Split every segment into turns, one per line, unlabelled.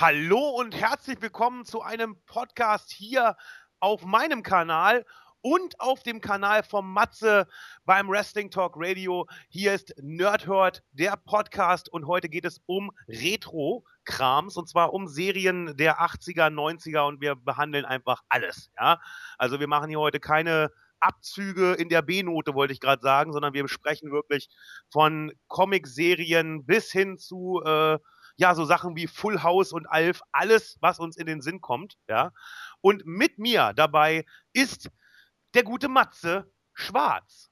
Hallo und herzlich willkommen zu einem Podcast hier auf meinem Kanal und auf dem Kanal vom Matze beim Wrestling Talk Radio. Hier ist Nerdhurt, der Podcast und heute geht es um Retro-Krams und zwar um Serien der 80er, 90er und wir behandeln einfach alles, ja. Also wir machen hier heute keine Abzüge in der B-Note, wollte ich gerade sagen, sondern wir besprechen wirklich von Comic-Serien bis hin zu äh, ja, so Sachen wie Full House und Alf, alles, was uns in den Sinn kommt, ja. Und mit mir dabei ist der gute Matze Schwarz.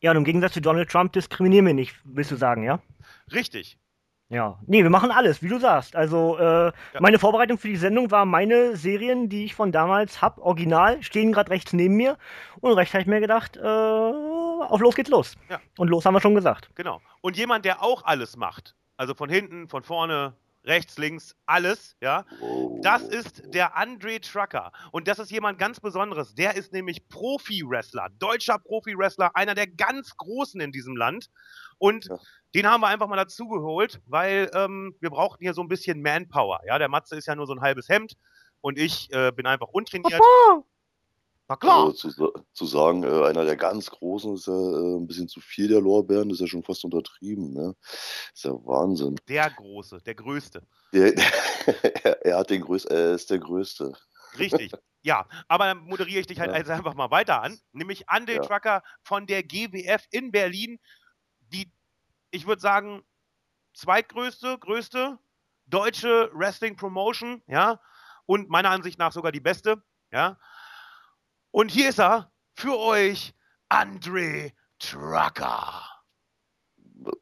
Ja, und im Gegensatz zu Donald Trump diskriminieren wir nicht, willst du sagen, ja?
Richtig.
Ja, nee, wir machen alles, wie du sagst. Also, äh, ja. meine Vorbereitung für die Sendung war meine Serien, die ich von damals hab, original, stehen gerade rechts neben mir. Und rechts habe ich mir gedacht, äh, auf los geht's los. Ja. Und los haben wir schon gesagt.
Genau. Und jemand, der auch alles macht, also von hinten, von vorne, rechts, links, alles, ja. Das ist der Andre Trucker. Und das ist jemand ganz Besonderes. Der ist nämlich Profi-Wrestler, deutscher Profi-Wrestler, einer der ganz Großen in diesem Land. Und ja. den haben wir einfach mal dazugeholt, weil ähm, wir brauchten hier so ein bisschen Manpower. Ja, der Matze ist ja nur so ein halbes Hemd und ich äh, bin einfach untrainiert.
Na klar. Also zu, zu, sagen, äh, einer der ganz Großen ist ja äh, ein bisschen zu viel der Lorbeeren, das ist ja schon fast untertrieben. Ne? ist ja Wahnsinn.
Der Große, der Größte.
Der, er, hat den Größten, er ist der Größte.
Richtig, ja. Aber dann moderiere ich dich halt ja. also einfach mal weiter an. Nämlich Ande ja. Trucker von der GWF in Berlin, die, ich würde sagen, zweitgrößte, größte deutsche Wrestling Promotion, ja. Und meiner Ansicht nach sogar die beste, ja. Und hier ist er für euch, Andre Trucker.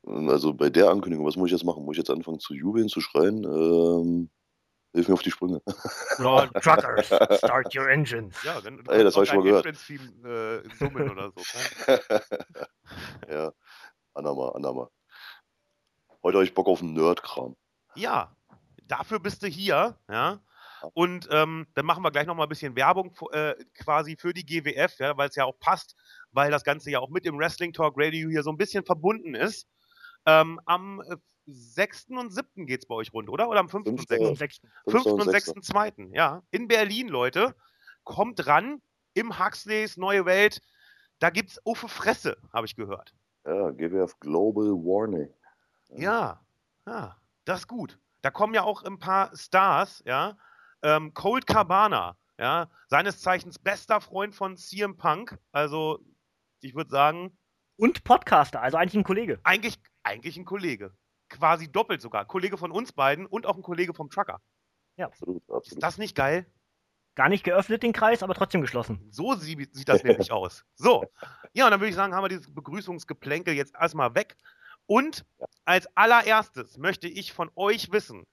Also bei der Ankündigung, was muss ich jetzt machen? Muss ich jetzt anfangen zu jubeln, zu schreien? Ähm, hilf mir auf die Sprünge.
Lord Truckers, start your engines.
Ja, dann, dann Ey, das habe ich schon mal gehört.
Äh, summen oder so.
Ja, Anama, Anama. Heute habe ich Bock auf einen Nerd-Kram.
Ja, dafür bist du hier, ja. Und ähm, dann machen wir gleich nochmal ein bisschen Werbung äh, quasi für die GWF, ja, weil es ja auch passt, weil das Ganze ja auch mit dem Wrestling Talk Radio hier so ein bisschen verbunden ist. Ähm, am 6. Äh, und 7. geht es bei euch rund, oder? Oder am 5. und 6. 5. und 6. 2. Ja, in Berlin, Leute. Kommt ran im Huxleys Neue Welt. Da gibt's Uffe Fresse, habe ich gehört.
Ja, GWF Global Warning.
Ja. ja, ja, das ist gut. Da kommen ja auch ein paar Stars, ja. Ähm, Cold Cabana, ja, seines Zeichens bester Freund von CM Punk. Also, ich würde sagen.
Und Podcaster, also eigentlich ein Kollege.
Eigentlich, eigentlich ein Kollege. Quasi doppelt sogar. Kollege von uns beiden und auch ein Kollege vom Trucker.
Ja. Absolut, absolut.
Ist das nicht geil?
Gar nicht geöffnet, den Kreis, aber trotzdem geschlossen.
So sieht, sieht das nämlich aus. So. Ja, und dann würde ich sagen, haben wir dieses Begrüßungsgeplänkel jetzt erstmal weg. Und als allererstes möchte ich von euch wissen,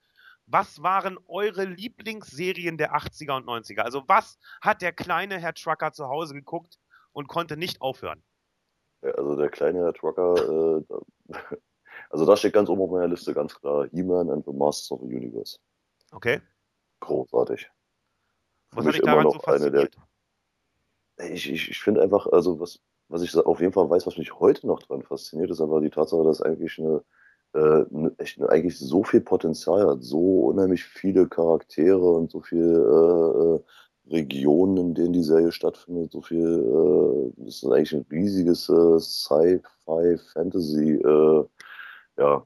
was waren eure Lieblingsserien der 80er und 90er? Also was hat der kleine Herr Trucker zu Hause geguckt und konnte nicht aufhören?
Ja, also der kleine Herr Trucker, äh, also da steht ganz oben auf meiner Liste ganz klar He-Man and the Masters of the Universe.
Okay.
Großartig.
Was hat dich daran so fasziniert?
Der, ich ich, ich finde einfach, also was, was ich auf jeden Fall weiß, was mich heute noch dran fasziniert, ist einfach die Tatsache, dass eigentlich eine äh, echt eigentlich so viel Potenzial hat, so unheimlich viele Charaktere und so viele äh, äh, Regionen, in denen die Serie stattfindet, so viel, äh, das ist eigentlich ein riesiges äh, Sci-Fi, Fantasy, äh, ja,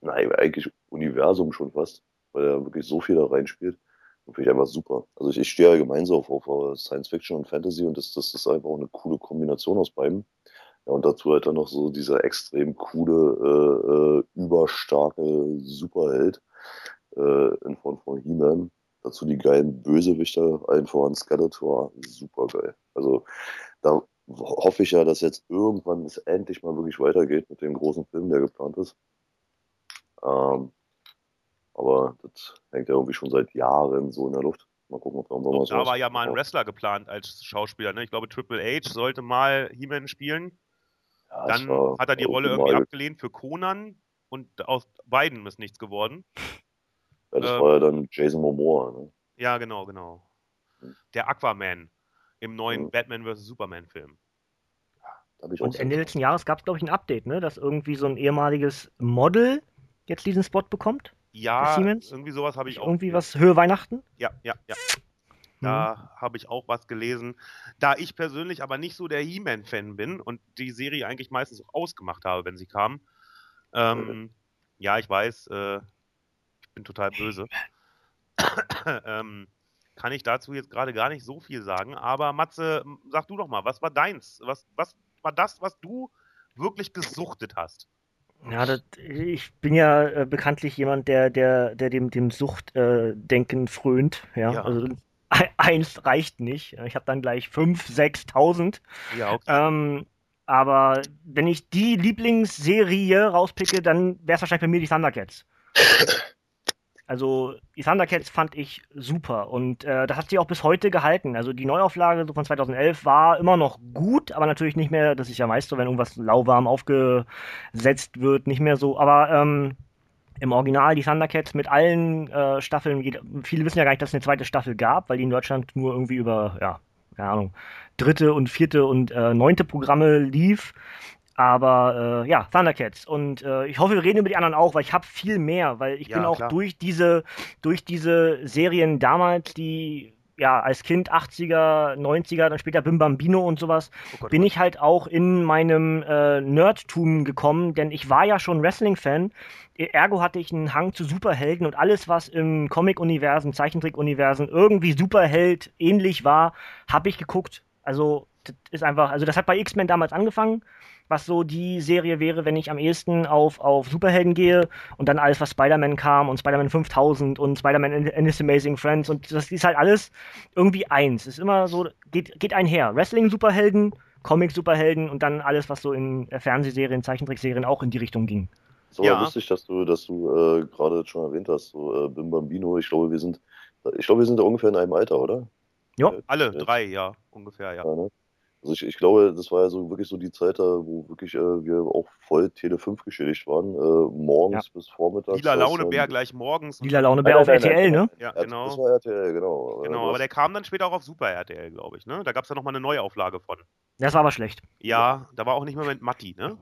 nein, eigentlich Universum schon fast, weil er wirklich so viel da reinspielt. Und finde ich einfach super. Also ich, ich stehe allgemein so auf, auf Science Fiction und Fantasy und das, das ist einfach eine coole Kombination aus beiden. Ja, und dazu halt dann noch so dieser extrem coole, äh, äh, überstarke Superheld äh, in Form von He-Man. Dazu die geilen Bösewichter, allen voran Skeletor, super geil. Also da hoffe ich ja, dass jetzt irgendwann es endlich mal wirklich weitergeht mit dem großen Film, der geplant ist. Ähm, aber das hängt ja irgendwie schon seit Jahren so in der Luft. Mal gucken, ob da irgendwann
was Da war ja mal ein Wrestler geplant als Schauspieler. Ne? Ich glaube, Triple H sollte mal He-Man spielen. Ja, Dann hat er die Rolle irgendwie abgelehnt für Conan und aus beiden ist nichts geworden.
Ja, das ähm, war ja dann Jason Momoa. Ne?
Ja, genau, genau. Hm. Der Aquaman im neuen hm. Batman vs. Superman Film.
Und Ende letzten Jahres gab es, glaube ich, ein Update, ne? dass irgendwie so ein ehemaliges Model jetzt diesen Spot bekommt.
Ja,
Siemens?
irgendwie sowas habe ich auch.
Irgendwie was Höhe Weihnachten?
Ja, ja, ja.
Mhm.
Da habe ich auch was gelesen. Da ich persönlich aber nicht so der He-Man-Fan bin und die Serie eigentlich meistens auch ausgemacht habe, wenn sie kam. Ähm, ja, ich weiß, äh, ich bin total böse. ähm, kann ich dazu jetzt gerade gar nicht so viel sagen. Aber Matze, sag du doch mal, was war deins? Was, was war das, was du wirklich gesuchtet hast?
Ja, das, ich bin ja äh, bekanntlich jemand, der, der, der dem, dem Suchtdenken äh, frönt. Ja,
Ja.
also eins reicht nicht. Ich habe dann gleich fünf, sechstausend.
Ja, okay.
Ähm, aber wenn ich die Lieblingsserie rauspicke, dann wäre es wahrscheinlich bei mir die Thundercats. Also die Thundercats fand ich super und äh, das hat sich auch bis heute gehalten. Also die Neuauflage so von 2011 war immer noch gut, aber natürlich nicht mehr, das ist ja meist so, wenn irgendwas lauwarm aufgesetzt wird, nicht mehr so. Aber ähm, im Original die Thundercats mit allen äh, Staffeln, viele wissen ja gar nicht, dass es eine zweite Staffel gab, weil die in Deutschland nur irgendwie über, ja, keine Ahnung, dritte und vierte und äh, neunte Programme lief. Aber äh, ja, Thundercats. Und äh, ich hoffe, wir reden über die anderen auch, weil ich habe viel mehr, weil ich
Ja,
bin auch
klar.
durch diese, durch diese Serien damals, die ja als Kind 80er, 90er, dann später Bim Bambino und sowas,
Oh Gott,
bin ich halt auch in meinem äh, Nerdtum gekommen, denn ich war ja schon Wrestling-Fan. Ergo hatte ich einen Hang zu Superhelden und alles, was im Comic-Universen, Zeichentrick-Universen irgendwie Superheld ähnlich war, habe ich geguckt. Also, das ist einfach, also das hat bei X-Men damals angefangen, was so die Serie wäre, wenn ich am ehesten auf, auf Superhelden gehe und dann alles, was Spider-Man kam und Spider-Man 5000 und Spider-Man and His Amazing Friends und das ist halt alles irgendwie eins. Ist immer so, geht, geht einher. Wrestling-Superhelden, Comic-Superhelden und dann alles, was so in äh, Fernsehserien, Zeichentrickserien auch in die Richtung ging.
Aber
Ja.
lustig, dass du, dass du äh, gerade schon erwähnt hast, so äh, Bim Bambino. Ich glaube, wir sind, ich glaube, wir sind da ungefähr in einem Alter, oder?
Ja.
Alle
Ja.
drei, ja, ungefähr, ja.
Ja, ne? Also ich, ich glaube, das war ja so wirklich so die Zeit da, wo wirklich äh, wir auch voll Tele 5 geschädigt waren, äh, morgens bis vormittags.
Lila Launebär
dann-
gleich morgens.
Lila Launebär auf RTL,
nein,
ne?
Ja,
Ja,
genau.
Das war RTL, genau.
Genau,
Äh,
aber
das-
der kam dann später auch auf Super RTL, glaube ich, ne? Da gab es ja nochmal eine Neuauflage von.
Das war aber schlecht.
Ja, da war auch nicht mehr mit Matti, ne?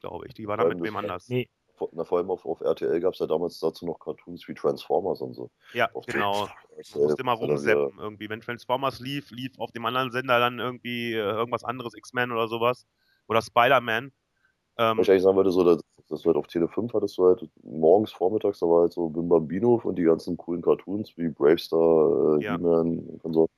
Glaube ich. Die war dann
Ja,
mit wem anders.
Nee.
Vor- na, vor allem auf, auf RTL gab es ja damals dazu noch Cartoons wie Transformers und so.
Ja,
Auf
genau.
Das
Du musst immer rumseppen irgendwie. Wenn Transformers lief, lief auf dem anderen Sender dann irgendwie äh, irgendwas anderes, X-Men oder sowas. Oder Spider-Man. Ähm,
Was ich eigentlich sagen wollte, so, dass, dass du halt auf Tele 5 hattest du halt morgens, vormittags, da war halt so Bim Bambino und die ganzen coolen Cartoons wie Bravestar, äh,
Ja.
He-Man und so.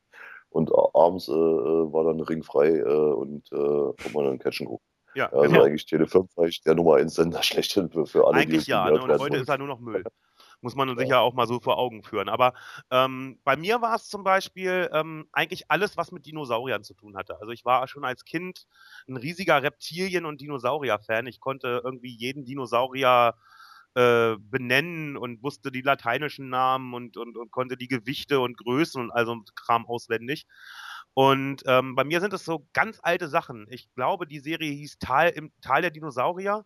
Und abends äh, äh, war dann ringfrei äh, und äh, konnte man dann Catchen gucken.
Ja,
Also
genau.
eigentlich Tele 5 war ich der Nummer 1 Sender schlechthin für, für alle,
Eigentlich ja, ne? und heute
wollen.
ist er nur noch Müll. Muss man sich
Ja.
ja auch mal so vor Augen führen. Aber ähm, bei mir war es zum Beispiel ähm, eigentlich alles, was mit Dinosauriern zu tun hatte. Also ich war schon als Kind ein riesiger Reptilien- und Dinosaurier-Fan. Ich konnte irgendwie jeden Dinosaurier äh, benennen und wusste die lateinischen Namen und, und, und konnte die Gewichte und Größen und all so Kram auswendig. Und ähm, bei mir sind es so ganz alte Sachen. Ich glaube, die Serie hieß Tal im Tal der Dinosaurier.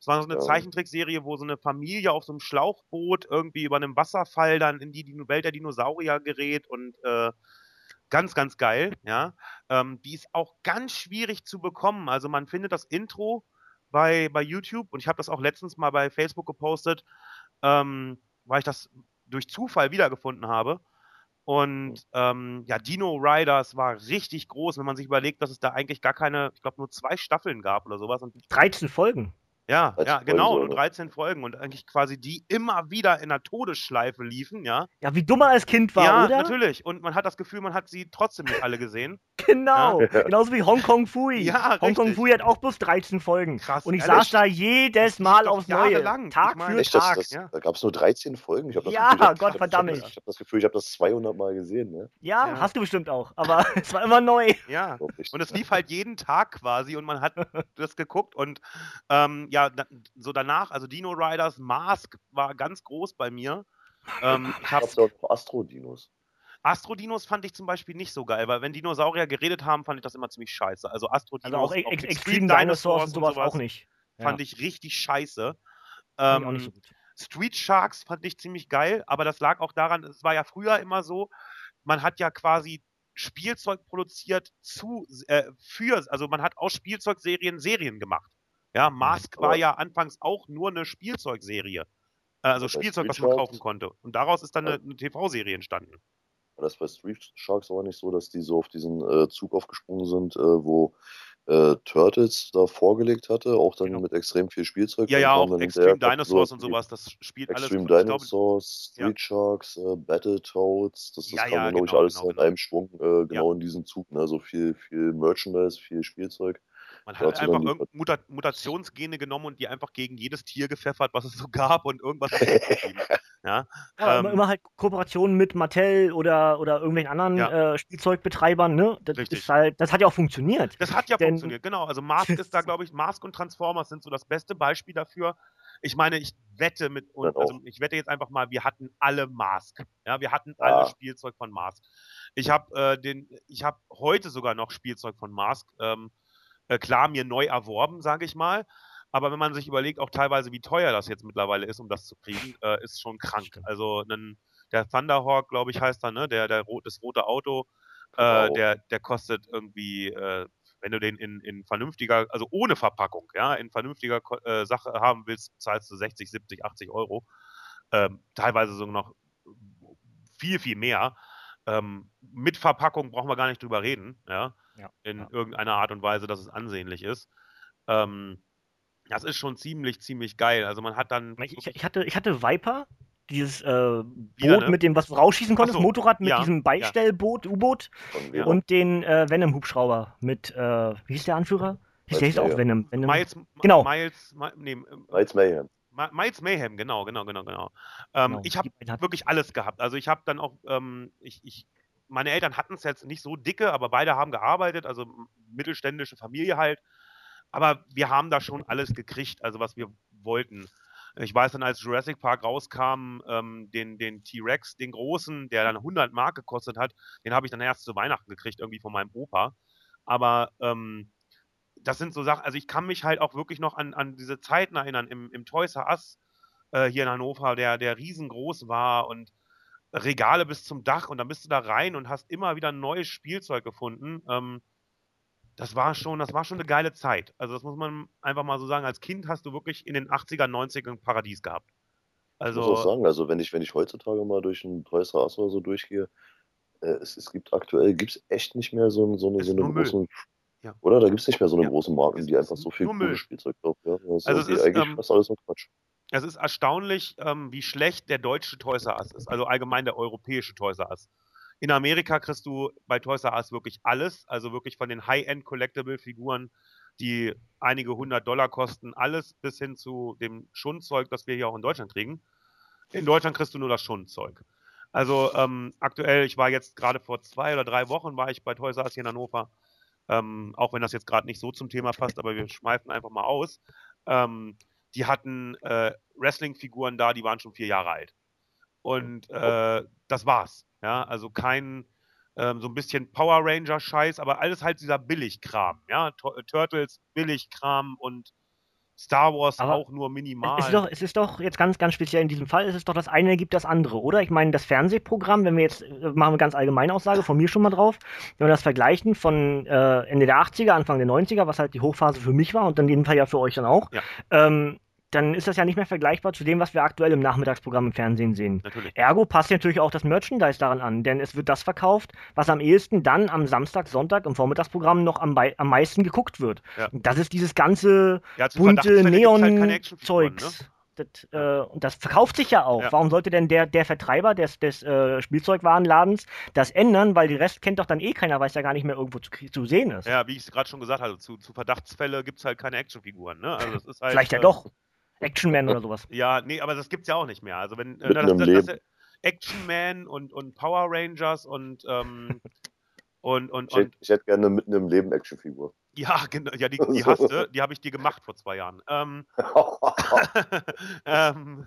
Es war so eine. Zeichentrickserie, wo so eine Familie auf so einem Schlauchboot irgendwie über einem Wasserfall dann in die Dino Welt der Dinosaurier gerät und äh, ganz, ganz geil, ja. Ähm, die ist auch ganz schwierig zu bekommen. Also man findet das Intro bei, bei YouTube und ich habe das auch letztens mal bei Facebook gepostet, ähm, weil ich das durch Zufall wiedergefunden habe. Und ähm, ja, Dino Riders war richtig groß, wenn man sich überlegt, dass es da eigentlich gar keine, ich glaube nur zwei Staffeln gab oder sowas. Und
13 Folgen.
Ja,
13
ja, genau, nur 13 Folgen und eigentlich quasi die immer wieder in der Todesschleife liefen, ja.
Ja, wie dumm er als Kind war,
ja,
oder?
natürlich. Und man hat das Gefühl, man hat sie trotzdem nicht alle gesehen.
Genau.
Ja.
Genauso wie Hong Kong Fui.
Ja,
Hong Kong. Fui hat auch bloß 13 Folgen.
Krass,
Und ich
ehrlich?
saß da jedes Mal aufs Neue.
jahrelang.
Tag
Ich meine-
für
Echt, das,
Tag.
das,
ja.
Da gab es nur 13 Folgen. Ich hab das
Ja,
Gefühl, ich hab-
Gott
hab-
verdammt.
Ich habe das Gefühl, ich habe das 200 Mal gesehen. Ne?
Ja,
Ja.
hast du bestimmt auch. Aber es war immer neu.
Ja. Und es lief halt jeden Tag quasi und man hat das geguckt und ähm, ja, da, so danach, also Dino Riders Mask war ganz groß bei mir. Ähm, ich
Ich
hab,
hab's ja Astro-Dinos.
Astrodinos fand ich zum Beispiel nicht so geil, weil wenn Dinosaurier geredet haben, fand ich das immer ziemlich scheiße. Also Astrodinos,
Also auch Ex
auch
Ex
Extreme
Extreme Dinosaurs und sowas
sowas
auch nicht.
fand ich richtig scheiße.
Fand ich auch
Ähm,
nicht so gut.
Street Sharks fand ich ziemlich geil, aber das lag auch daran, es war ja früher immer so, man hat ja quasi Spielzeug produziert zu, äh, für, also man hat aus Spielzeugserien Serien gemacht. Ja, Mask war ja anfangs auch nur eine Spielzeugserie. Äh, also Spielzeug, was man kaufen konnte. Und daraus ist dann eine, eine TV-Serie entstanden.
War das bei Street Sharks aber nicht so, dass die so auf diesen äh, Zug aufgesprungen sind, äh, wo äh, Turtles da vorgelegt hatte, auch dann genau. mit extrem viel Spielzeug.
Ja, ja, auch Extreme Dinosaurs und sowas, das spielt
Extreme alles. Extreme Dinosaurs, glaube, Street ja. Sharks, äh, Battletoads, das, das ja, kam, ja, glaube ich, genau, alles genau, in genau. einem Schwung, äh, genau in diesem Zug. Ne? Also viel, viel Merchandise, viel Spielzeug.
Man hat einfach irgendeine Muta Mutationsgene genommen und die einfach gegen jedes Tier gepfeffert, was es so gab und irgendwas
ja, ja ähm, immer, immer, halt Kooperationen mit Mattel oder, oder irgendwelchen anderen ja. äh, Spielzeugbetreibern, ne? Das, ist halt, das hat ja auch funktioniert.
Das hat ja Denn, funktioniert, genau. Also Mask ist da, glaube ich, Mask und Transformers sind so das beste Beispiel dafür. Ich meine, ich wette mit uns, also ich wette jetzt einfach mal, wir hatten alle Mask. Ja, wir hatten alle ah. Spielzeug von Mask. Ich habe äh, den, ich habe heute sogar noch Spielzeug von Mask. Ähm, äh, klar mir neu erworben, sage ich mal. Aber wenn man sich überlegt, auch teilweise, wie teuer das jetzt mittlerweile ist, um das zu kriegen, äh, ist schon krank. Also einen, der Thunderhawk, glaube ich, heißt er, ne? Der, der das rote Auto, äh, der, der kostet irgendwie, äh, wenn du den in, in vernünftiger, also ohne Verpackung, ja, in vernünftiger äh, Sache haben willst, zahlst du 60, 70, 80 Euro. Ähm, teilweise sogar noch viel, viel mehr. Ähm, mit Verpackung brauchen wir gar nicht drüber reden, ja ja, in ja. irgendeiner Art und Weise, dass es ansehnlich ist. Ähm, das ist schon ziemlich, ziemlich geil. Also man hat dann.
Ich, ich hatte, ich hatte Viper, dieses äh, Boot, Wieder, ne? mit dem, was du rausschießen konntest, so, Motorrad mit ja, diesem Beistellboot, U-Boot ja. und den äh, Venom-Hubschrauber mit, äh, wie hieß der Anführer? Hieß der hieß auch Venom. Venom.
Miles,
genau.
Miles, nee,
Miles Mayhem.
Miles Mayhem, genau, genau, genau, genau. Ähm, genau. Ich habe wirklich alles gehabt. Also ich habe dann auch, ähm, ich, ich meine Eltern hatten es jetzt nicht so dicke, aber beide haben gearbeitet, also mittelständische Familie halt. Aber wir haben da schon alles gekriegt, also was wir wollten. Ich weiß dann, als Jurassic Park rauskam, ähm, den, den T-Rex, den großen, der dann 100 Mark gekostet hat, den habe ich dann erst zu Weihnachten gekriegt, irgendwie von meinem Opa. Aber ähm, das sind so Sachen, also ich kann mich halt auch wirklich noch an, an diese Zeiten erinnern im, im Toys R Us äh, hier in Hannover, der, der riesengroß war und Regale bis zum Dach und dann bist du da rein und hast immer wieder ein neues Spielzeug gefunden. Ähm, das war schon, das war schon eine geile Zeit. Also das muss man einfach mal so sagen. Als Kind hast du wirklich in den 80er, 90ern ein Paradies gehabt.
Also, ich muss auch sagen, also wenn ich, wenn ich heutzutage mal durch ein Toys R Us oder so durchgehe, äh, es, es gibt aktuell gibt's echt nicht mehr so, so eine, so eine große, ja. oder? Da gibt es nicht mehr so eine ja. große Marken, die einfach so viel cooles Spielzeug kaufen. Ja? Das
also ist es ist eigentlich
ähm, fast alles nur Quatsch
es ist erstaunlich, ähm, wie schlecht der deutsche Toys R Us ist, also allgemein der europäische Toys R Us. In Amerika kriegst du bei Toys R Us wirklich alles, also wirklich von den High-End Collectible-Figuren, die einige hundert Dollar kosten, alles bis hin zu dem Schundzeug, das wir hier auch in Deutschland kriegen. In Deutschland kriegst du nur das Schundzeug. Also ähm, aktuell, ich war jetzt gerade vor zwei oder drei Wochen, war ich bei Toys R Us hier in Hannover. Ähm, auch wenn das jetzt gerade nicht so zum Thema passt, aber wir schmeißen einfach mal aus. Ähm, die hatten äh, Wrestling-Figuren da, die waren schon vier Jahre alt. Und äh, das war's. Ja, also kein ähm, so ein bisschen Power Ranger-Scheiß, aber alles halt dieser Billigkram. Ja, T Turtles, Billigkram und Star Wars aber auch nur minimal.
Es ist, doch, es ist doch jetzt ganz, ganz speziell in diesem Fall, es ist doch das eine gibt das andere, oder? Ich meine, das Fernsehprogramm, wenn wir jetzt, äh, machen wir ganz allgemeine Aussage, von mir schon mal drauf, wenn wir das vergleichen von äh, Ende der 80er, Anfang der 90er, was halt die Hochphase für mich war und dann in jedem Fall ja für euch dann auch, ja. ähm, dann ist das ja nicht mehr vergleichbar zu dem, was wir aktuell im Nachmittagsprogramm im Fernsehen sehen. Natürlich. Ergo passt natürlich auch das Merchandise daran an, denn es wird das verkauft, was am ehesten dann am Samstag, Sonntag im Vormittagsprogramm noch am, am meisten geguckt wird. Ja. Das ist dieses ganze ja, bunte Neon-Zeugs. Ne? Das, äh, und das verkauft sich ja auch. Ja. Warum sollte denn der, der Vertreiber des, des äh, Spielzeugwarenladens das ändern? Weil die Rest kennt doch dann eh keiner, weil es ja gar nicht mehr irgendwo zu, zu sehen ist.
Ja, wie ich es gerade schon gesagt habe, zu, zu Verdachtsfälle gibt es halt keine Actionfiguren. Ne? Also
halt, Vielleicht ja äh, doch. Action Man oder sowas.
Ja, nee, aber das gibt's ja auch nicht mehr. Also wenn äh, das, das, das, Action Man und, und Power Rangers und ähm, und, und,
ich, hätte, ich hätte gerne mitten im Leben Actionfigur.
Ja, genau, ja, die, die hast du, die habe ich dir gemacht vor zwei Jahren. Ähm, ähm,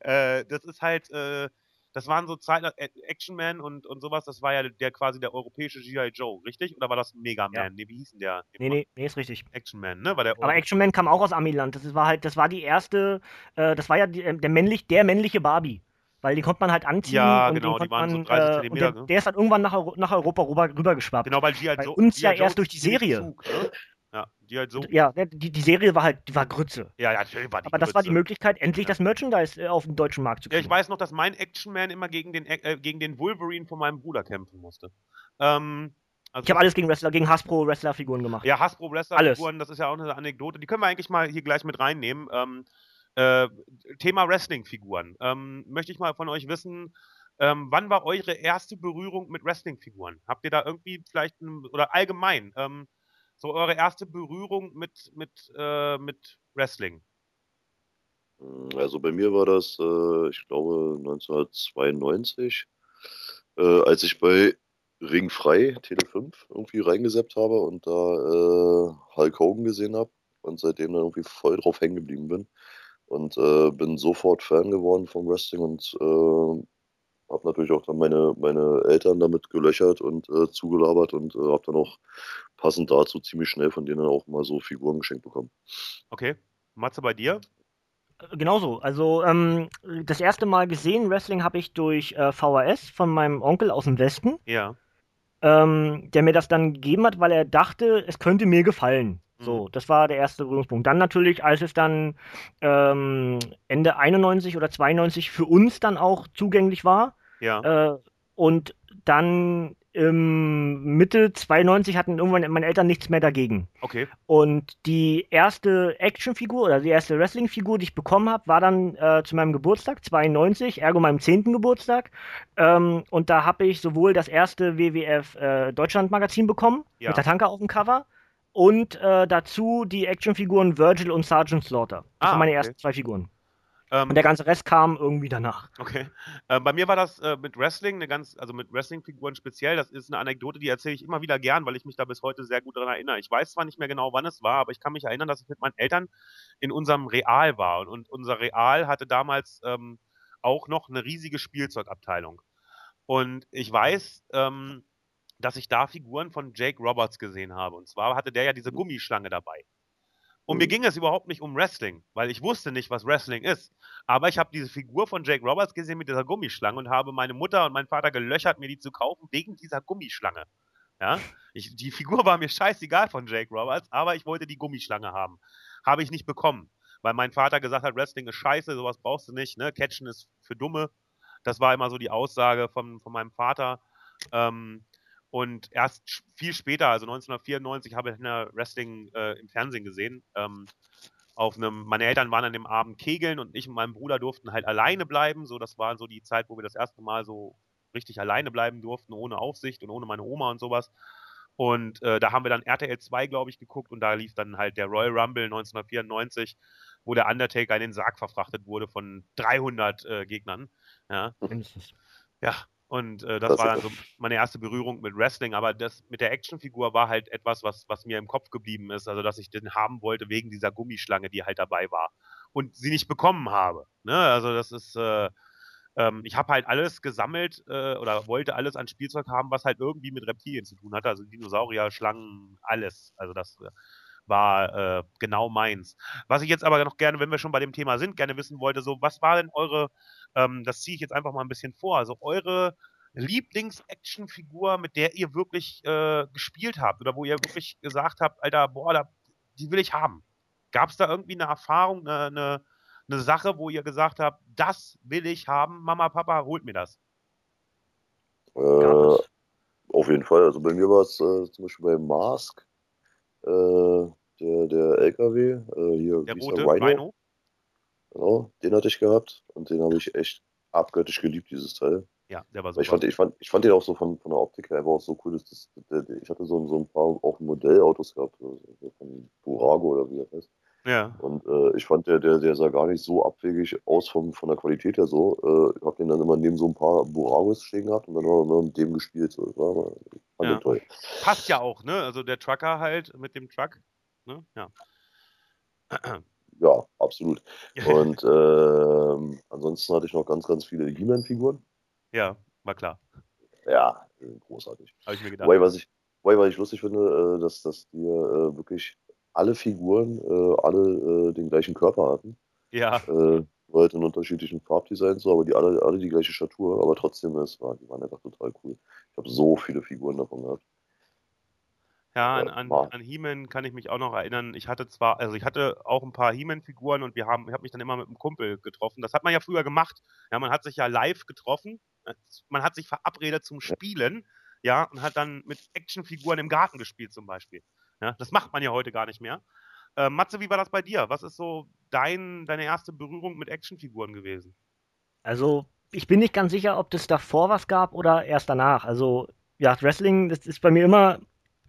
äh, das ist halt, äh, das waren so Zeiten, äh, Action Man und, und sowas, das war ja der quasi der europäische G.I. Joe, richtig? Oder war das Mega Man? Ja. Nee, wie hieß denn der?
Nee, nee, nee, ist richtig.
Action Man, ne? War der
Aber Action Man kam auch aus Amiland. Das war halt, das war die erste, äh, das war ja die, äh, der, männlich, der männliche Barbie. Weil die konnte man halt anziehen.
Ja, genau, die waren
man,
so 30
Zentimeter. Der, ne? der, ist halt irgendwann nach, nach Europa rüber, rübergeschwappt.
Genau, weil die halt
Bei uns ja erst durch die Serie. Zug, ne?
Ja, die halt so.
Ja, ne, die, die Serie war halt, die war Grütze.
Ja, ja, natürlich war die
Aber das war die
Grütze.
Möglichkeit, endlich
Ja.
das Merchandise äh, auf den deutschen Markt zu
Ja,
kriegen.
ich weiß noch, dass mein Action-Man immer gegen den, äh, gegen den Wolverine von meinem Bruder kämpfen musste. Ähm, also
Ich habe alles gegen Wrestler, gegen Hasbro Wrestler-Figuren gemacht.
Ja, Hasbro Wrestler-Figuren, das ist ja auch eine Anekdote. Die können wir eigentlich mal hier gleich mit reinnehmen. Ähm, äh, Thema Wrestling-Figuren. Ähm, möchte ich mal von euch wissen, ähm, wann war eure erste Berührung mit Wrestling-Figuren? Habt ihr da irgendwie vielleicht, ein, oder allgemein, ähm, so eure erste Berührung mit, mit, äh, mit Wrestling?
Also bei mir war das, äh, ich glaube, 1992, äh, als ich bei Ringfrei Tele 5 irgendwie reingeseppt habe und da äh, Hulk Hogan gesehen habe und seitdem dann irgendwie voll drauf hängen geblieben bin und äh, bin sofort Fan geworden vom Wrestling und äh, habe natürlich auch dann meine, meine Eltern damit gelöchert und äh, zugelabert und äh, habe dann auch passend dazu ziemlich schnell von denen auch mal so Figuren geschenkt bekommen.
Okay. Matze, bei dir?
Äh, Genauso. Also ähm, das erste Mal gesehen Wrestling habe ich durch äh, VHS von meinem Onkel aus dem Westen,
Ja.
ähm, der mir das dann gegeben hat, weil er dachte, es könnte mir gefallen.
Mhm.
So, das war der erste Berührungspunkt. Dann natürlich, als es dann ähm, Ende 91 oder 92 für uns dann auch zugänglich war,
Ja.
Äh, und dann im Mitte 92 hatten irgendwann meine Eltern nichts mehr dagegen.
Okay.
Und die erste Actionfigur oder die erste Wrestlingfigur, die ich bekommen habe, war dann äh, zu meinem Geburtstag, 92, ergo meinem 10. Geburtstag. Ähm, und da habe ich sowohl das erste WWF äh, Deutschland Magazin bekommen,
Ja.
mit der Tanker auf dem Cover, und äh, dazu die Actionfiguren Virgil und Sergeant Slaughter. Das
Ah,
waren meine
okay.
ersten zwei Figuren.
Ähm,
Und der ganze Rest kam irgendwie danach.
Okay. Äh, bei mir war das äh, mit Wrestling, eine ganz, also mit Wrestling-Figuren speziell, das ist eine Anekdote, die erzähle ich immer wieder gern, weil ich mich da bis heute sehr gut daran erinnere. Ich weiß zwar nicht mehr genau, wann es war, aber ich kann mich erinnern, dass ich mit meinen Eltern in unserem Real war. Und, und unser Real hatte damals ähm, auch noch eine riesige Spielzeugabteilung. Und ich weiß, ähm, dass ich da Figuren von Jake Roberts gesehen habe. Und zwar hatte der ja diese Gummischlange dabei. Und mir
Mhm.
ging es überhaupt nicht um Wrestling, weil ich wusste nicht, was Wrestling ist. Aber ich habe diese Figur von Jake Roberts gesehen mit dieser Gummischlange und habe meine Mutter und meinen Vater gelöchert, mir die zu kaufen, wegen dieser Gummischlange. Ja? Ich, die Figur war mir scheißegal von Jake Roberts, aber ich wollte die Gummischlange haben. Habe ich nicht bekommen, weil mein Vater gesagt hat, Wrestling ist scheiße, sowas brauchst du nicht, ne? Catchen ist für Dumme. Das war immer so die Aussage von, von meinem Vater. Ähm, und erst viel später, also 1994, habe ich eine Wrestling äh, im Fernsehen gesehen. Ähm, auf einem, meine Eltern waren an dem Abend kegeln und ich und mein Bruder durften halt alleine bleiben. So, das war so die Zeit, wo wir das erste Mal so richtig alleine bleiben durften, ohne Aufsicht und ohne meine Oma und sowas. Und äh, da haben wir dann RTL 2, glaube ich, geguckt und da lief dann halt der Royal Rumble 1994, wo der Undertaker in den Sarg verfrachtet wurde von 300 äh, Gegnern. Ja,
Mindestens.
ja, und äh, das
Das
war dann so meine erste Berührung mit Wrestling, aber das mit der Actionfigur war halt etwas, was, was mir im Kopf geblieben ist, also dass ich den haben wollte wegen dieser Gummischlange, die halt dabei war und sie nicht bekommen habe. Ne? Also das ist, äh, ähm, ich habe halt alles gesammelt äh, oder wollte alles an Spielzeug haben, was halt irgendwie mit Reptilien zu tun hatte, also Dinosaurier, Schlangen, alles. Also das äh, war äh, genau meins. Was ich jetzt aber noch gerne, wenn wir schon bei dem Thema sind, gerne wissen wollte, so was war denn eure ähm, das ziehe ich jetzt einfach mal ein bisschen vor. Also eure Lieblings-Action-Figur, mit der ihr wirklich äh, gespielt habt oder wo ihr wirklich gesagt habt, Alter, boah, da, die will ich haben. Gab es da irgendwie eine Erfahrung, eine, eine, eine Sache, wo ihr gesagt habt, das will ich haben, Mama, Papa, holt mir das?
Gab
Äh,
es.
auf jeden Fall. Also bei mir war es äh, zum Beispiel bei Mask, äh, der, der LKW, äh, hier,
Der rote
Rhino.
Rhino?
Genau, den hatte ich gehabt und den habe ich echt abgöttisch geliebt, dieses Teil.
Ja, der war
Weil Ich
super.
fand, ich, fand, ich fand den auch so von, von der Optik her einfach auch so cool. Dass das, der, der, ich hatte so, so ein paar auch Modellautos gehabt, so so von Burago oder wie das heißt.
Ja,
Und äh, ich fand, der, der, der sah gar nicht so abwegig aus vom, von der Qualität her so. Äh, hab den dann immer neben so ein paar Buragos stehen gehabt und dann haben wir immer mit dem gespielt. So. Das war fand
Ja.
toll.
passt ja auch, ne? Also der Trucker halt mit dem Truck. Ne? Ja.
Ja, absolut. Und ähm, ansonsten hatte ich noch ganz, ganz viele He-Man-Figuren.
ja, war klar.
Ja, äh, großartig.
Habe ich mir gedacht.
Wobei, was ich, wobei, was ich lustig finde, äh, dass, dass die äh, wirklich alle Figuren äh, alle äh, den gleichen Körper hatten.
Ja,
Äh, halt in unterschiedlichen Farbdesigns, so, aber die alle, alle die gleiche Statur, aber trotzdem, es war, die waren einfach total cool. Ich habe so viele Figuren davon gehabt.
Ja, an, an, an He-Man kann ich mich auch noch erinnern. Ich hatte zwar, also ich hatte auch ein paar He-Man-Figuren und wir haben, ich habe mich dann immer mit einem Kumpel getroffen. Das hat man ja früher gemacht. Ja, man hat sich ja live getroffen. Man hat sich verabredet zum Spielen, ja, und hat dann mit Actionfiguren im Garten gespielt zum Beispiel. Ja, das macht man ja heute gar nicht mehr. Äh, Matze, wie war das bei dir? Was ist so dein, deine erste Berührung mit Actionfiguren gewesen?
Also, ich bin nicht ganz sicher, ob das davor was gab oder erst danach. Also, ja, Wrestling, das ist bei mir immer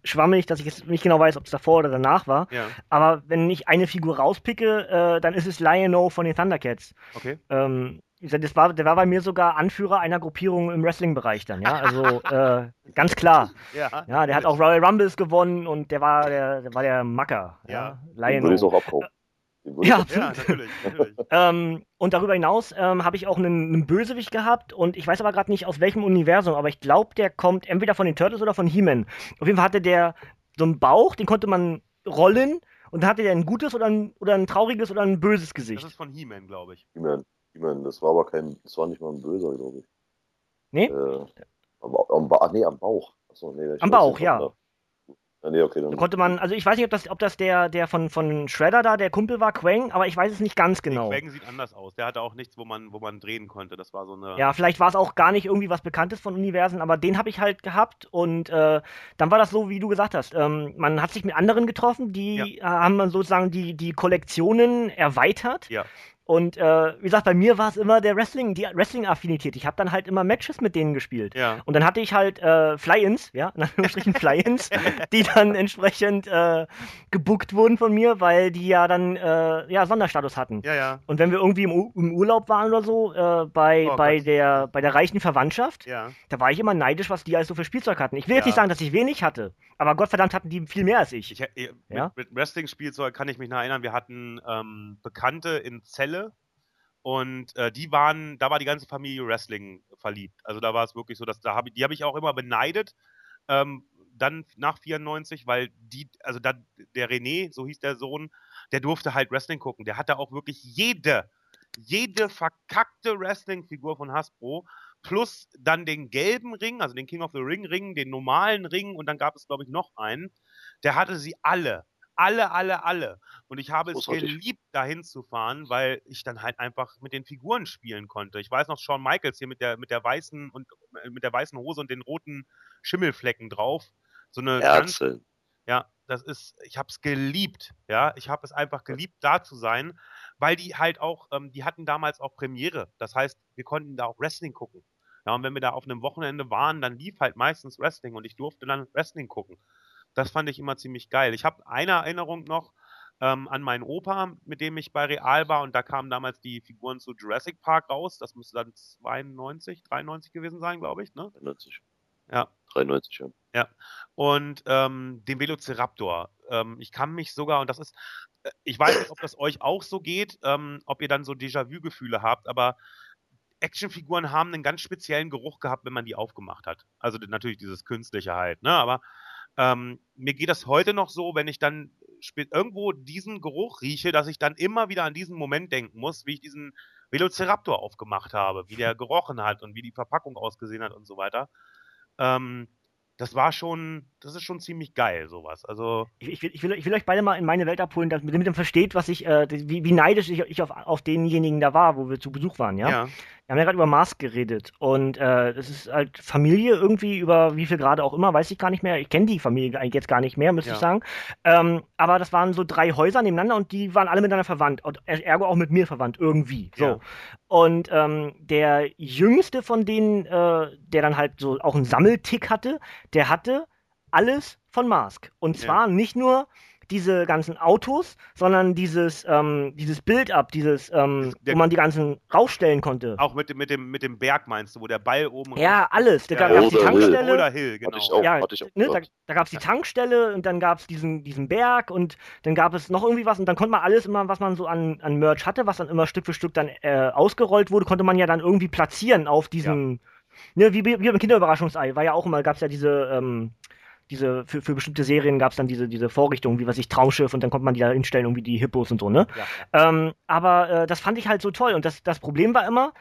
schwammig, dass ich jetzt nicht genau weiß, ob es davor oder danach war. Ja. Aber wenn ich eine Figur rauspicke, äh, dann ist es Lion-O von den Thundercats. Okay. Ähm, das war, der war bei mir sogar Anführer einer Gruppierung im Wrestling-Bereich dann, ja. Also äh, ganz klar. Ja. ja, der hat auch Royal Rumbles gewonnen und der war der, der war der Macker. Ja. ja. Lion Würde ich auch abkaufen. Ja, ja, natürlich. natürlich. ähm, und darüber hinaus ähm, habe ich auch einen, einen, Bösewicht gehabt und ich weiß aber gerade nicht aus welchem Universum, aber ich glaube, der kommt entweder von den Turtles oder von He-Man. Auf jeden Fall hatte der so einen Bauch, den konnte man rollen und dann hatte der ein gutes oder ein, oder ein trauriges oder ein böses Gesicht. Das
ist von He-Man, glaube ich.
He-Man, He-Man, das war aber kein, das war nicht mal ein böser, glaube ich.
Nee? Äh,
am, am, ach, nee, am Bauch. Achso, nee,
am Bauch, ja. Ja, nee, okay, dann konnte man, also ich weiß nicht, ob das, ob das der, der von, von Shredder da, der Kumpel war, Quang, aber ich weiß es nicht ganz genau.
Nee, Quang sieht anders aus. Der hatte auch nichts, wo man, wo man drehen konnte. Das war so eine.
Ja, vielleicht war es auch gar nicht irgendwie was Bekanntes von Universen, aber den habe ich halt gehabt und äh, dann war das so, wie du gesagt hast. Ähm, man hat sich mit anderen getroffen, die ja. Äh, haben man sozusagen die, die Kollektionen erweitert. Ja. Und äh, wie gesagt, bei mir war es immer der Wrestling, die Wrestling-Affinität. Ich habe dann halt immer Matches mit denen gespielt. Ja. Und dann hatte ich halt äh, Fly-Ins, ja, in Anführungsstrichen Fly-Ins, die dann entsprechend äh, gebuckt wurden von mir, weil die ja dann äh, ja Sonderstatus hatten. Ja, ja. Und wenn wir irgendwie im, im Urlaub waren oder so, äh, bei, oh, bei, der, bei der reichen Verwandtschaft, ja. da war ich immer neidisch, was die alles so für Spielzeug hatten. Ich will jetzt nicht sagen, dass ich wenig hatte, aber Gottverdammt hatten die viel mehr als ich. ich
äh, ja? Mit, mit Wrestling-Spielzeug kann ich mich noch erinnern, wir hatten ähm, Bekannte in Zelle und äh, die waren, da war die ganze Familie Wrestling verliebt. Also da war es wirklich so, dass da habe ich, die habe ich auch immer beneidet. Ähm, dann nach 94, weil die, also da, der René, so hieß der Sohn, der durfte halt Wrestling gucken. Der hatte auch wirklich jede, jede verkackte Wrestling-Figur von Hasbro, plus dann den gelben Ring, also den King of the Ring Ring, den normalen Ring und dann gab es, glaube ich, noch einen. Der hatte sie alle alle, alle, alle. Und ich habe es geliebt, dahin zu fahren, weil ich dann halt einfach mit den Figuren spielen konnte. Ich weiß noch Shawn Michaels hier mit der, mit der weißen und äh, mit der weißen Hose und den roten Schimmelflecken drauf. So eine. Ganz, ja, das ist, ich habe es geliebt. Ja, ich habe es einfach geliebt, da zu sein, weil die halt auch, ähm, die hatten damals auch Premiere. Das heißt, wir konnten da auch Wrestling gucken. Ja, und wenn wir da auf einem Wochenende waren, dann lief halt meistens Wrestling und ich durfte dann Wrestling gucken. Das fand ich immer ziemlich geil. Ich habe eine Erinnerung noch ähm, an meinen Opa, mit dem ich bei Real war und da kamen damals die Figuren zu Jurassic Park raus. Das müsste dann 92, 93 gewesen sein, glaube ich. Ne?
93.
Ja.
93, ja.
Ja. Und ähm, den Velociraptor. Ähm, ich kann mich sogar, und das ist, äh, ich weiß nicht, ob das euch auch so geht, ähm, ob ihr dann so Déjà-vu-Gefühle habt, aber Actionfiguren haben einen ganz speziellen Geruch gehabt, wenn man die aufgemacht hat. Also natürlich dieses künstliche halt, ne? Aber ähm, mir geht das heute noch so, wenn ich dann irgendwo diesen Geruch rieche, dass ich dann immer wieder an diesen Moment denken muss, wie ich diesen Velociraptor aufgemacht habe, wie der gerochen hat und wie die Verpackung ausgesehen hat und so weiter. Ähm, das war schon, das ist schon ziemlich geil, sowas. Also
ich, ich, will, ich, will, ich will euch beide mal in meine Welt abholen, damit ihr versteht, was ich, äh, wie, wie, neidisch ich, ich auf, auf denjenigen da war, wo wir zu Besuch waren, ja. ja. Wir haben ja gerade über Mars geredet und äh, das ist halt Familie irgendwie über wie viel Grad auch immer, weiß ich gar nicht mehr. Ich kenne die Familie eigentlich jetzt gar nicht mehr, müsste ja. ich sagen. Ähm, aber das waren so drei Häuser nebeneinander und die waren alle miteinander verwandt und ergo auch mit mir verwandt irgendwie. So. Ja. Und ähm, der jüngste von denen, äh, der dann halt so auch einen Sammeltick hatte, der hatte alles von Mask. Und zwar ja. nicht nur diese ganzen Autos, sondern dieses, ähm, dieses Build-up, dieses, ähm, der, wo man die ganzen rausstellen konnte.
Auch mit dem, mit dem, mit dem Berg meinst du, wo der Ball oben
Ja, alles. Da ja, gab es die Tankstelle.
Oder Hill, genau.
Auch, ja, ne, da, da gab es die Tankstelle und dann gab es diesen, diesen Berg und dann gab es noch irgendwie was und dann konnte man alles immer, was man so an, an Merch hatte, was dann immer Stück für Stück dann äh, ausgerollt wurde, konnte man ja dann irgendwie platzieren auf diesen. Ja. Ne, wie, wie, wie beim Kinderüberraschungsei, war ja auch immer, gab es ja diese, ähm, diese, für, für bestimmte Serien gab es dann diese, diese Vorrichtungen, wie was ich Traumschiff und dann konnte man die da hinstellen, irgendwie die Hippos und so, ne? Ja. Ähm, aber äh, das fand ich halt so toll und das, das Problem war immer,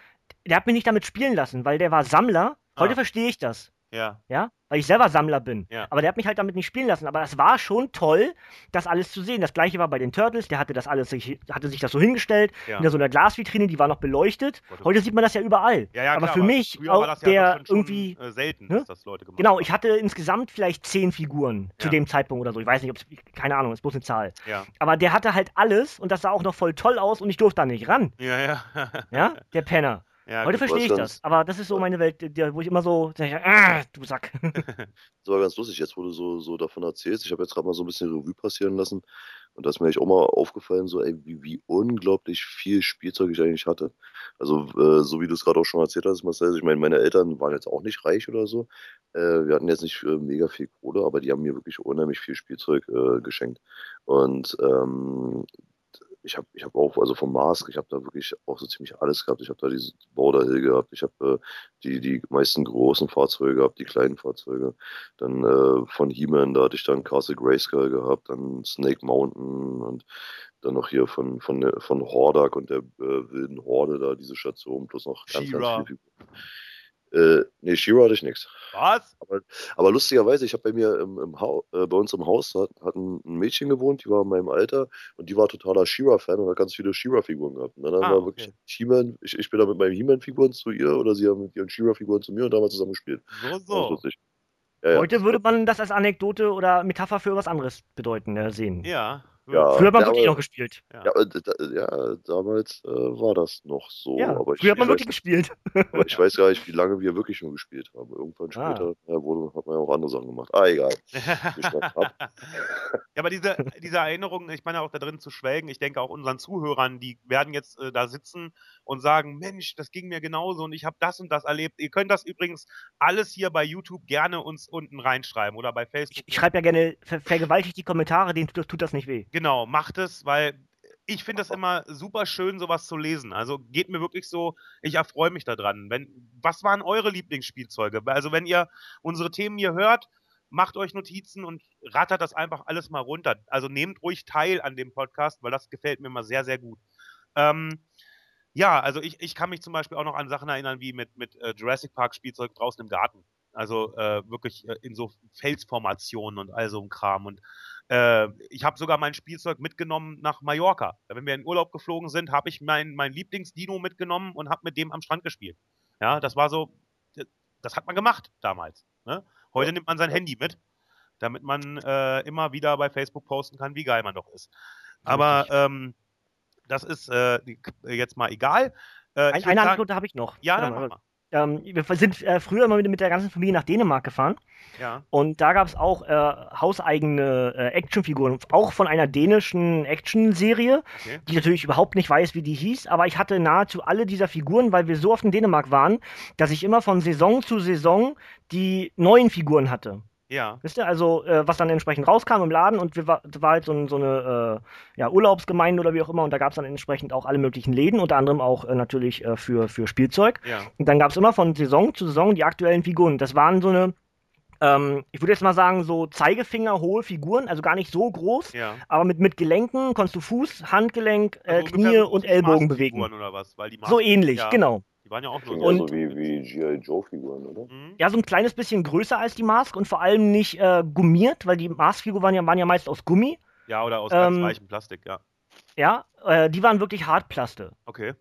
der hat mich nicht damit spielen lassen, weil der war Sammler. Heute ah. verstehe ich das.
Ja.
Ja, weil ich selber Sammler bin.
Ja.
Aber der hat mich halt damit nicht spielen lassen. Aber es war schon toll, das alles zu sehen. Das gleiche war bei den Turtles, der hatte das alles, sich, hatte sich das so hingestellt,
Ja.
in so einer Glasvitrine, die war noch beleuchtet.
Gott,
Heute sieht man das ja überall.
Ja, ja,
aber
klar,
für mich,
früher war
auch
das
der
schon, schon,
irgendwie.
äh, selten,
ne?
dass das Leute gemacht
Genau, ich hatte insgesamt vielleicht zehn Figuren zu dem Zeitpunkt oder so. Ich weiß nicht, ob es, keine Ahnung, ist bloß eine Zahl. Aber der hatte halt alles und das sah auch noch voll toll aus und ich durfte da nicht ran.
ja, ja.
Ja, der Penner.
Ja
Heute
gut.
verstehe ich das. Aber das ist so meine Welt, wo ich immer so sage, ah, du Sack.
Das war ganz lustig, jetzt wo du so, so davon erzählst. Ich habe jetzt gerade mal so ein bisschen Revue passieren lassen. Und da ist mir eigentlich auch mal aufgefallen, so, ey, wie, wie unglaublich viel Spielzeug ich eigentlich hatte. Also, äh, so wie du es gerade auch schon erzählt hast, Marcel, ich meine, meine Eltern waren jetzt auch nicht reich oder so. Äh, wir hatten jetzt nicht äh, mega viel Kohle, aber die haben mir wirklich unheimlich viel Spielzeug äh, geschenkt. Und ähm, ich habe ich hab auch, also vom Mask, ich habe da wirklich auch so ziemlich alles gehabt. Ich habe da diese Border Hill gehabt, ich habe äh, die, die meisten großen Fahrzeuge gehabt, die kleinen Fahrzeuge. Dann äh, von He-Man, da hatte ich dann Castle Grayskull gehabt, dann Snake Mountain und dann noch hier von, von, der- von Hordak und der äh, wilden Horde da, diese Station, plus noch ganz, ganz viele Figuren. Äh, nee, Shira hatte ich nichts.
Was?
Aber, aber lustigerweise, ich habe bei mir im, im Hau- äh, bei uns im Haus hat, hat ein Mädchen gewohnt, die war in meinem Alter und die war totaler Shira-Fan und hat ganz viele Shira-Figuren gehabt. Und dann haben
Ah,
wir
okay.
wirklich He-Man, ich, ich bin da mit meinen He-Man-Figuren zu ihr oder sie haben mit ihren Shira-Figuren zu mir und da haben wir zusammen gespielt.
So,
Das
so.
ist lustig. Ja, ja.
Heute würde man das als Anekdote oder Metapher für was anderes bedeuten, äh, sehen.
Ja.
Ja.
Früher hat man
Ja,
wirklich noch gespielt.
Ja, d- da, ja, damals äh, war das noch so.
Ja,
aber ich,
früher hat man
ich,
wirklich
weiß,
gespielt.
aber ich weiß gar nicht, wie lange wir wirklich schon gespielt haben. Irgendwann
Ah.
später ja, wurde, hat man ja auch andere Sachen gemacht. Ah, egal.
Ja, aber diese, diese Erinnerungen, ich meine auch da drin zu schwelgen, ich denke auch unseren Zuhörern, die werden jetzt äh, da sitzen und sagen, Mensch, das ging mir genauso und ich habe das und das erlebt. Ihr könnt das übrigens alles hier bei YouTube gerne uns unten reinschreiben oder bei Facebook.
Ich, ich schreibe ja gerne, ver vergewaltigt die Kommentare, denen tut, tut das nicht weh.
Genau, macht es, weil ich finde es immer super schön, sowas zu lesen. Also geht mir wirklich so, ich erfreue mich daran. Wenn, was waren eure Lieblingsspielzeuge? Also wenn ihr unsere Themen hier hört, macht euch Notizen und rattert das einfach alles mal runter. Also nehmt ruhig teil an dem Podcast, weil das gefällt mir immer sehr, sehr gut. Ähm, ja, also ich, ich kann mich zum Beispiel auch noch an Sachen erinnern, wie mit, mit äh, Jurassic Park Spielzeug draußen im Garten. Also äh, wirklich äh, in so Felsformationen und all so ein Kram. Und äh, ich habe sogar mein Spielzeug mitgenommen nach Mallorca. Wenn wir in Urlaub geflogen sind, habe ich mein, mein Lieblingsdino mitgenommen und habe mit dem am Strand gespielt. Ja, das war so, das hat man gemacht damals. Ne? Heute nimmt man sein Handy mit, damit man äh, immer wieder bei Facebook posten kann, wie geil man doch ist. Aber ähm, das ist äh, jetzt mal egal. Äh,
Ein, eine Anekdote habe ich noch.
Ja, dann mach mal.
Ähm, wir sind äh, früher immer mit, mit der ganzen Familie nach Dänemark gefahren
Ja.
und da gab es auch äh, hauseigene äh, Actionfiguren, auch von einer dänischen Action-Serie,
Okay.
die ich natürlich überhaupt nicht weiß, wie die hieß, aber ich hatte nahezu alle dieser Figuren, weil wir so oft in Dänemark waren, dass ich immer von Saison zu Saison die neuen Figuren hatte.
Ja.
Wisst ihr, also äh, was dann entsprechend rauskam im Laden und wir war, war halt so, ein- so eine äh, ja, Urlaubsgemeinde oder wie auch immer und da gab es dann entsprechend auch alle möglichen Läden, unter anderem auch äh, natürlich äh, für, für Spielzeug.
Ja.
Und dann gab es immer von Saison zu Saison die aktuellen Figuren. Das waren so eine, ähm, ich würde jetzt mal sagen, so Zeigefinger hohe Figuren, also gar nicht so groß,
Ja.
aber mit, mit Gelenken konntest du Fuß, Handgelenk, äh,
Also
Knie und Ellbogen bewegen.
Oder was? Weil die
So ähnlich,
ja,
genau.
Die waren ja auch nur so.
ja
Und-
so wie, wie G.I. Joe-Figuren, oder?
Mhm.
Ja, so ein kleines bisschen größer als die Mask und vor allem nicht äh, gummiert, weil die Mask-Figuren waren ja, waren ja meist aus Gummi.
Ja, oder aus ganz
Ähm,
weichem Plastik, ja.
Ja, äh, die waren wirklich Hartplaste.
Okay.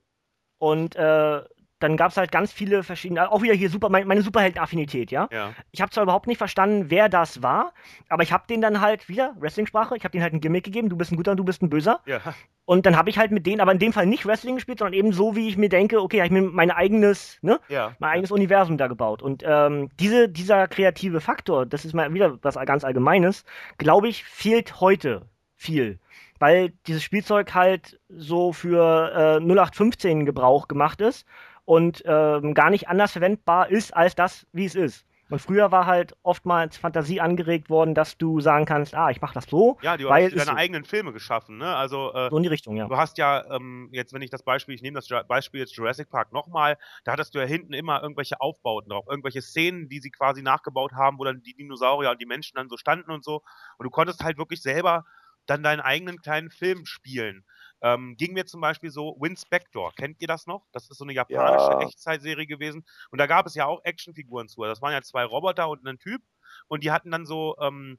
Und äh, dann gab es halt ganz viele verschiedene, auch wieder hier super, mein, meine Superhelden-Affinität, ja.
Ja.
Ich habe zwar überhaupt nicht verstanden, wer das war, aber ich habe den dann halt wieder, Wrestling-Sprache, ich habe den halt ein Gimmick gegeben, du bist ein guter und du bist ein böser.
Ja.
Und dann habe ich halt mit denen, aber in dem Fall nicht Wrestling gespielt, sondern eben so, wie ich mir denke, okay, habe ich mir mein eigenes, ne,
Ja.
mein eigenes Universum da gebaut. Und ähm, diese, dieser kreative Faktor, das ist mal wieder was ganz Allgemeines, glaube ich, fehlt heute viel. Weil dieses Spielzeug halt so für äh, 0815 Gebrauch gemacht ist und ähm, gar nicht anders verwendbar ist als das, wie es ist. Und früher war halt oftmals Fantasie angeregt worden, dass du sagen kannst, ah, ich mache das so,
Ja, du hast deine
so.
eigenen Filme geschaffen, ne? Also, äh,
so in die Richtung, ja.
du hast ja, ähm, jetzt, wenn ich das Beispiel, ich nehme das Beispiel jetzt Jurassic Park nochmal, da hattest du ja hinten immer irgendwelche Aufbauten drauf, irgendwelche Szenen, die sie quasi nachgebaut haben, wo dann die Dinosaurier und die Menschen dann so standen und so. Und du konntest halt wirklich selber dann deinen eigenen kleinen Film spielen. Ähm, ging mir zum Beispiel so Winspector. Kennt ihr das noch? Das ist so eine japanische
Ja.
Echtzeitserie gewesen. Und da gab es ja auch Actionfiguren zu. Das waren ja zwei Roboter und ein Typ. Und die hatten dann so, ähm,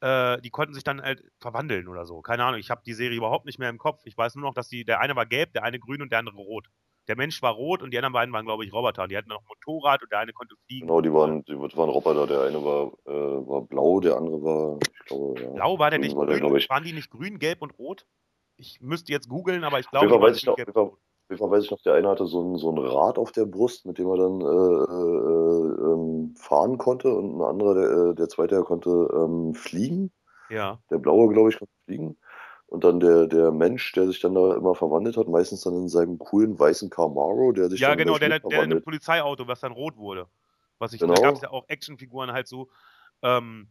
äh, die konnten sich dann halt verwandeln oder so. Keine Ahnung, ich habe die Serie überhaupt nicht mehr im Kopf. Ich weiß nur noch, dass die, der eine war gelb, der eine grün und der andere rot. Der Mensch war rot und die anderen beiden waren, glaube ich, Roboter. Und die hatten noch Motorrad und der eine konnte fliegen.
Genau, die waren, die waren Roboter. Der eine war, äh, war blau, der andere war, ich glaube, ja.
Blau war der
grün
nicht
war der,
grün?
ich.
Waren die nicht grün, gelb und rot? Ich müsste jetzt googeln, aber ich glaube,
weiß ich noch, weiß ich noch, der eine hatte so ein, so ein Rad auf der Brust, mit dem er dann äh, äh, ähm, fahren konnte und ein anderer, der, äh, der zweite, der konnte ähm, fliegen.
Ja.
Der blaue, glaube ich, konnte fliegen. Und dann der, der Mensch, der sich dann da immer verwandelt hat, meistens dann in seinem coolen weißen Camaro, der sich
Ja,
dann
genau, der, der, der in einem. Polizeiauto, was dann rot wurde. Was ich,
Genau.
Da gab es ja auch Actionfiguren halt so. Ähm,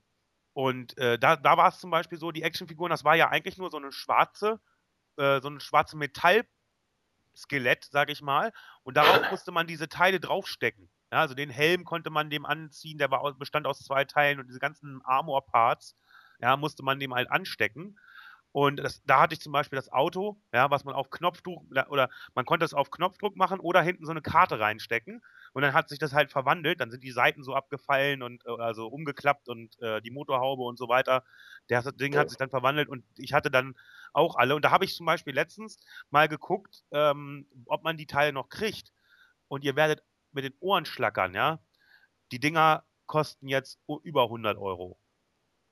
und äh, da, da war es zum Beispiel so, die Actionfiguren, das war ja eigentlich nur so eine schwarze, äh, so ein schwarze Metallskelett, sag ich mal. Und darauf musste man diese Teile draufstecken. Ja, also den Helm konnte man dem anziehen, der war, bestand aus zwei Teilen und diese ganzen Armor-Parts, ja, musste man dem halt anstecken. Und das, da hatte ich zum Beispiel das Auto, ja, was man auf Knopfdruck oder man konnte es auf Knopfdruck machen oder hinten so eine Karte reinstecken. Und dann hat sich das halt verwandelt. Dann sind die Seiten so abgefallen und äh, also umgeklappt und äh, die Motorhaube und so weiter. Das Ding hat sich dann verwandelt und ich hatte dann auch alle. Und da habe ich zum Beispiel letztens mal geguckt, ähm, ob man die Teile noch kriegt. Und ihr werdet mit den Ohren schlackern, ja. Die Dinger kosten jetzt über 100 Euro.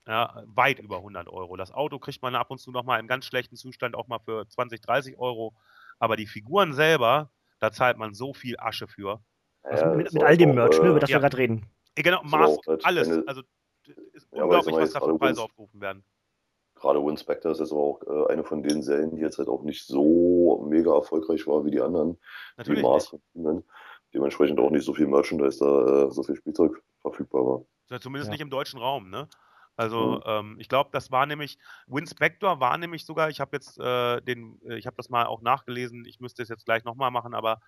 Ja, weit über 100 Euro. Das Auto kriegt man ab und zu noch mal im ganz schlechten Zustand auch mal für 20, 30 Euro. Aber die Figuren selber, da zahlt man so viel Asche für.
Also mit,
das
mit all dem
auch,
Merch, ne,
äh,
über das
ja.
wir gerade reden.
Äh, Genau,
auch halt
alles.
eine-
Also ist unglaublich, was da für Preise aufgerufen werden.
Gerade Winspector ist jetzt aber auch äh, eine von den Serien, die jetzt halt auch nicht so mega erfolgreich war wie die anderen, die
Natürlich.
Mars
Nicht.
sind. Dementsprechend auch nicht so viel Merchandise da, äh, so viel Spielzeug verfügbar war.
Ja, Zumindest
Ja.
nicht im deutschen Raum, ne? Also
Mhm.
ähm, ich glaube, das war nämlich Winspector war nämlich sogar. Ich habe jetzt äh, den, äh, ich habe das mal auch nachgelesen. Ich müsste es jetzt gleich nochmal machen, aber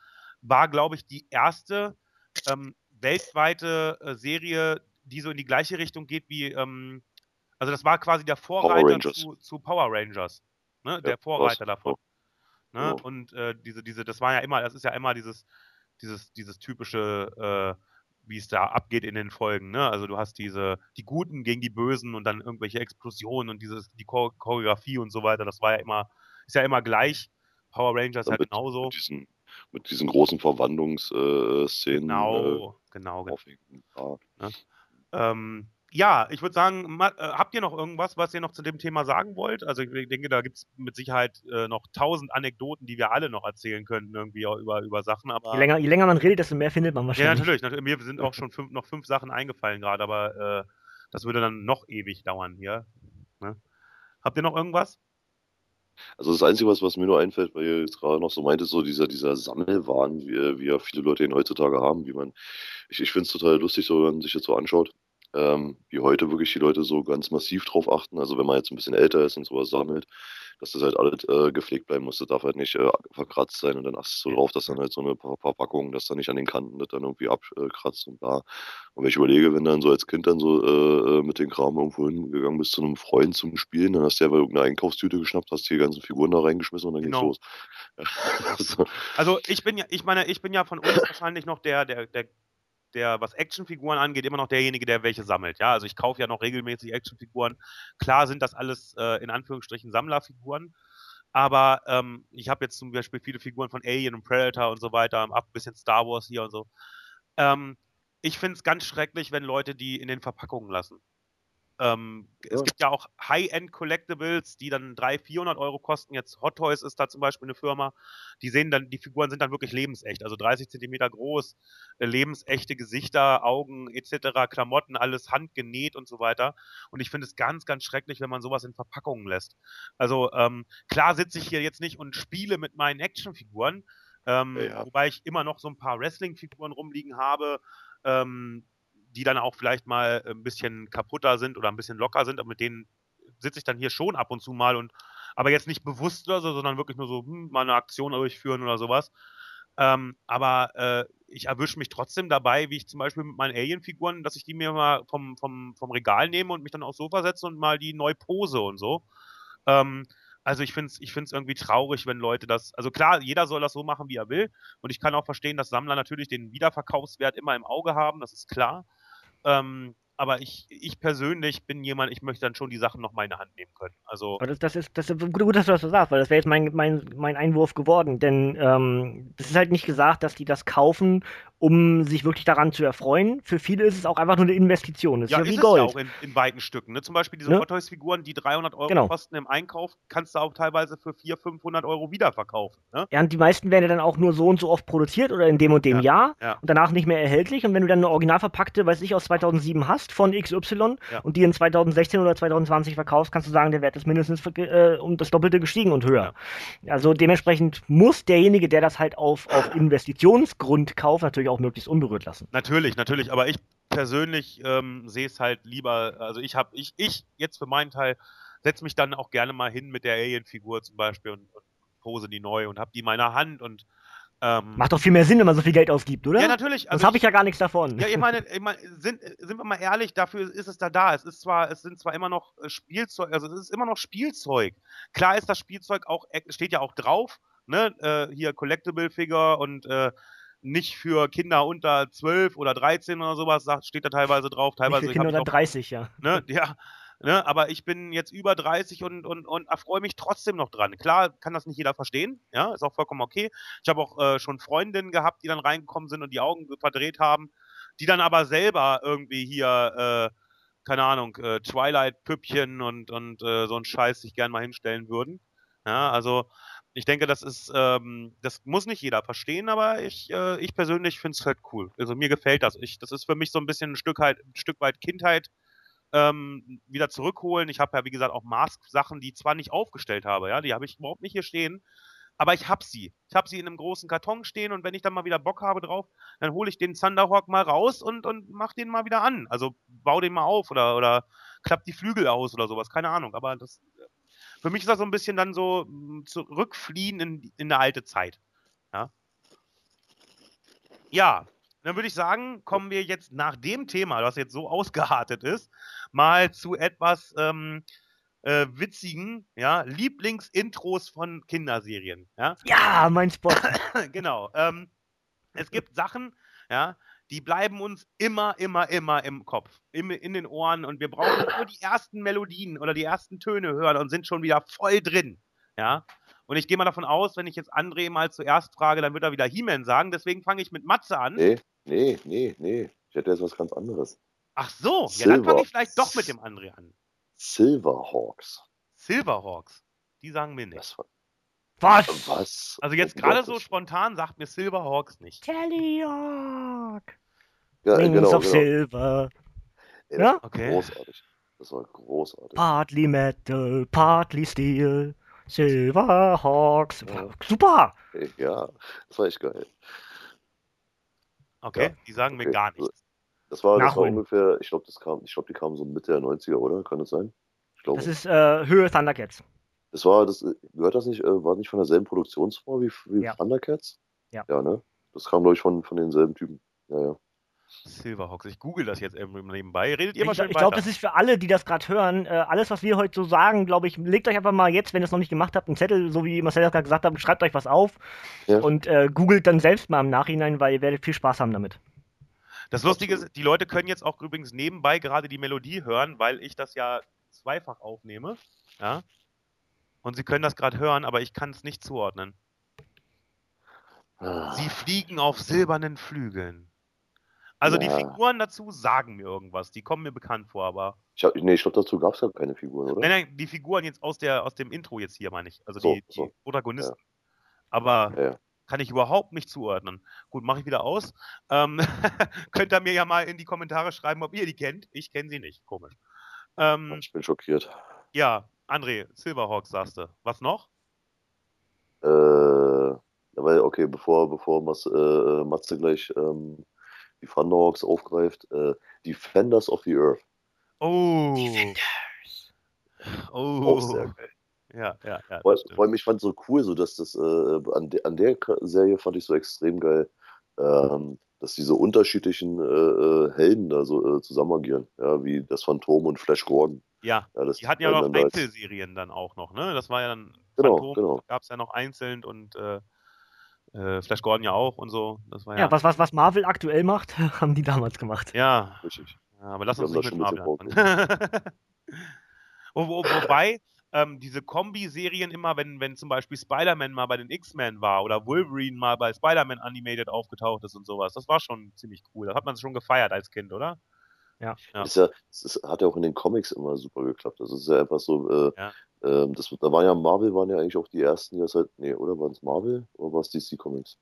war glaube ich die erste ähm, weltweite äh, Serie, die so in die gleiche Richtung geht wie, ähm, also das war quasi der Vorreiter
Rangers.
zu, zu Power Rangers, ne? Der
Ja,
Vorreiter
was?
davon. Ne?
Ja.
Und äh, diese, diese, das war ja immer, das ist ja immer dieses, dieses, dieses typische, äh, wie es da abgeht in den Folgen, ne? Also du hast diese, die Guten gegen die Bösen und dann irgendwelche Explosionen und dieses, die Chor Choreografie und so weiter, das war ja immer, ist ja immer gleich. Power Rangers halt
Mit,
genauso.
mit, diesen, mit diesen großen Verwandlungsszenen.
Genau, genau,
Äh,
genau.
aufhängen. Ja.
Ähm, ja, ich würde sagen, ma- äh, habt ihr noch irgendwas, was ihr noch zu dem Thema sagen wollt? Also ich denke, da gibt es mit Sicherheit äh, noch tausend Anekdoten, die wir alle noch erzählen könnten, irgendwie auch über, über Sachen, aber.
Je länger, je länger man redet, desto mehr findet man
Ja,
wahrscheinlich.
natürlich, natürlich. Mir sind auch schon fünf, noch fünf Sachen eingefallen gerade, aber äh, das würde dann noch ewig dauern hier. Ne? Habt ihr noch irgendwas?
Also das Einzige, was, was mir nur einfällt, weil ihr jetzt gerade noch so meintest, so dieser, dieser Sammelwahn, wie, wie ja viele Leute ihn heutzutage haben, wie man, ich, ich finde es total lustig, so, wenn man sich das so anschaut, ähm, wie heute wirklich die Leute so ganz massiv drauf achten. Also wenn man jetzt ein bisschen älter ist und sowas sammelt, dass das halt alles äh, gepflegt bleiben muss. Das darf halt nicht äh, verkratzt sein und dann achtest du drauf, dass dann halt so eine Ver- Verpackung, dass da nicht an den Kanten das dann irgendwie abkratzt und da. Und wenn ich überlege, wenn dann so als Kind dann so äh, äh, mit dem Kram irgendwo hingegangen bist zu einem Freund zum Spielen, dann hast du ja bei irgendeine Einkaufstüte geschnappt, hast die ganzen Figuren da reingeschmissen und dann
Genau.
ging's los. also,
Also ich bin ja, ich meine, ich bin ja von uns wahrscheinlich noch der, der, der, der, was Actionfiguren angeht, immer noch derjenige, der welche sammelt. Ja, also ich kaufe ja noch regelmäßig Actionfiguren. Klar sind das alles äh, in Anführungsstrichen Sammlerfiguren. Aber ähm, ich habe jetzt zum Beispiel viele Figuren von Alien und Predator und so weiter, ab ein bisschen Star Wars hier und so. Ähm, ich finde es ganz schrecklich, wenn Leute die in den Verpackungen lassen. Ähm, Es
Ja.
gibt ja auch High-End Collectibles, die dann 300, 400 Euro kosten. Jetzt Hot Toys ist da zum Beispiel eine Firma. Die sehen dann, die Figuren sind dann wirklich lebensecht, also 30 Zentimeter groß, äh, lebensechte Gesichter, Augen etc., Klamotten, alles handgenäht und so weiter. Und ich finde es ganz, ganz schrecklich, wenn man sowas in Verpackungen lässt. Also ähm, klar sitze ich hier jetzt nicht und spiele mit meinen Actionfiguren, ähm,
ja.
wobei ich immer noch so ein paar Wrestling-Figuren rumliegen habe, ähm, die dann auch vielleicht mal ein bisschen kaputter sind oder ein bisschen locker sind, aber mit denen sitze ich dann hier schon ab und zu mal und aber jetzt nicht bewusst oder so, sondern wirklich nur so hm, mal eine Aktion durchführen oder sowas. Ähm, aber äh, ich erwische mich trotzdem dabei, wie ich zum Beispiel mit meinen Alien-Figuren, dass ich die mir mal vom, vom, vom Regal nehme und mich dann aufs Sofa setze und mal die neu pose und so. Ähm, Also ich finde es ich find's irgendwie traurig, wenn Leute das, also klar, jeder soll das so machen, wie er will. Und ich kann auch verstehen, dass Sammler natürlich den Wiederverkaufswert immer im Auge haben, das ist klar. Ähm, aber ich, ich persönlich bin jemand, ich möchte dann schon die Sachen noch mal in der Hand nehmen können. Also
das, das, ist, das ist gut, gut, dass du das so sagst, weil das wäre jetzt mein, mein, mein Einwurf geworden. Denn ähm, es ist halt nicht gesagt, dass die das kaufen, um sich wirklich daran zu erfreuen. Für viele ist es auch einfach nur eine Investition. Das
ja,
ist ja
ist
wie Gold.
ja auch in, in weiten Stücken. Ne? Zum Beispiel diese
Ne?
Toys Figuren, die 300 Euro
Genau.
kosten im Einkauf, kannst du auch teilweise für 400, 500 Euro wiederverkaufen. Ne?
Ja, und die meisten werden ja dann auch nur so und so oft produziert oder in dem und dem
Ja,
Jahr
ja.
und danach nicht mehr erhältlich. Und wenn du dann eine original verpackte, weiß ich, aus 2007 hast von XY
Ja.
und die in 2016 oder 2020 verkaufst, kannst du sagen, der Wert ist mindestens äh, um das Doppelte gestiegen und höher. Also dementsprechend muss derjenige, der das halt auf, auf Investitionsgrund kauft, natürlich auch möglichst unberührt lassen.
Natürlich, natürlich, aber ich persönlich ähm, sehe es halt lieber, also ich habe, ich, ich jetzt für meinen Teil, setze mich dann auch gerne mal hin mit der Alien-Figur zum Beispiel und, und pose die neu und habe die in meiner Hand und ähm,
Macht doch viel mehr Sinn, wenn man so viel Geld ausgibt, oder?
ja, natürlich.
Sonst habe ich ja gar nichts davon.
Ja, ich meine, ich meine sind, sind wir mal ehrlich, dafür ist es da da. Es ist zwar, es sind zwar immer noch äh, Spielzeug, also es ist immer noch Spielzeug. Klar ist das Spielzeug auch, äh, steht ja auch drauf, ne, äh, hier Collectible Figure und äh, nicht für Kinder unter 12 oder 13 oder sowas, steht da teilweise drauf,
Nicht
teilweise
für
ich
Kinder unter
auch-
30, ja.
ne, ja, ne, aber ich bin jetzt über 30 und, und, und erfreue mich trotzdem noch dran. Klar kann das nicht jeder verstehen, ja, ist auch vollkommen okay. Ich habe auch äh, schon Freundinnen gehabt, die dann reingekommen sind und die Augen verdreht haben, die dann aber selber irgendwie hier, äh, keine Ahnung, äh, Twilight-Püppchen und, und äh, so einen Scheiß sich gern mal hinstellen würden. Ja, also ich denke, das ist, ähm, das muss nicht jeder verstehen, aber ich, äh, ich persönlich finde es halt cool. Also mir gefällt das. Ich, das ist für mich so ein bisschen ein Stück, halt, ein Stück weit Kindheit ähm, wieder zurückholen. Ich habe ja, wie gesagt, auch Mask-Sachen, die zwar nicht aufgestellt habe, ja, die habe ich überhaupt nicht hier stehen, aber ich habe sie. Ich habe sie in einem großen Karton stehen und wenn ich dann mal wieder Bock habe drauf, dann hole ich den Thunderhawk mal raus und, und mach den mal wieder an. Also bau den mal auf oder, oder klapp die Flügel aus oder sowas, keine Ahnung. Aber das, für mich ist das so ein bisschen dann so mm, zurückfliehen in, in eine alte Zeit. Ja, dann würde ich sagen, kommen wir jetzt nach dem Thema, das jetzt so ausgeartet ist, mal zu etwas ähm, äh, witzigen, ja, Lieblingsintros von Kinderserien. Ja,
Ja, mein Spot.
genau. Ähm, es gibt Sachen, ja, die bleiben uns immer, immer, immer im Kopf, im, in den Ohren und wir brauchen nur die ersten Melodien oder die ersten Töne hören und sind schon wieder voll drin. Ja. Und ich gehe mal davon aus, wenn ich jetzt André mal zuerst frage, dann wird er wieder He-Man sagen. Deswegen fange ich mit Matze an.
Nee, nee, nee, nee. Ich hätte jetzt was ganz anderes.
Ach so, ja, dann fange
Silver.
ich vielleicht doch mit dem André an.
Silverhawks.
Silverhawks. Die sagen mir nicht.
Das war,
Was?
was?
Also jetzt gerade so spontan sagt mir Silverhawks nicht.
Tellyhawk.
Ja,
Wings
genau,
of
genau.
Silver.
Ey,
Ja?
Okay.
Großartig. Das war großartig.
Partly Metal, partly Steel. Silverhawks.
Ja.
Super.
Ja, das war echt geil.
Okay,
Ja,
die sagen mir
okay.
gar nichts.
Das war, das war ungefähr, ich glaube, das kam, ich glaube, die kamen so Mitte der 90er, oder? Kann das sein? Ich glaube.
Das ist äh, Höhe Thundercats.
Das war, das gehört das nicht, äh, war nicht von derselben Produktionsfirma wie, wie
Ja.
Thundercats?
Ja.
Ja, ne? Das kam, glaube ich, von, von denselben Typen. Ja, ja.
Silverhawks. Ich google das jetzt eben nebenbei. Redet ihr
Ich,
mal
ich
schön
glaube,
weiter.
das ist für alle, die das gerade hören, äh, alles, was wir heute so sagen, glaube ich, legt euch einfach mal jetzt, wenn ihr es noch nicht gemacht habt, einen Zettel, so wie Marcel das gerade gesagt hat, schreibt euch was auf
Ja.
und äh, googelt dann selbst mal im Nachhinein, weil ihr werdet viel Spaß haben damit.
Das Lustige ist, die Leute können jetzt auch übrigens nebenbei gerade die Melodie hören, weil ich das ja zweifach aufnehme. Ja. Und sie können das gerade hören, aber ich kann es nicht zuordnen.
Ah,
Sie fliegen auf silbernen Flügeln. Also die
Ja.
Figuren dazu sagen mir irgendwas. Die kommen mir bekannt vor, aber.
Ich hab, nee, ich glaube, dazu gab es ja keine Figuren, oder?
Nein, nein, die Figuren jetzt aus, der, aus dem Intro jetzt hier, meine ich. Also
So,
die, die
so.
Protagonisten. Aber
Ja, ja.
kann ich überhaupt nicht zuordnen. Gut, mache ich wieder aus. Ähm, könnt ihr mir ja mal in die Kommentare schreiben, ob ihr die kennt. Ich kenne sie nicht. Komisch. Ähm,
Ich bin schockiert.
ja, André, Silverhawks sagst du. Was noch?
Äh, ja, weil, okay, bevor, bevor Mas, äh, Matze gleich ähm, die Thunderhawks aufgreift, äh, Defenders of the Earth.
Oh. Oh.
Auch sehr geil.
Ja, ja, ja.
Vor, allem, ich fand so cool, so dass das äh, an, de, an der Serie fand ich so extrem geil, ähm, dass diese unterschiedlichen äh, äh, Helden da so äh, zusammen agieren, ja, wie das Phantom und Flash Gordon.
Ja,
Ja, das
die hatten ja noch
dann als-
Einzelserien dann auch noch, ne? Das war ja dann
Genau,
Phantom,
genau.
gab es ja noch einzeln und äh, äh, Flash Gordon ja auch und so. Das war
Ja,
ja.
was, was, was Marvel aktuell macht, haben die damals gemacht.
Ja,
Richtig.
ja, aber lass uns nicht
da
mit
schon
Marvel anfangen. wo, wo, wobei ähm, diese Kombi-Serien immer, wenn, wenn zum Beispiel Spider-Man mal bei den X-Men war oder Wolverine mal bei Spider-Man Animated aufgetaucht ist und sowas, das war schon ziemlich cool. Das hat man schon gefeiert als Kind, oder?
Ja.
Ja.
Ist ja, es ist, hat ja auch in den Comics immer super geklappt. Das ist ja einfach so, äh,
Ja.
Ähm, das, da waren ja Marvel, waren ja eigentlich auch die ersten, die das halt, nee, oder waren es Marvel oder war es DC Comics?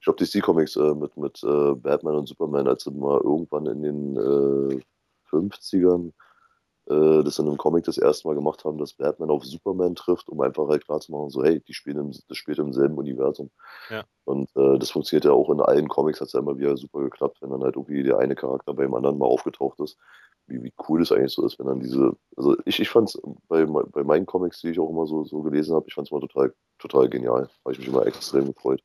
Ich glaube DC Comics äh, mit, mit äh, Batman und Superman, als sie mal irgendwann in den äh, 50ern äh, das in einem Comic das erste Mal gemacht haben, dass Batman auf Superman trifft, um einfach halt klarzumachen, so hey, die spielen im, das spielt im selben Universum.
Ja.
Und äh, das funktioniert ja auch in allen Comics, hat es ja immer wieder super geklappt, wenn dann halt irgendwie der eine Charakter beim anderen mal aufgetaucht ist. Wie, wie cool das eigentlich so ist, wenn dann diese, also ich, ich fand es bei, bei meinen Comics, die ich auch immer so, so gelesen habe, ich fand es mal total, total genial. Habe ich mich immer extrem gefreut.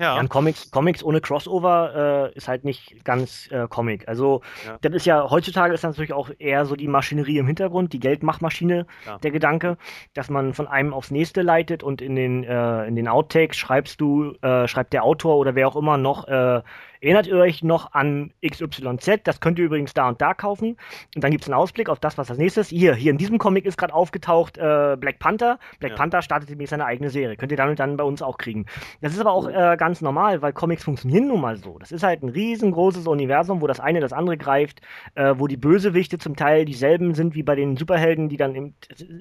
Ja,
Ja.
und Comics, Comics ohne Crossover äh, ist halt nicht ganz äh, Comic. Also,
Ja.
das ist ja, heutzutage ist das natürlich auch eher so die Maschinerie im Hintergrund, die Geldmachmaschine,
Ja.
der Gedanke, dass man von einem aufs nächste leitet und in den, äh, in den Outtakes schreibst du, äh, schreibt der Autor oder wer auch immer noch, äh, erinnert ihr euch noch an XYZ, das könnt ihr übrigens da und da kaufen. Und dann gibt es einen Ausblick auf das, was als nächstes. Hier, hier in diesem Comic ist gerade aufgetaucht äh, Black Panther. Black
Ja.
Panther startet demnächst seine eigene Serie. Könnt ihr dann und dann bei uns auch kriegen. Das ist aber auch äh, ganz normal, weil Comics funktionieren nun mal so. Das ist halt ein riesengroßes Universum, wo das eine das andere greift, äh, wo die Bösewichte zum Teil dieselben sind wie bei den Superhelden, die dann im.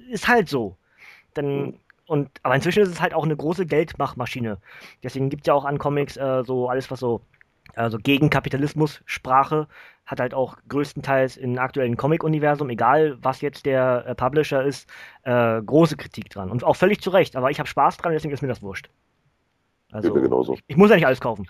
Ist halt so. Dann. Und, aber inzwischen ist es halt auch eine große Geldmachmaschine. Deswegen gibt es ja auch an Comics äh, so alles, was so also gegen Kapitalismus Sprache hat halt auch größtenteils im aktuellen Comic-Universum, egal was jetzt der äh, Publisher ist, äh, große Kritik dran. Und auch völlig zu Recht. Aber ich habe Spaß dran, deswegen ist mir das wurscht. Also,
genauso.
Ich, ich muss ja nicht alles kaufen.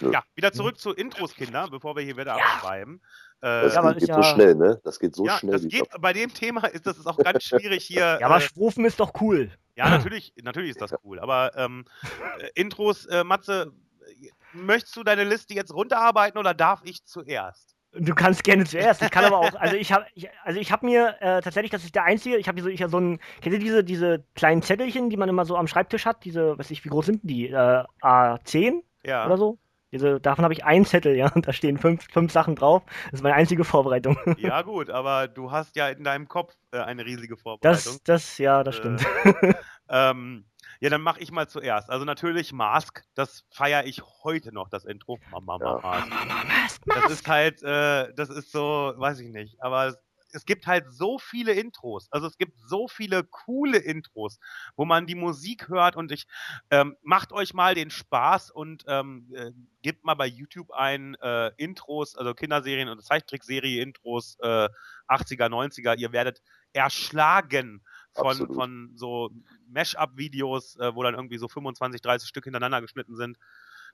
ja, wieder zurück zu Intros, Kinder, bevor wir hier wieder
Ja.
abschreiben. Äh,
Das
Ja, aber
geht, geht so
ja-
schnell, ne? Das geht so
ja,
schnell.
das geht, bei dem Thema ist das ist auch ganz schwierig hier.
Ja, aber
äh,
Schwufen ist doch cool.
Ja, natürlich, natürlich ist das cool. Aber ähm, äh, Intros, äh, Matze, äh, möchtest du deine Liste jetzt runterarbeiten oder darf ich zuerst?
Du kannst gerne zuerst. Ich kann aber auch, also ich habe, also ich habe mir äh, tatsächlich, das ist der einzige, ich habe hier so, ich hab so ein, kennt ihr diese, diese kleinen Zettelchen, die man immer so am Schreibtisch hat? Diese, weiß ich, wie groß sind die? Äh, A10
Ja.
oder so? Diese, davon habe ich einen Zettel, ja, und da stehen fünf, fünf Sachen drauf. Das ist meine einzige Vorbereitung.
Ja, gut, aber du hast ja in deinem Kopf äh, eine riesige Vorbereitung.
Das, das, ja, das
Äh,
stimmt.
Ähm, ja, dann mache ich mal zuerst. Also natürlich Mask, das feiere ich heute noch, das Intro. Mama,
Ja.
Mask. Das ist halt, äh, das ist so, weiß ich nicht, aber es, es gibt halt so viele Intros. Also es gibt so viele coole Intros, wo man die Musik hört und ich ähm, macht euch mal den Spaß und ähm, äh, gebt mal bei YouTube ein äh, Intros, also Kinderserien und Zeichentrickserie-Intros äh, 80er, 90er. Ihr werdet erschlagen von,
Absolut.
von so Mash-up-Videos, äh, wo dann irgendwie so 25, 30 Stück hintereinander geschnitten sind.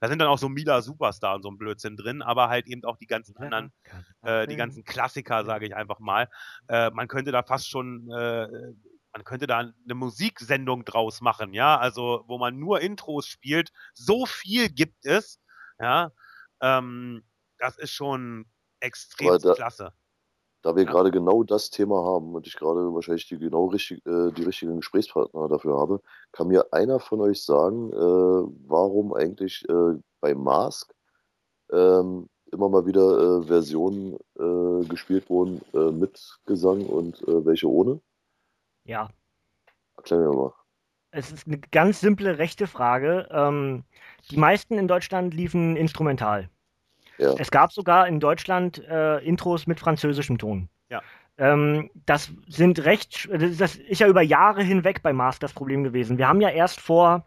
Da sind dann auch so Mila Superstar und so ein Blödsinn drin, aber halt eben auch die ganzen anderen, äh, die ganzen Klassiker, sage ich einfach mal. Äh, man könnte da fast schon, äh, man könnte da eine Musiksendung draus machen, ja, also wo man nur Intros spielt. So viel gibt es, ja. Ähm, das ist schon extrem
da-
klasse.
Da wir gerade genau das Thema haben und ich gerade wahrscheinlich die genau richtig, äh, die richtigen Gesprächspartner dafür habe, kann mir einer von euch sagen, äh, warum eigentlich äh, bei Mask ähm, immer mal wieder äh, Versionen äh, gespielt wurden äh, mit Gesang und welche ohne?
Ja,
Erklär mir mal.
es ist eine ganz simple rechte Frage. Ähm, die meisten in Deutschland liefen instrumental.
Ja.
Es gab sogar in Deutschland äh, Intros mit französischem Ton.
Ja.
Ähm, das sind recht, das ist ja über Jahre hinweg bei Mars das Problem gewesen. Wir haben ja erst vor,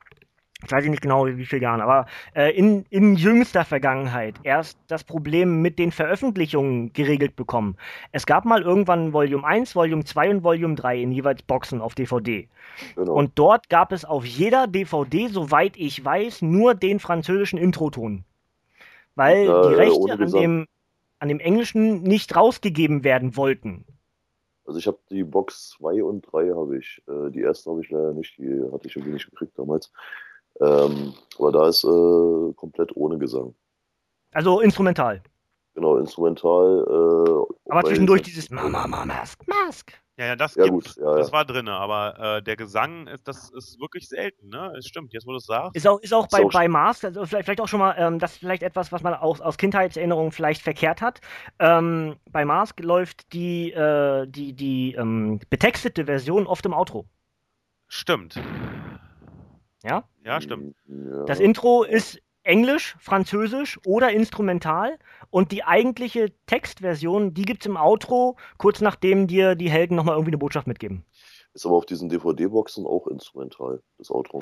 ich weiß nicht genau wie viele Jahren, aber äh, in, in jüngster Vergangenheit erst das Problem mit den Veröffentlichungen geregelt bekommen. Es gab mal irgendwann Volume 1, Volume 2 und Volume 3 in jeweils Boxen auf DVD.
Genau.
Und dort gab es auf jeder DVD, soweit ich weiß, nur den französischen Introton. Weil
Ja,
die
äh,
Rechte an dem, an dem Englischen nicht rausgegeben werden wollten.
Also ich habe die Box 2 und 3 habe ich. Äh, die erste habe ich leider nicht, die hatte ich irgendwie nicht gekriegt damals. Ähm, aber da ist äh, komplett ohne Gesang.
Also instrumental.
Genau, instrumental. Äh,
aber zwischendurch dieses Mama, Mama, Mask, Mask.
Ja, ja, das
ja,
gibt's.
Gut, ja,
das
ja.
war drin, aber äh, der Gesang, ist, das ist wirklich selten, ne? Es stimmt, jetzt wo du es sagst.
Ist auch, ist auch
Ist
bei,
auch
bei Mars, also vielleicht, vielleicht auch schon mal, ähm, das ist vielleicht etwas, was man aus, aus Kindheitserinnerungen vielleicht verkehrt hat. Ähm, bei Mars läuft die, äh, die, die ähm, betextete Version oft im Outro.
Stimmt.
Ja?
Ja, stimmt.
Ja.
Das Intro ist Englisch, Französisch oder instrumental und die eigentliche Textversion, die gibt es im Outro, kurz nachdem dir die Helden nochmal irgendwie eine Botschaft mitgeben.
Ist aber auf diesen DVD-Boxen auch instrumental, das Outro.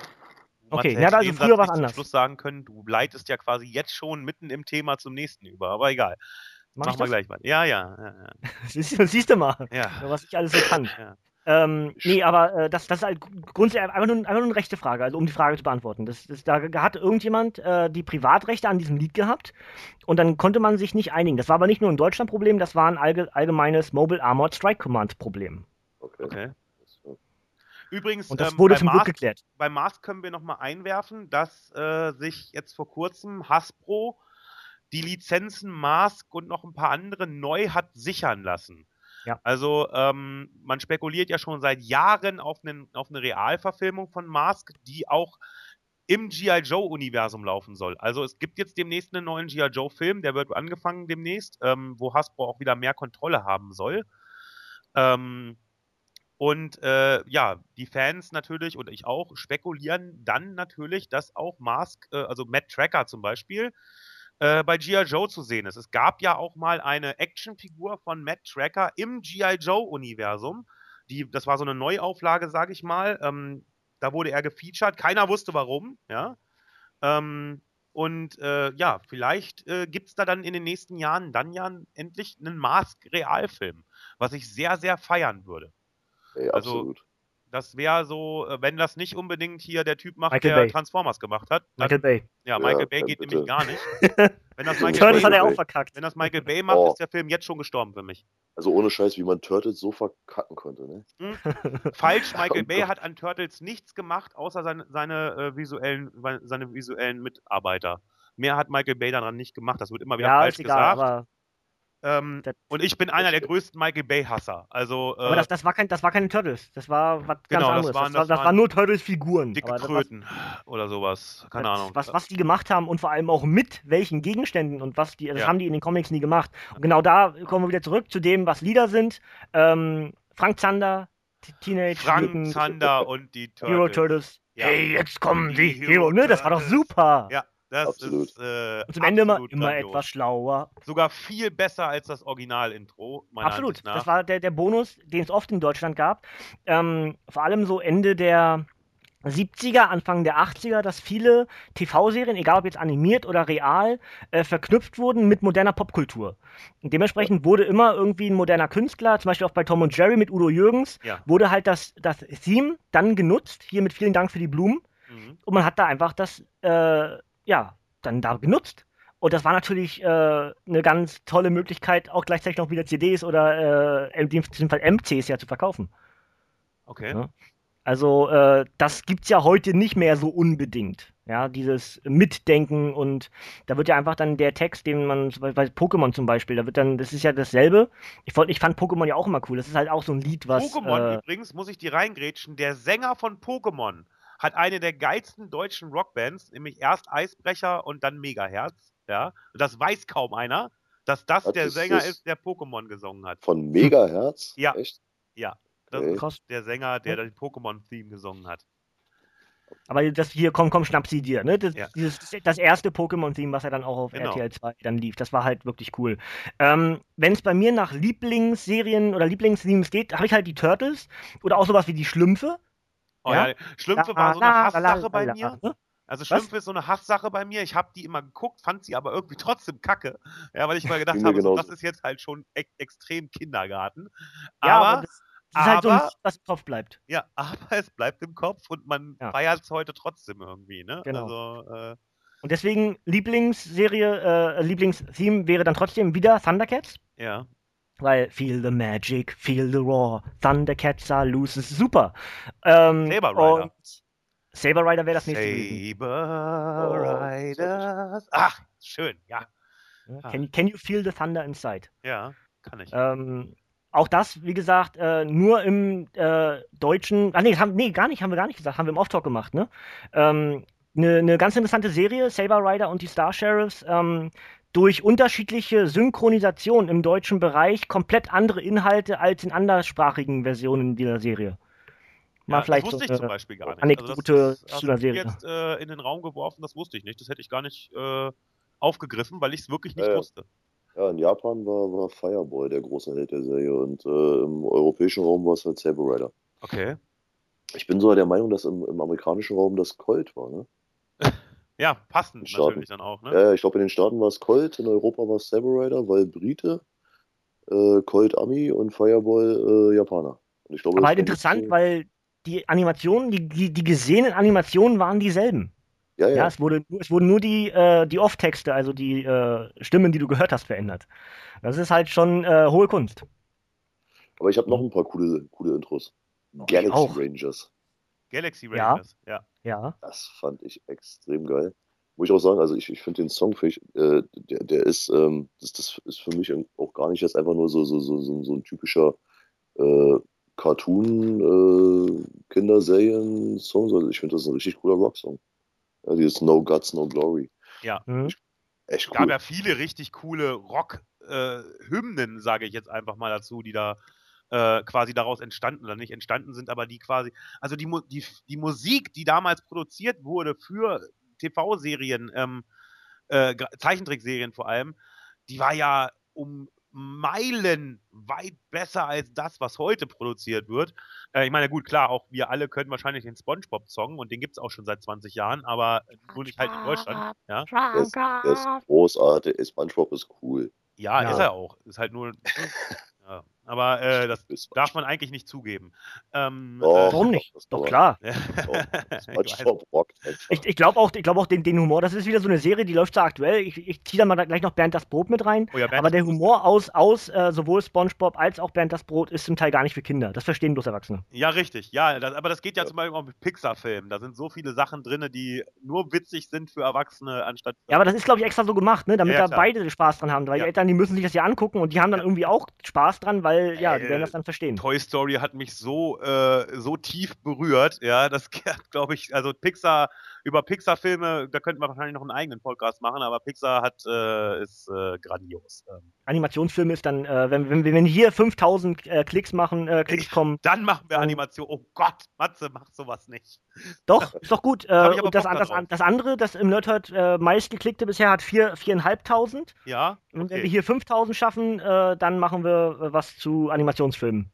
Okay, ja,
hätte
also früher war's
nicht
anders.
Schluss sagen können, du leitest ja quasi jetzt schon mitten im Thema zum nächsten über, aber egal.
Mach
wir
das?
gleich mal. Ja, ja, ja,
Siehst, du- siehst du mal,
ja. ja.
was ich alles so kann.
Ja.
Ähm, nee, aber äh, das, das ist halt grundsätzlich einfach nur, einfach nur eine rechte Frage, also um die Frage zu beantworten. Das, das, da hat irgendjemand äh, die Privatrechte an diesem Lied gehabt und dann konnte man sich nicht einigen. Das war aber nicht nur ein Deutschland-Problem, das war ein allge allgemeines Mobile Armored Strike Command-Problem.
Okay.
Okay. Übrigens,
Und das
ähm,
wurde
bei
zum
Mars,
geklärt.
bei Mars können wir nochmal einwerfen, dass äh, sich jetzt vor kurzem Hasbro die Lizenzen Mask und noch ein paar andere neu hat sichern lassen.
Ja.
Also ähm, man spekuliert ja schon seit Jahren auf, einen, auf eine Realverfilmung von Mask, die auch im G.I. Joe-Universum laufen soll. Also es gibt jetzt demnächst einen neuen G.I. Joe-Film, der wird angefangen demnächst, ähm, wo Hasbro auch wieder mehr Kontrolle haben soll. Ähm, und äh, ja, die Fans natürlich und ich auch spekulieren dann natürlich, dass auch Mask, äh, also Matt Tracker zum Beispiel, äh, bei G.I. Joe zu sehen ist. Es gab ja auch mal eine Actionfigur von Matt Tracker im G.I. Joe-Universum. Die, das war so eine Neuauflage, sage ich mal. Ähm, da wurde er gefeatured. Keiner wusste warum, ja. Ähm, und äh, ja, vielleicht äh, gibt es da dann in den nächsten Jahren dann ja endlich einen Mask-Realfilm, was ich sehr, sehr feiern würde.
ey,
Also,
absolut.
Das wäre so, äh, wenn das nicht unbedingt hier der Typ macht,
Michael
der
Bay.
Transformers gemacht hat. Dann,
Michael Bay.
ja, Michael
Ja,
Bay geht
bitte.
nämlich gar nicht. Wenn das Michael,
Turtles hat
Bay,
er auch verkackt.
wenn das Michael Bay macht,
Oh.
ist der Film jetzt schon gestorben für mich.
Also ohne Scheiß, wie man Turtles so verkacken konnte, ne?
Falsch, Michael
Oh
Bay hat an Turtles nichts gemacht, außer seine, seine, äh, visuellen, seine visuellen Mitarbeiter. Mehr hat Michael Bay daran nicht gemacht. Das wird immer wieder
Ja,
falsch
ist egal,
gesagt. Ähm, und ich bin einer der größten Michael Bay-Hasser. Also, äh,
aber das, das, war kein, das war keine Turtles. Das war was ganz
Genau, das
anderes.
waren-
das, war,
das
das
waren
waren nur Turtles-Figuren.
dicke Kröten oder sowas. Keine Ahnung.
Was, was die gemacht haben und vor allem auch mit welchen Gegenständen und was die, das
Ja.
haben die in den Comics nie gemacht. Und genau da kommen wir wieder zurück zu dem, was Lieder sind. Ähm, Frank Zander, Teenage
Frank
Mutant
Zander und die Turtles.
Hero Turtles.
Ja.
Hey, jetzt kommen die,
Die
Hero,
Hero
ne? Das war doch super.
Ja, das
Absolut.
ist äh,
Und zum Ende immer, immer etwas schlauer.
Sogar viel besser als das Original-Intro,
Absolut. Das war der, der Bonus, den es oft in Deutschland gab. Ähm, vor allem so Ende der 70er, Anfang der 80er, dass viele TV-Serien, egal ob jetzt animiert oder real, äh, verknüpft wurden mit moderner Popkultur. Und dementsprechend wurde immer irgendwie ein moderner Künstler, zum Beispiel auch bei Tom und Jerry mit Udo Jürgens,
Ja.
wurde halt das, das Theme dann genutzt, hier mit vielen Dank für die Blumen.
Mhm.
Und man hat da einfach das, äh, ja, dann da genutzt. Und das war natürlich äh, eine ganz tolle Möglichkeit, auch gleichzeitig noch wieder CDs oder äh, in diesem Fall MCs ja zu verkaufen.
Okay.
Ja. Also äh, das gibt's ja heute nicht mehr so unbedingt. Ja, dieses Mitdenken und da wird ja einfach dann der Text, den man, bei, bei Pokémon zum Beispiel, da wird dann, das ist ja dasselbe. Ich, wollt- ich fand Pokémon ja auch immer cool. Das ist halt auch so ein Lied, was.
Pokémon
äh,
übrigens, muss ich die reingrätschen, der Sänger von Pokémon hat eine der geilsten deutschen Rockbands, nämlich erst Eisbrecher und dann Megaherz. Ja, und das weiß kaum einer, dass das
Was
der
ist
Sänger
das?
ist, der Pokémon gesungen hat.
Von Megaherz?
Ja.
Echt?
Das
Okay.
ist der Sänger, der den Pokémon-Theme gesungen hat.
Aber das hier, komm, komm, schnapp sie dir, ne? Das,
Ja.
dieses, das erste Pokémon-Theme, was ja dann auch auf
Genau.
RTL 2 dann lief, das war halt wirklich cool. Ähm, Wenn es bei mir nach Lieblingsserien oder Lieblingsthemes geht, habe ich halt die Turtles oder auch sowas wie die Schlümpfe.
Oh,
Ja?
ja. Schlümpfe war so eine Hasssache bei mir. Also? Schlümpfe ist so eine Hasssache bei mir. Ich habe die immer geguckt, fand sie aber irgendwie trotzdem kacke. Ja, weil ich mal gedacht habe, so, das ist jetzt halt schon e extrem Kindergarten.
Ja,
aber,
aber das, das ist halt so ein
aber-
was im Kopf bleibt.
ja, aber es bleibt im Kopf und man
Ja.
feiert es heute trotzdem irgendwie, ne?
Genau.
Also, äh,
Und deswegen Lieblingsserie, äh, Lieblingstheme wäre dann trotzdem wieder Thundercats.
ja.
Weil Feel the Magic, Feel the are loose, das ist super. Ähm,
Saber Rider.
Saber Rider wäre das nächste.
Saber
Oh,
Riders. Ach, schön, ja.
Ah. Can, can, you feel the thunder inside?
Ja, kann ich.
Ähm, auch das, wie gesagt, äh, nur im äh, deutschen. Ah, nee, haben, nee, gar nicht, haben wir gar nicht gesagt, haben wir im Off-Talk gemacht, ne? Ähm, eine, eine ganz interessante Serie, Saber Rider und die Star Sheriffs, ähm, durch unterschiedliche Synchronisation im deutschen Bereich komplett andere Inhalte als in anderssprachigen Versionen dieser Serie.
Mal ja, vielleicht das wusste so, ich zum Beispiel gar nicht.
Anekdote also das,
zu der Serie. jetzt äh, in den Raum geworfen, das wusste ich nicht. Das hätte ich gar nicht äh, aufgegriffen, weil ich es wirklich nicht
ja,
wusste.
Ja, in Japan war, war Fireboy der große Held der Serie und äh, im europäischen Raum war es halt Saber Rider.
Okay.
Ich bin sogar der Meinung, dass im, im amerikanischen Raum das Colt war, ne?
ja, passend natürlich dann auch, ne?
Ja, ich glaube, in den Staaten war es Colt, in Europa war es Saber Rider, weil Brite, äh, Colt Ami und Fireball äh, Japaner.
Und glaub, Aber halt interessant, so... weil die Animationen, die, die, die gesehenen Animationen waren dieselben. Ja, ja. ja es, wurde, es wurden nur die, äh, die Off-Texte, also die äh, Stimmen, die du gehört hast, verändert. Das ist halt schon äh, hohe Kunst.
Aber ich habe noch ein paar coole, coole Intros. Galaxy Rangers.
Galaxy Rangers, ja.
ja.
Das fand ich extrem geil. Muss ich auch sagen, also ich, ich finde den Song, ich, äh, der, der ist, ähm, das, das ist für mich auch gar nicht jetzt einfach nur so, so, so, so, so ein typischer äh, Cartoon-Kinderserien-Song, äh, sondern ich finde das ein richtig cooler Rock-Song. Ja, dieses No Guts, No Glory.
Ja. Mhm. Echt cool. gab ja viele richtig coole Rock-Hymnen, äh, sage ich jetzt einfach mal dazu, die da äh, quasi daraus entstanden oder nicht entstanden sind, aber die quasi, also die, die, die Musik, die damals produziert wurde für TV-Serien, ähm, äh, Zeichentrickserien vor allem, die war ja um Meilen weit besser als das, was heute produziert wird. Äh, ich meine, gut, klar, auch wir alle können wahrscheinlich den Spongebob-Song und den gibt es auch schon seit 20 Jahren, aber nur nicht halt in Deutschland. Ja?
Der ist, der ist großartig, Spongebob ist cool.
Ja, ja, ist er auch. Ist halt nur. ja. Aber äh, das darf man eigentlich nicht zugeben.
Ähm, oh, äh, Warum nicht? Doch klar. ich ich glaube auch, ich glaub auch den, den Humor, das ist wieder so eine Serie, die läuft so aktuell. Ich, ich ziehe da mal gleich noch Bernd das Brot mit rein. Oh ja, aber der Humor aus, aus äh, sowohl Spongebob als auch Bernd das Brot ist zum Teil gar nicht für Kinder. Das verstehen bloß Erwachsene.
Ja, richtig. Ja, das, aber das geht ja, ja. zum Beispiel auch mit Pixar-Filmen. Da sind so viele Sachen drin, die nur witzig sind für Erwachsene anstatt.
Ja, aber das ist, glaube ich, extra so gemacht, ne? damit ja, da beide Spaß dran haben. Weil die Eltern, die müssen sich das ja angucken und die haben dann irgendwie auch Spaß dran, weil ja, die werden das dann dann verstehen.
Toy Story hat mich so, äh, so tief berührt, ja, das glaube ich, also Pixar, über Pixar-Filme, da könnte man wahrscheinlich noch einen eigenen Podcast machen, aber Pixar hat, äh, ist äh, grandios. Ähm.
Animationsfilm ist dann, äh, wenn, wenn, wenn hier 5000 äh, Klicks machen, äh, Klicks kommen.
Dann machen wir Animation. Oh Gott, Matze macht sowas nicht.
Doch, ist doch gut. und das, das, das, andere, das im Nerdhurt äh, meistgeklickte bisher hat 4.500.
Ja.
Okay. Und wenn wir hier 5000 schaffen, dann machen wir was zu Animationsfilmen.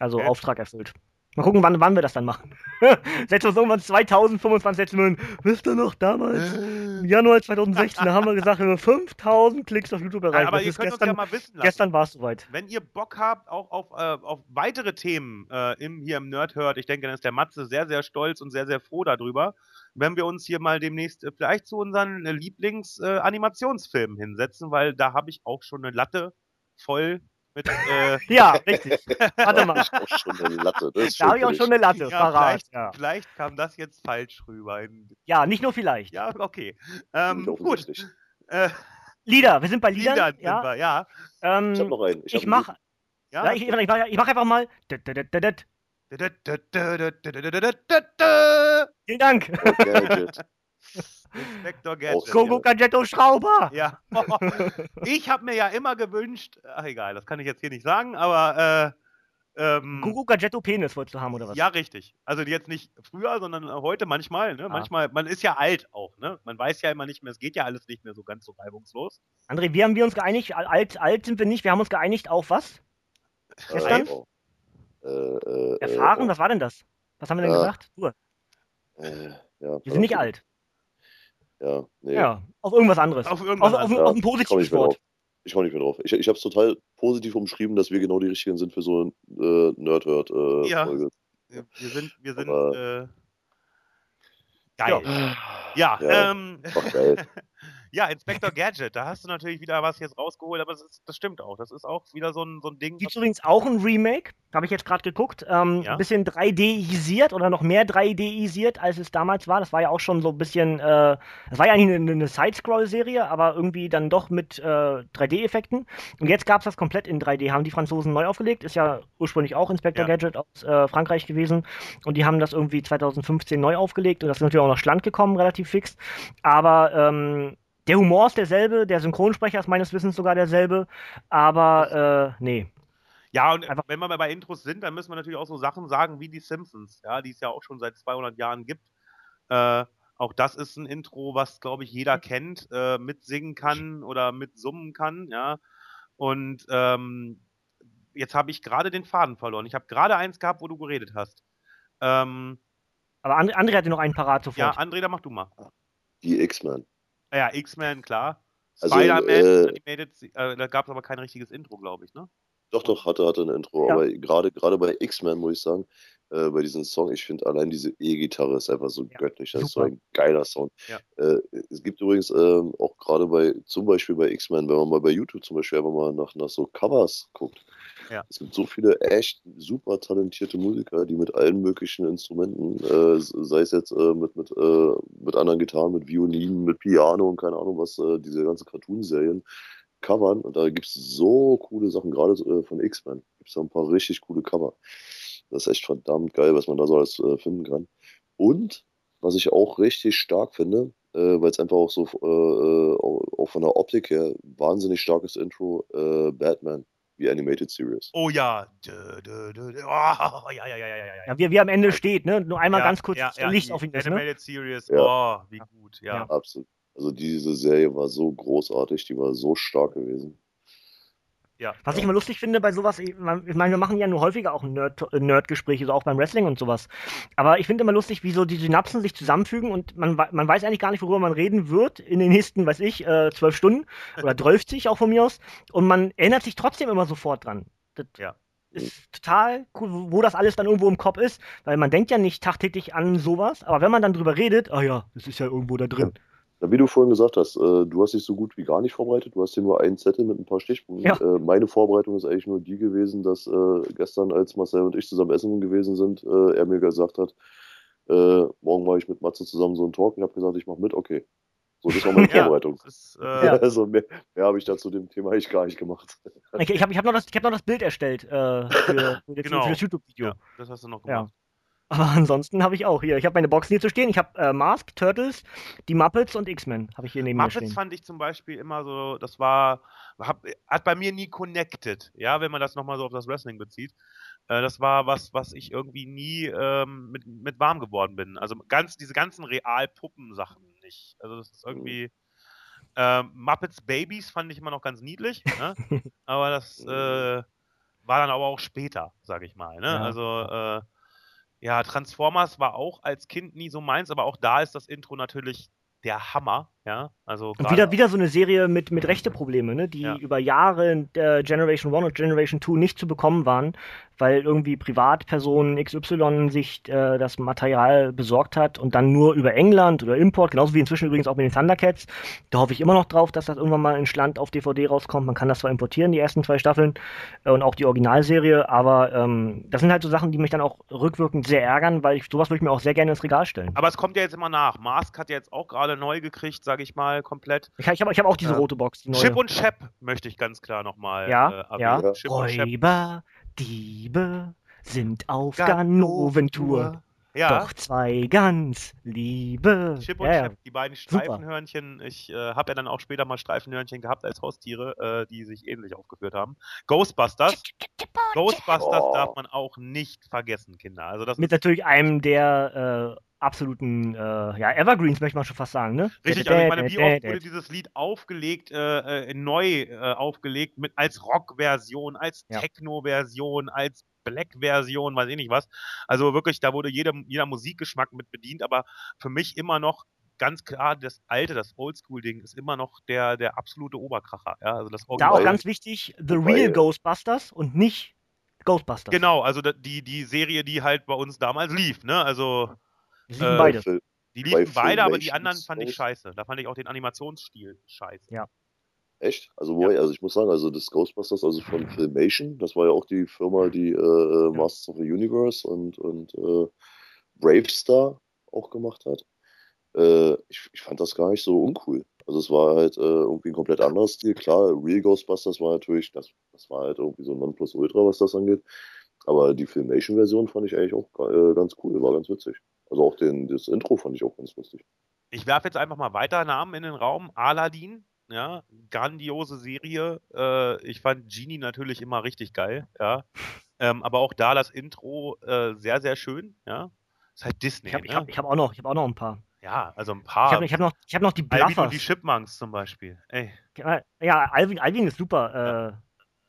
Also okay. Auftrag erfüllt. Mal gucken, wann, wann wir das dann machen. wir uns irgendwann 2025 setzen wir hin. Wisst ihr noch, damals, im Januar 2016, da haben wir gesagt, wir haben 5000 Klicks auf YouTube erreicht.
aber das ihr könnt gestern, uns ja mal wissen
lassen. Gestern war es soweit.
Wenn ihr Bock habt, auch auf, äh, auf weitere Themen äh, im, hier im Nerd hört, ich denke, dann ist der Matze sehr, sehr stolz und sehr, sehr froh darüber, wenn wir uns hier mal demnächst äh, vielleicht zu unseren äh, Lieblings-Animationsfilmen hinsetzen, weil da habe ich auch schon eine Latte voll mit, äh,
ja, richtig. Warte mal.
Ich auch schon eine Latte.
da habe ich auch schon eine Latte. Ja,
vielleicht, ja. vielleicht, kam das jetzt falsch rüber.
ja, nicht nur vielleicht.
Ja, okay. Ähm, gut.
Äh, Lieder, wir sind bei Liedern. Liedern
ja. Wir, ja.
Ähm, ich habe noch einen. Ich, ich mache ja? ich, ich, ich mach einfach mal. Vielen Dank. Okay, Inspektor Gadget. Gogo Gadgetto Schrauber.
Ja. ich habe mir ja immer gewünscht, ach egal, das kann ich jetzt hier nicht sagen, aber äh, ähm,
Gadgetto Penis wolltest du haben, oder was?
Ja, richtig. Also jetzt nicht früher, sondern heute manchmal. Ne? Ah. Manchmal, man ist ja alt auch. Ne? Man weiß ja immer nicht mehr, es geht ja alles nicht mehr so ganz so reibungslos.
André, wie haben wir uns geeinigt? Alt, alt sind wir nicht. Wir haben uns geeinigt auf was? Gestern? Äh, äh, Erfahren? Äh, was war denn das? Was haben wir denn gesagt? Du. Äh, ja, wir sind nicht alt.
Ja, nee.
Ja, auf irgendwas anderes.
Auf irgendwas
auf,
anderes.
Auf, auf, ein positives Wort.
Ich komme nicht mehr drauf. Ich, ich habe es total positiv umschrieben, dass wir genau die richtigen sind für so ein äh, Nerd-Hurt-Folge.
Äh, ja. Wir sind, wir sind äh, geil. Ja, ja, ja ähm,
geil.
Ja, Inspector Gadget, da hast du natürlich wieder was jetzt rausgeholt, aber das, ist, das stimmt auch. Das ist auch wieder so ein, so ein Ding.
Gibt übrigens auch ein Remake, habe ich jetzt gerade geguckt. Ähm,
Ja.
Ein bisschen 3D-isiert oder noch mehr 3D-isiert, als es damals war. Das war ja auch schon so ein bisschen, äh, das war ja eigentlich eine, eine Side-Scroll-Serie, aber irgendwie dann doch mit äh, 3D-Effekten. Und jetzt gab es das komplett in 3D, haben die Franzosen neu aufgelegt. Ist ja ursprünglich auch Inspector
Ja.
Gadget aus äh, Frankreich gewesen. Und die haben das irgendwie 2015 neu aufgelegt und das ist natürlich auch nach Schland gekommen, relativ fix. Aber ähm, der Humor ist derselbe, der Synchronsprecher ist meines Wissens sogar derselbe, aber äh, nee.
Ja, und
Einfach-
wenn wir mal bei Intros sind, dann müssen wir natürlich auch so Sachen sagen wie die Simpsons, ja, die es ja auch schon seit 200 Jahren gibt. Äh, auch das ist ein Intro, was, glaube ich, jeder kennt, äh, mitsingen kann oder mitsummen kann, ja. Und ähm, jetzt habe ich gerade den Faden verloren. Ich habe gerade eins gehabt, wo du geredet hast. Ähm,
Aber And André hatte noch einen parat sofort.
ja, André, da mach du mal.
Die X-Men.
Ah Ja, X-Men, klar.
Also,
Spider-Man,
äh,
Animated, äh, da gab es aber kein richtiges Intro, glaube ich, ne?
Doch, doch, hatte, hatte ein Intro.
Ja.
Aber gerade, gerade bei X-Men muss ich sagen, äh, bei diesem Song, ich finde allein diese E-Gitarre ist einfach so
Ja,
göttlich. Das ist so
super.
ein geiler Sound.
Ja.
Äh, es gibt übrigens ähm, auch gerade bei, zum Beispiel bei X-Men, wenn man mal bei YouTube zum Beispiel einfach mal nach, nach so Covers guckt.
Ja.
Es gibt so viele echt super talentierte Musiker, die mit allen möglichen Instrumenten, äh, sei es jetzt äh, mit, mit, äh, mit anderen Gitarren, mit Violinen, mit Piano und keine Ahnung was, äh, diese ganzen Cartoon-Serien covern. Und da gibt es so coole Sachen, gerade äh, von X-Men. Gibt es da ein paar richtig coole Cover. Das ist echt verdammt geil, was man da so alles äh, finden kann. Und was ich auch richtig stark finde, äh, weil es einfach auch so äh, auch von der Optik her wahnsinnig starkes Intro, äh, Batman, die Animated Series.
Oh ja. Dö, dö, dö. Oh, ja, ja, ja, ja, ja, ja.
Ja, wie, wie am Ende steht, ne? Nur einmal
Ja,
ganz kurz
ja, ja,
Licht auf ihn ist, ne?
Animated Series,
Ja.
oh, wie gut, ja.
Ja.
Absolut. Also diese Serie war so großartig, die war so stark gewesen.
Ja.
Was ich immer lustig finde bei sowas, ich meine, wir machen ja nur häufiger auch Nerd- äh, Nerd-Gespräche, so auch beim Wrestling und sowas. Aber ich finde immer lustig, wie so die Synapsen sich zusammenfügen und man, man weiß eigentlich gar nicht, worüber man reden wird in den nächsten, weiß ich, äh, zwölf Stunden oder sich auch von mir aus. Und man erinnert sich trotzdem immer sofort dran. Das
Ja.
ist total cool, wo das alles dann irgendwo im Kopf ist, weil man denkt ja nicht tagtäglich an sowas, aber wenn man dann drüber redet, ah ja, das ist ja irgendwo da drin.
Wie du vorhin gesagt hast, äh, du hast dich so gut wie gar nicht vorbereitet. Du hast hier nur einen Zettel mit ein paar Stichpunkten.
Ja.
Äh, meine Vorbereitung ist eigentlich nur die gewesen, dass äh, gestern, als Marcel und ich zusammen essen gewesen sind, äh, er mir gesagt hat, äh, morgen mache ich mit Matze zusammen so einen Talk. Und ich habe gesagt, ich mache mit, okay. So, das war meine
Ja.
Vorbereitung.
Ist, äh.
Also mehr, mehr habe ich da zu dem Thema eigentlich gar nicht gemacht.
Ich, ich habe ich hab noch, das- ich hab noch das Bild erstellt für, für,
Genau.
für das YouTube-Video.
das hast du noch gemacht.
Aber ansonsten habe ich auch hier. Ich habe meine Boxen hier zu stehen. Ich habe äh, Mask, Turtles, die Muppets und X-Men habe ich hier neben mir
Muppets
stehen.
fand ich zum Beispiel immer so, das war, hab, hat bei mir nie connected, ja, wenn man das nochmal so auf das Wrestling bezieht. Äh, das war was, was ich irgendwie nie ähm, mit, mit warm geworden bin. Also ganz, diese ganzen Real-Puppen-Sachen nicht. Also das ist irgendwie. Ähm, Muppets Babies fand ich immer noch ganz niedlich, ne? aber das äh, war dann aber auch später, sag ich mal. Ne?
Ja.
Also äh, ja, Transformers war auch als Kind nie so meins, aber auch da ist das Intro natürlich der Hammer, ja. Also
Und wieder, wieder so eine Serie mit, mit Rechteprobleme, ne? die
Ja.
über Jahre in äh, Generation 1 und Generation 2 nicht zu bekommen waren, weil irgendwie Privatpersonen XY sich äh, das Material besorgt hat und dann nur über England oder Import, genauso wie inzwischen übrigens auch mit den Thundercats. Da hoffe ich immer noch drauf, dass das irgendwann mal in Schland auf DVD rauskommt. Man kann das zwar importieren, die ersten zwei Staffeln äh, und auch die Originalserie, aber ähm, das sind halt so Sachen, die mich dann auch rückwirkend sehr ärgern, weil ich sowas würde ich mir auch sehr gerne ins Regal stellen.
aber es kommt ja jetzt immer nach. Mask hat ja jetzt auch gerade neu gekriegt, sage ich mal, komplett.
Ich, ich habe ich hab auch diese
Ja.
rote Box, die neue.
Chip und Chap möchte ich ganz klar nochmal
Ja,
äh,
ja.
erwähnen. Chip Chap.
Räuber, Diebe sind auf Ganoventour.
Ja,
Doch zwei ganz liebe.
Chip und
ja, ja.
Chap, die beiden
Super.
Streifenhörnchen. Ich äh, habe ja dann auch später mal Streifenhörnchen gehabt als Haustiere, äh, die sich ähnlich aufgeführt haben. Ghostbusters. Ghostbusters
Oh.
darf man auch nicht vergessen, Kinder. Also das
Mit natürlich einem der äh, absoluten äh, ja, Evergreens, möchte man schon fast sagen, ne?
Richtig, also ich meine, wie oft wurde dieses Lied aufgelegt, äh, äh, neu äh, aufgelegt, mit als Rock-Version, als
Ja.
Techno-Version, als Black-Version, weiß ich nicht was. Also wirklich, da wurde jeder, jeder Musikgeschmack mit bedient, aber für mich immer noch ganz klar, das alte, das Oldschool-Ding ist immer noch der, der absolute Oberkracher. Ja, also das
Da auch ganz wichtig, The Real Ghostbusters und nicht Ghostbusters.
Genau, also die, die Serie, die halt bei uns damals lief, ne? Also
Wir lieben
äh,
beide.
Die liefen
Bei
beide, aber die anderen fand ich scheiße. Da fand ich auch den Animationsstil scheiße.
Ja.
Echt? Also, wo, also ich muss sagen, also das Ghostbusters, also von Filmation, das war ja auch die Firma, die äh, Masters of the Universe und, und äh, Bravestar auch gemacht hat. Äh, ich, ich fand das gar nicht so uncool. Also es war halt äh, irgendwie ein komplett anderer Stil. Klar, Real Ghostbusters war natürlich, das, das war halt irgendwie so ein Nonplusultra, was das angeht. Aber die Filmation-Version fand ich eigentlich auch äh, ganz cool, war ganz witzig. Also auch den, das Intro fand ich auch ganz lustig.
Ich werfe jetzt einfach mal weiter Namen in den Raum. Aladdin, ja, grandiose Serie. Äh, ich fand Genie natürlich immer richtig geil, ja. Ähm, aber auch da das Intro äh, sehr, sehr schön, ja. Ist halt Disney,
Ich habe ich
ne?
hab, ich hab auch, noch- ich auch noch ein paar.
Ja, also ein
Ich
paar.
habe ich hab noch, ich hab noch die
Alvin und
Bluffers.
die Chipmunks zum Beispiel. Ey,
Ja, Alvin, Alvin ist super. Äh,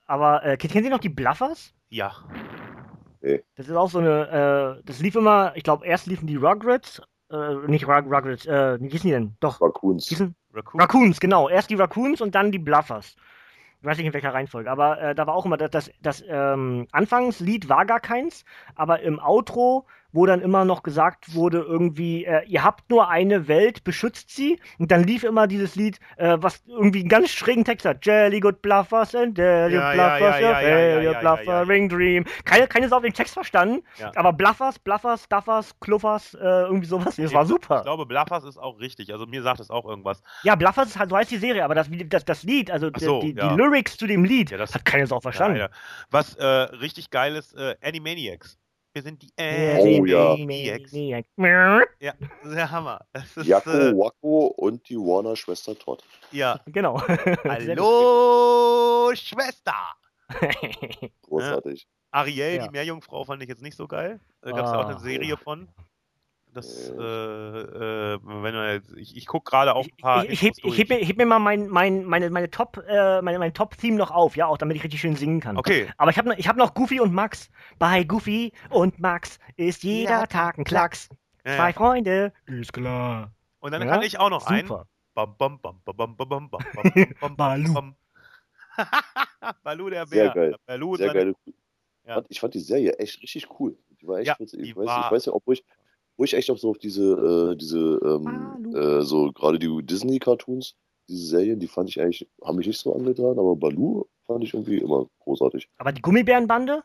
aber äh, kennen Sie noch die Bluffers?
ja.
Das ist auch so eine, äh, das lief immer, ich glaube, erst liefen die Rugrats, äh, nicht Rug, Rugrats, äh, wie hießen die denn? Doch,
Raccoons.
hießen
Raccoon.
Raccoons, genau. Erst die Raccoons und dann die Bluffers. Ich weiß nicht in welcher Reihenfolge, aber äh, da war auch immer das, das, das ähm, Anfangslied war gar keins, aber im Outro, wo dann immer noch gesagt wurde, irgendwie, äh, ihr habt nur eine Welt, beschützt sie. Und dann lief immer dieses Lied, äh, was irgendwie einen ganz schrägen Text hat. Jelly good bluffers and jelly
Ja,
bluffers,
ja, ja, ja, ja,
jelly
ja,
good
ja,
bluffer,
ja.
ring dream. Keine, keine Sau auf den Text verstanden, aber Bluffers, Bluffers, Duffers, Kluffers, äh, irgendwie sowas. Das war
Ich
super.
glaube, Bluffers ist auch richtig. Also mir sagt es auch irgendwas.
Ja, Bluffers ist halt, so heißt die Serie, aber das, das, das Lied, also
so,
die, die. Lyrics zu dem Lied,
Ja, das-
hat keine Sau verstanden.
Was äh, richtig geil ist, äh, Animaniacs. Wir sind die
ja.
Animaniacs.
ja.
Ja, der Hammer. Das ist,
Jacko,
äh,
Wacko und die Warner-Schwester Todd.
ja.
Genau.
Hallo, Schwester!
Großartig.
Ariel,
Ja.
die Meerjungfrau, fand ich jetzt nicht so geil. Da gab es ja auch eine
Ah.
Serie von das,
äh.
äh, äh, wenn man ich, ich gucke gerade auch ein paar.
Ich, ich, ich heb, heb, heb, mir mal mein, mein, meine, meine Top, äh, meine, mein Top-Theme noch auf, ja, auch damit ich richtig schön singen kann.
Okay.
Aber ich habe ich hab noch Goofy und Max. Bei Goofy und Max ist jeder
ja.
Tag ein Klacks.
Ja.
Zwei Freunde. Ist klar.
Und dann
ja?
kann ich auch noch einen. Bam, Bam, bam, bam, bam, bam, bam, bam,
Balu.
Bam. Balu der Bär.
Sehr geil.
Balu
Sehr geil.
Ja.
Ich fand die Serie echt richtig cool. Die war echt
ja,
witzig. Ich, weiß,
war...
ich weiß ja, obwohl ich wo ich echt auch so auf diese, äh, diese, ähm,
Balu.
äh, so gerade die Disney-Cartoons, diese Serien, die fand ich eigentlich, haben mich nicht so angetan, aber Baloo fand ich irgendwie immer großartig.
Aber die Gummibärenbande?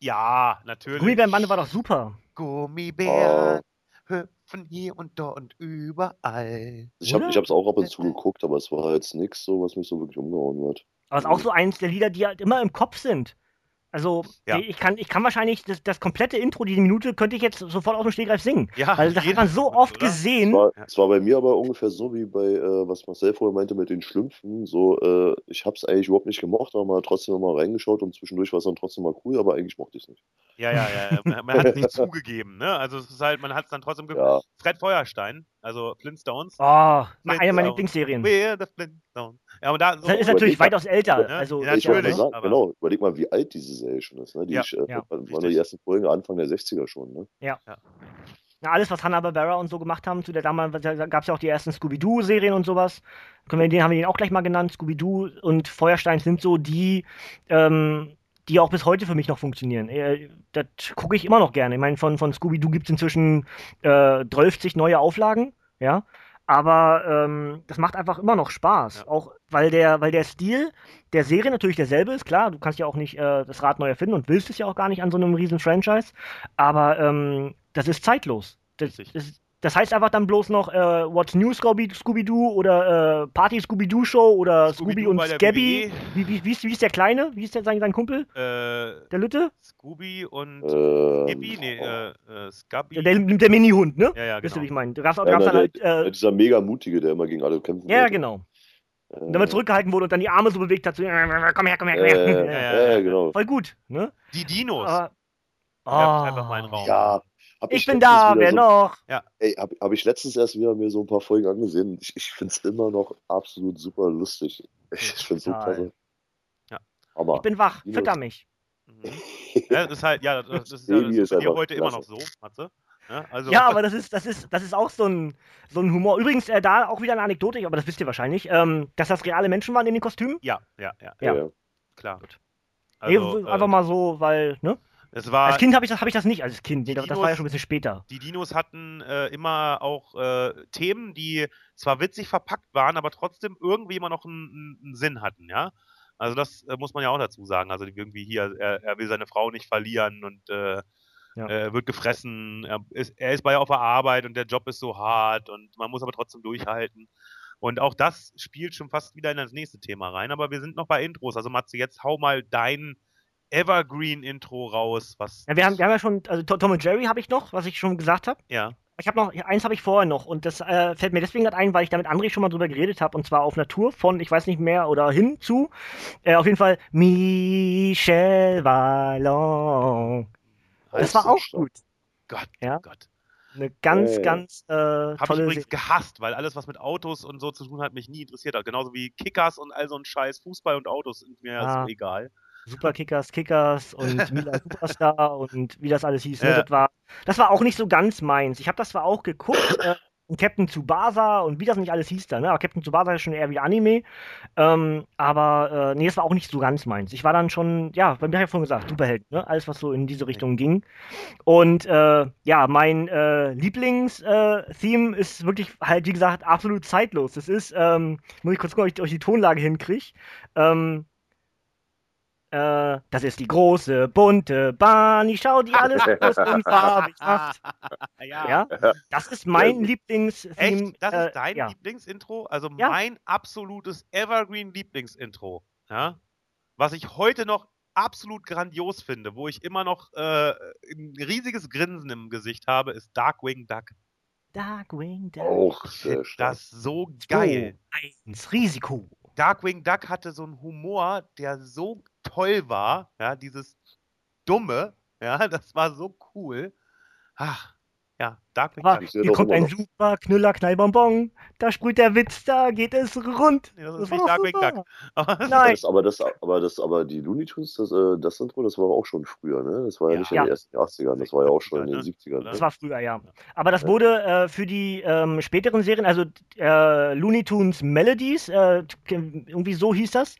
Ja, natürlich.
Gummibärenbande war doch super.
Gummibären hüpfen hier und dort und überall.
Ich habe hab's auch ab und zu geguckt, aber es war jetzt nichts so, was mich so wirklich umgehauen hat.
Aber es ist auch so eins der Lieder, die halt immer im Kopf sind. Also,
Ja.
ich, kann, ich kann wahrscheinlich das, das komplette Intro, diese Minute, könnte ich jetzt sofort aus dem Stegreif singen.
Ja,
Weil das hat man so
Mal,
oft
oder?
Es
gesehen.
war,
Ja.
es war bei mir aber ungefähr so wie bei, äh, was Marcel vorher meinte mit den Schlümpfen. So, äh, ich habe es eigentlich überhaupt nicht gemocht, aber man hat trotzdem noch mal reingeschaut und zwischendurch war es dann trotzdem mal cool, aber eigentlich mochte ich es nicht.
Ja, ja, ja. Man, man hat es nicht zugegeben, ne? Also es ist halt, man hat es dann trotzdem ge
Ja,
Fred Feuerstein, also Flintstones.
Oh, meine- eine
Flintstones.
meiner Lieblingsserien.
We're the Flintstones. Ja, aber da so,
Das ist natürlich weitaus älter.
Ja,
Also,
ja, natürlich,
sagen,
aber-
genau, überleg mal, wie alt diese Serie schon ist. Ne? Die
Ja,
ich, äh,
ja,
waren
richtig.
die ersten Folgen Anfang der 60er schon. Ne?
na, alles, was Hanna-Barbera und so gemacht haben, zu der damals, da gab es ja auch die ersten Scooby-Doo-Serien und sowas. Können wir, den haben wir den auch gleich mal genannt. Scooby-Doo und Feuerstein sind so die, ähm, die auch bis heute für mich noch funktionieren. Äh, das gucke ich immer noch gerne. Ich meine, von, von Scooby-Doo gibt es inzwischen äh, 12 neue Auflagen, ja. Aber ähm, das macht einfach immer noch Spaß.
Ja.
Auch weil der, weil der Stil der Serie natürlich derselbe ist, klar, du kannst ja auch nicht äh, das Rad neu erfinden und willst es ja auch gar nicht an so einem riesen Franchise. Aber ähm, das ist zeitlos. Das, das, das heißt einfach dann bloß noch äh, What's New Scooby- Scooby-Doo oder äh, Party Scooby-Doo Show oder Scooby
Scooby-Doo
und
der
Scabby.
WWE.
Wie, wie, wie, ist, wie ist der Kleine? Wie ist der, sein, sein Kumpel?
Äh,
Der Lütte?
Scooby und
Ähm,
Skippy? Nee, äh, äh, Scubby.
Der, der, der Mini-Hund, ne?
ja, ja,
Wisst ihr, wie ich
genau.
meine? Da gab's,
Ja,
gab's
na,
dann halt, äh,
dieser mega mutige, der immer gegen alle kämpfen
ja,
wollte.
genau.
Äh,
Und damit zurückgehalten wurde und dann die Arme so bewegt hat, so, äh, komm her, komm her, komm
äh,
her.
ja,
ja,
ja,
ja.
genau.
Voll gut, ne?
Die Dinos.
Aber,
Werft
Oh.
einfach mal in den Raum.
Ja, hab
ich bin
letztens
da, wer
so,
noch?
Ey, hab, hab ich letztens erst wieder mir so ein paar Folgen angesehen. Ich, ich find's immer noch absolut super lustig. Ich, ich find's so
Total.
klasse.
Ja.
Aber
Ich bin wach, fütter mich.
Mhm. Ja, das ist halt, ja, das, das ist ja das ist
ist
bei dir heute immer noch so. Matze. Ja, also,
Ja, aber das ist, das ist, das ist auch so ein, so ein Humor. Übrigens, äh, da auch wieder eine Anekdote, aber das wisst ihr wahrscheinlich, ähm, dass das reale Menschen waren in den Kostümen.
ja, ja, ja,
Ja.
ja.
klar.
Nee,
Also,
einfach
äh,
mal so, weil, ne?
Es war,
als Kind habe ich, das- hab ich das nicht, als Kind. Nee, das, war ja
Dinos-
schon ein bisschen später.
die Dinos hatten äh, immer auch äh, Themen, die zwar witzig verpackt waren, aber trotzdem irgendwie immer noch einen, einen- Sinn hatten, ja. Also das äh, muss man ja auch dazu sagen. Also irgendwie hier, er, er will seine Frau nicht verlieren und äh,
Ja.
er wird gefressen. Er ist, er ist bei auf der Arbeit und der Job ist so hart und man muss aber trotzdem durchhalten. Und auch das spielt schon fast wieder in das nächste Thema rein. Aber wir sind noch bei Intros. Also Matze, jetzt hau mal dein Evergreen-Intro raus. Was
Ja, wir, haben, wir haben ja schon, also To- Tom und Jerry habe ich noch, was ich schon gesagt habe.
ja.
Ich habe noch, eins habe ich vorher noch und das äh, fällt mir deswegen gerade ein, weil ich da mit André schon mal drüber geredet habe und zwar auf Natur von, ich weiß nicht mehr, oder hin zu. Äh, auf jeden Fall Michel Vallon. Das war auch gut.
Gott,
Ja.
Gott.
Eine ganz,
Äh,
ganz äh,
Habe ich
tolle
übrigens gehasst, weil alles, was mit Autos und so zu tun hat, mich nie interessiert hat. Genauso wie Kickers und all so ein Scheiß. Fußball und Autos sind mir
Ah.
so egal.
Superkickers, Kickers und Mila Superstar und wie das alles hieß. Ne?
Ja.
Das, war, das war auch nicht so ganz meins. Ich habe das zwar auch geguckt, äh, Captain Tsubasa und wie das nicht alles hieß da, ne? Aber Captain Tsubasa ist schon eher wie Anime. Ähm, aber äh, nee, das war auch nicht so ganz meins. Ich war dann schon, ja, bei mir habe ich ja vorhin gesagt, Superhelden, ne? Alles, was so in diese Richtung ging. Und äh, ja, mein äh, Lieblings-Theme ist wirklich halt, wie gesagt, absolut zeitlos. Das ist, ähm, muss ich kurz gucken, ob ich, ob ich die Tonlage hinkriege. Ähm, äh, das ist die große, bunte Bahn. Ich schau die alles groß und farbig macht.
ja.
Ja, das ist mein
gut.
Lieblings-Theme.
Echt? Das
äh,
ist dein
ja.
Lieblingsintro? Also
Ja.
mein absolutes Evergreen-Lieblingsintro. Ja? Was ich heute noch absolut grandios finde, wo ich immer noch äh, ein riesiges Grinsen im Gesicht habe, ist Darkwing Duck.
Darkwing Duck.
Auch sehr stark.
das so geil.
Eins, Risiko.
Darkwing Duck hatte so einen Humor, der so toll war, ja, dieses Dumme, ja, das war so cool. Ach, ja.
Ich sehe
hier kommt ein
noch.
super Knüller, Knallbonbon. Da sprüht der Witz, da geht es rund.
Nee, das
Das
ist
war
nicht Darkwing
super.
Duck. Aber
Nein.
Das, aber, das, aber, das, aber die Looney Tunes, das, äh, das Intro, das war auch schon früher, ne? Das war ja,
Ja.
nicht in
Ja.
den ersten 80ern, das war ja auch schon in den
Ne?
70ern.
Das
Ne?
war früher, ja. Aber das wurde äh, für die ähm, späteren Serien, also äh, Looney Tunes Melodies, äh, irgendwie so hieß das.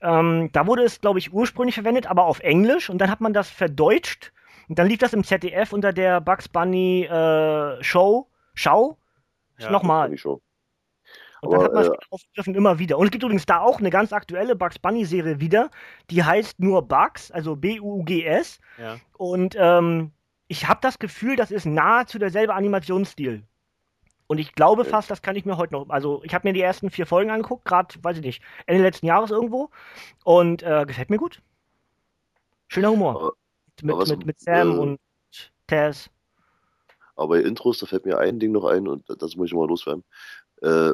Ähm, da wurde es, glaube ich, ursprünglich verwendet, aber auf Englisch. Und dann hat man das verdeutscht. Und dann lief das im ZDF unter der Bugs Bunny äh, Show. Schau.
Ja,
Nochmal.
Show.
Und dann hat man es
äh,
aufgegriffen immer wieder. Und es gibt übrigens da auch eine ganz aktuelle Bugs Bunny-Serie wieder. Die heißt nur Bugs, also B-U-G-S.
ja.
Und ähm, ich habe das Gefühl, das ist nahezu derselbe Animationsstil. Und ich glaube
Okay.
fast, das kann ich mir heute noch. Also, ich habe mir die ersten vier Folgen angeguckt, gerade, weiß ich nicht, Ende letzten Jahres irgendwo. Und äh, gefällt mir gut. Schöner Humor. Mit,
was,
mit, mit Sam
äh,
und Taz.
Aber bei Intros, da fällt mir ein Ding noch ein und das muss ich mal loswerden. Äh,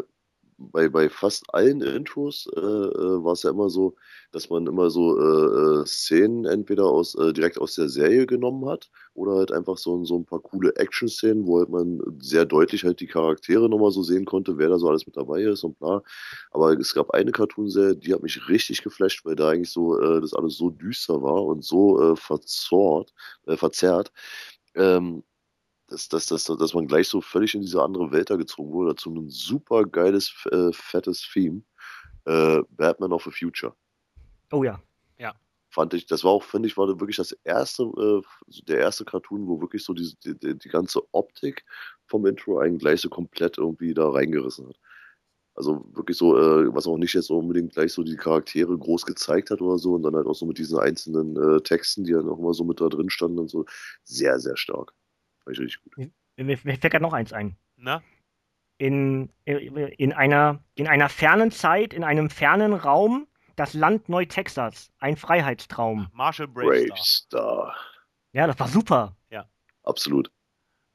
bei, bei fast allen Intros äh, äh, war es ja immer so, dass man immer so äh, äh, Szenen entweder aus, äh, direkt aus der Serie genommen hat oder halt einfach so, so ein paar coole Action-Szenen, wo halt man sehr deutlich halt die Charaktere nochmal so sehen konnte, wer da so alles mit dabei ist und bla. Aber es gab eine Cartoon-Serie, die hat mich richtig geflasht, weil da eigentlich so äh, das alles so düster war und so äh, verzorrt, äh, verzerrt. Ähm, dass, dass, dass, dass man gleich so völlig in diese andere Welt da gezogen wurde, dazu ein super geiles, äh, fettes Theme. Äh, Batman of the Future.
Oh ja.
Fand ich, das war auch, finde ich, war wirklich das erste, äh, der erste Cartoon, wo wirklich so die, die, die, ganze Optik vom Intro einen gleich so komplett irgendwie da reingerissen hat. Also wirklich so, äh, was auch nicht jetzt so unbedingt gleich so die Charaktere groß gezeigt hat oder so, und dann halt auch so mit diesen einzelnen äh, Texten, die dann auch immer so mit da drin standen und so. Sehr, sehr stark. Fand ich richtig gut.
Mir, mir fällt gerade noch eins ein.
Na?
in, in, einer, in einer fernen Zeit, in einem fernen Raum, das Land Neu-Texas. Ein Freiheitstraum.
Marshall Bravestar.
Bravestar.
Ja, das war super.
Absolut.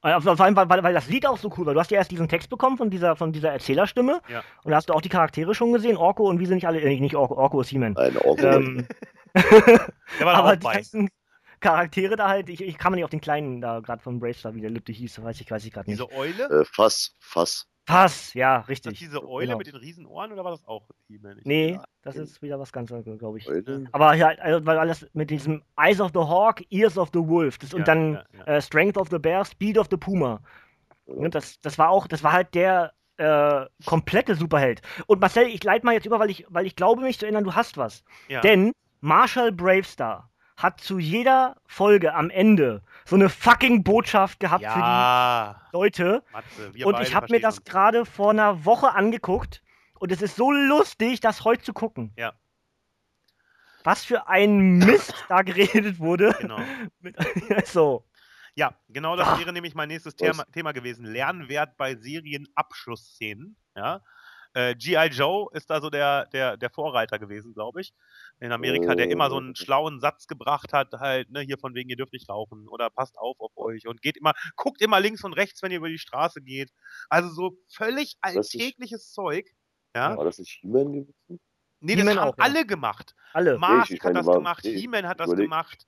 Äh, Vor allem, weil, weil, weil das Lied auch so cool war. Du hast ja erst diesen Text bekommen von dieser, von dieser Erzählerstimme.
Ja.
Und da hast du auch die Charaktere schon gesehen. Orko und wie sind nicht alle. Äh, nicht Orko, Orko ist He-Man.
Eine Orko.
Ähm,
Der war da
aber
auch
die
bei.
ganzen Charaktere da halt, ich, ich kam nicht auf den kleinen da gerade von Bravestar, wie der Lippe hieß, weiß ich, weiß ich gerade nicht.
Diese Eule?
Äh, Fass, Fass.
Pass, ja,
Ist das
richtig.
diese Eule
Genau.
mit den Riesenohren oder war das auch He-Man?
Nee,
Ja.
das ist wieder was ganz anderes, glaube ich.
Eule.
Aber ja, also, weil alles mit diesem Eyes of the Hawk, Ears of the Wolf das, und
Ja,
dann
ja, ja.
Äh, Strength of the Bear, Speed of the Puma.
Ja.
Das, das war auch, das war halt der äh, komplette Superheld. Und Marcel, ich leite mal jetzt über, weil ich, weil ich glaube mich zu erinnern, du hast was.
Ja.
Denn Marshall Bravestar hat zu jeder Folge am Ende so eine fucking Botschaft gehabt
Ja,
für die Leute.
Matze,
Und ich habe mir das gerade vor einer Woche angeguckt und es ist so lustig, das heute zu gucken.
Ja.
Was für ein Mist da geredet wurde.
Genau.
So.
Ja, genau das
Ah.
wäre nämlich mein nächstes? Thema, Thema gewesen. Lernwert bei Serienabschlussszenen. Ja. Äh, G.I. Joe ist da so der, der, der Vorreiter gewesen, glaube ich. In Amerika, der immer so einen schlauen Satz gebracht hat, halt, ne, hier von wegen, ihr dürft nicht rauchen oder passt auf auf euch und geht immer, guckt immer links und rechts, wenn ihr über die Straße geht. Also so völlig
ist-
alltägliches Zeug. Ja.
War das nicht He-Man gewesen?
Nee, das haben
auch, ja.
alle gemacht.
Alle.
Mask
ich- ich
hat das gemacht,
nee,
He-Man hat das
überleg-
gemacht.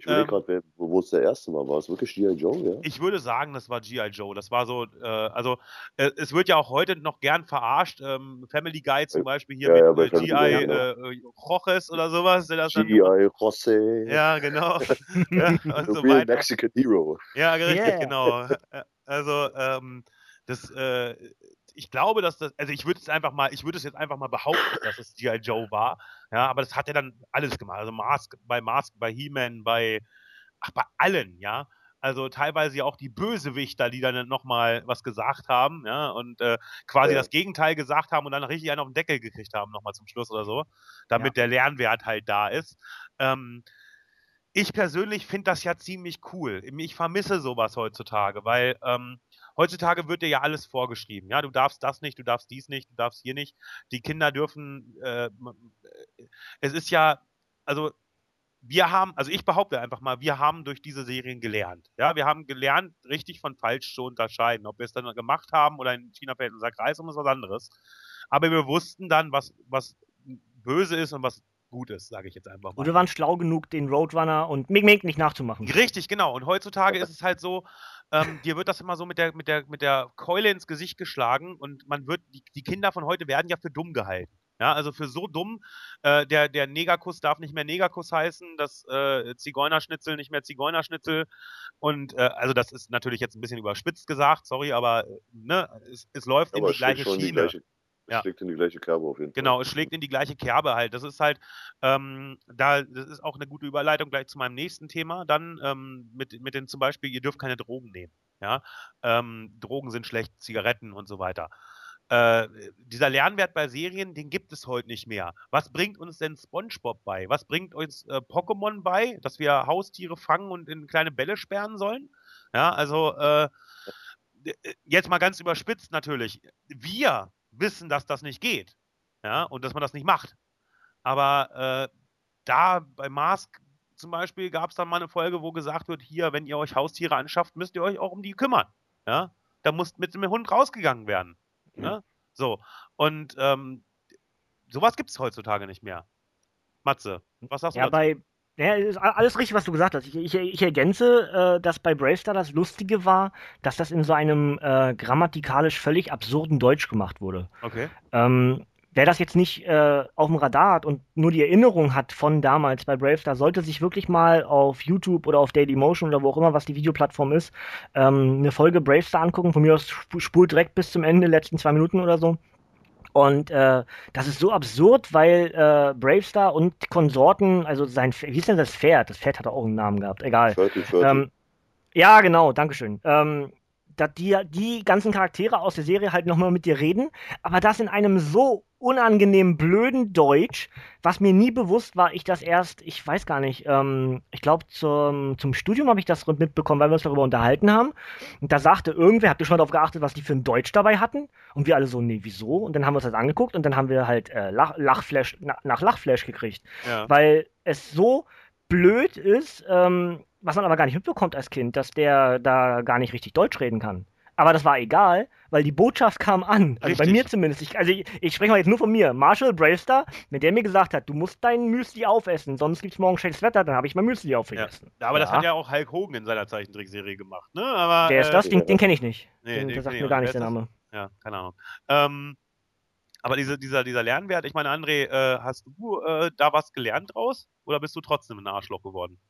Ich überlege
Ähm,
gerade, wo es der erste Mal war. Es wirklich G.I. Joe, ja?
Ich würde sagen, das war G.I. Joe. Das war so, äh, also äh, es wird ja auch heute noch gern verarscht. Ähm, Family Guy zum
Ja,
Beispiel hier
ja,
mit äh,
Family
G.I.
Guy, ja.
Äh, Roches oder sowas. Der das dann
G.I. Jose.
ja, genau. ja, und
The
so
real
weiter.
Mexican Hero.
Ja, richtig,
Yeah.
genau. Ä- Also, ähm, das, äh, ich glaube, dass das, also ich würde es einfach mal, ich würde es jetzt einfach mal behaupten, dass es G.I. Joe war. Ja, aber das hat er dann alles gemacht. Also Mask, bei Mask, bei He-Man, bei, ach, bei allen, ja. Also teilweise ja auch die Bösewichter, die dann nochmal was gesagt haben, ja, und äh, quasi
Ja.
das Gegenteil gesagt haben und dann richtig einen auf den Deckel gekriegt haben, nochmal zum Schluss oder so, damit der Lernwert halt da ist. Ähm, ich persönlich finde das ja ziemlich cool. Ich vermisse sowas heutzutage, weil ähm, heutzutage wird dir ja alles vorgeschrieben. Ja, du darfst das nicht, du darfst dies nicht, du darfst hier nicht. Die Kinder dürfen. Äh, äh, es ist ja, also wir haben, also ich behaupte einfach mal, wir haben durch diese Serien gelernt. Ja, wir haben gelernt, richtig von falsch zu unterscheiden. Ob wir es dann gemacht haben oder in China fällt unser Kreis um, ist was anderes. Aber wir wussten dann, was, was böse ist und was gut ist, sage ich jetzt einfach mal.
Und wir waren schlau genug, den Roadrunner und Mig Mig nicht nachzumachen.
Richtig, genau. Und heutzutage ist es halt so, ähm, dir wird das immer so mit der, mit, der, mit der Keule ins Gesicht geschlagen und man wird, die, die Kinder von heute werden ja für dumm gehalten. Ja, also für so dumm, äh, der, der Negerkuss darf nicht mehr Negerkuss heißen, das äh, Zigeunerschnitzel nicht mehr Zigeunerschnitzel. Und äh, also das ist natürlich jetzt ein bisschen überspitzt gesagt, sorry, aber äh, ne, es, es läuft in
Aber
die
es schlägt
gleiche
in die
Schiene.
gleiche,
Ja.
schlägt in die gleiche Kerbe auf jeden Fall.
Genau, es schlägt in die gleiche Kerbe halt. Das ist halt, ähm, da, das ist auch eine gute Überleitung gleich zu meinem nächsten Thema. Dann ähm, mit, mit den zum Beispiel, ihr dürft keine Drogen nehmen. Ja, ähm, Drogen sind schlecht, Zigaretten und so weiter. Äh, dieser Lernwert bei Serien, den gibt es heute nicht mehr. Was bringt uns denn SpongeBob bei? Was bringt uns äh, Pokémon bei, dass wir Haustiere fangen und in kleine Bälle sperren sollen? Ja, also äh, äh, jetzt mal ganz überspitzt natürlich. Wir wissen, dass das nicht geht. Ja, und dass man das nicht macht. Aber äh, da bei Mask zum Beispiel gab es dann mal eine Folge, wo gesagt wird, hier, wenn ihr euch Haustiere anschafft, müsst ihr euch auch um die kümmern. Ja, da muss mit dem Hund rausgegangen werden. Ja, so. Und ähm, sowas gibt es heutzutage nicht mehr. Matze, was sagst du
Ja,
dazu?
bei. Ja, ist alles richtig, was du gesagt hast. Ich, ich, ich ergänze, äh, dass bei Bravestar das Lustige war, dass das in so einem äh, grammatikalisch völlig absurden Deutsch gemacht wurde.
Okay.
Ähm, wer das jetzt nicht äh, auf dem Radar hat und nur die Erinnerung hat von damals bei Bravestar, sollte sich wirklich mal auf YouTube oder auf Dailymotion oder wo auch immer, was die Videoplattform ist, ähm, eine Folge Bravestar angucken. Von mir aus sp spult direkt bis zum Ende, letzten zwei Minuten oder so. Und äh, das ist so absurd, weil äh, Bravestar und Konsorten, also sein, wie ist denn das Pferd? Das Pferd hat auch einen Namen gehabt, egal.
Viertel, Viertel.
Ähm, ja, genau, Dankeschön. Ähm, dass die, die ganzen Charaktere aus der Serie halt nochmal mit dir reden, aber das in einem so unangenehm blöden Deutsch, was mir nie bewusst war, ich das erst, ich weiß gar nicht, ähm, ich glaube zum, zum Studium habe ich das mitbekommen, weil wir uns darüber unterhalten haben. Und da sagte irgendwer, habt ihr schon mal darauf geachtet, was die für ein Deutsch dabei hatten? Und wir alle so, nee, wieso? Und dann haben wir uns das angeguckt und dann haben wir halt äh, Lach, Lachflash, na, nach Lachflash gekriegt
Ja.
weil es so blöd ist, ähm, was man aber gar nicht mitbekommt als Kind, dass der da gar nicht richtig Deutsch reden kann. Aber das war egal, weil die Botschaft kam an. Also bei
Richtig.
mir zumindest. Ich, also ich, ich spreche mal jetzt nur von mir. Marshall Bravestar, wenn der mir gesagt hat, du musst dein Müsli aufessen, sonst gibt's morgen schlechtes Wetter, dann habe ich mein Müsli aufgegessen.
Ja, aber das
Ja.
hat ja auch Hulk Hogan in seiner Zeichentrickserie gemacht, ne? Aber,
Wer ist
äh,
das? Den, den kenne ich nicht.
Nee,
den, der sagt mir gar nicht der Name.
Ja, keine Ahnung. Ähm, aber diese, dieser, dieser Lernwert, ich meine, André, äh, hast du äh, da was gelernt draus? Oder bist du trotzdem ein Arschloch geworden?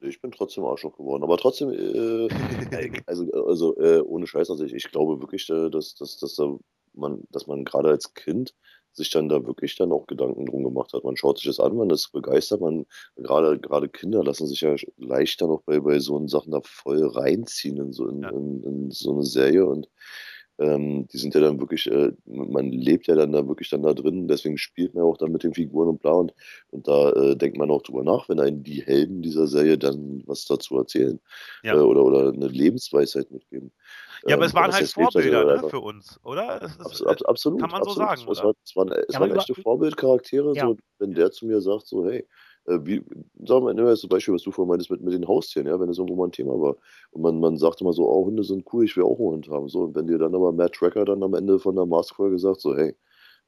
Ich bin trotzdem Arschloch geworden. Aber trotzdem, äh, also, also äh, ohne Scheiß, also ich, ich glaube wirklich, äh, dass, dass, dass, da man, dass man gerade als Kind sich dann da wirklich dann auch Gedanken drum gemacht hat. Man schaut sich das an, man ist begeistert, man, gerade, gerade Kinder lassen sich ja leichter noch bei, bei so Sachen da voll reinziehen in so, in, ja. in, in so eine Serie und ähm, die sind ja dann wirklich, äh, man lebt ja dann da wirklich dann da drin, deswegen spielt man auch dann mit den Figuren und bla und, und da äh, denkt man auch drüber nach, wenn einen die Helden dieser Serie dann was dazu erzählen ja. äh, oder, oder eine Lebensweisheit mitgeben.
Ja, aber es ähm, waren halt Vorbilder ne, für uns, oder?
Ist, abs ab, absolut. Kann man absolut. so sagen. Es, war, es waren, es waren echte Vorbildcharaktere, ja. so, wenn der zu mir sagt, so, hey, wie, sagen wir, nehmen wir jetzt zum Beispiel, was du vorhin meintest mit, mit den Haustieren, ja, wenn es irgendwo mal ein Thema war. Und man, man sagt immer so, oh, Hunde sind cool, ich will auch einen Hund haben. So, und wenn dir dann aber Matt Tracker dann am Ende von der Mask-Folge sagt, so, hey,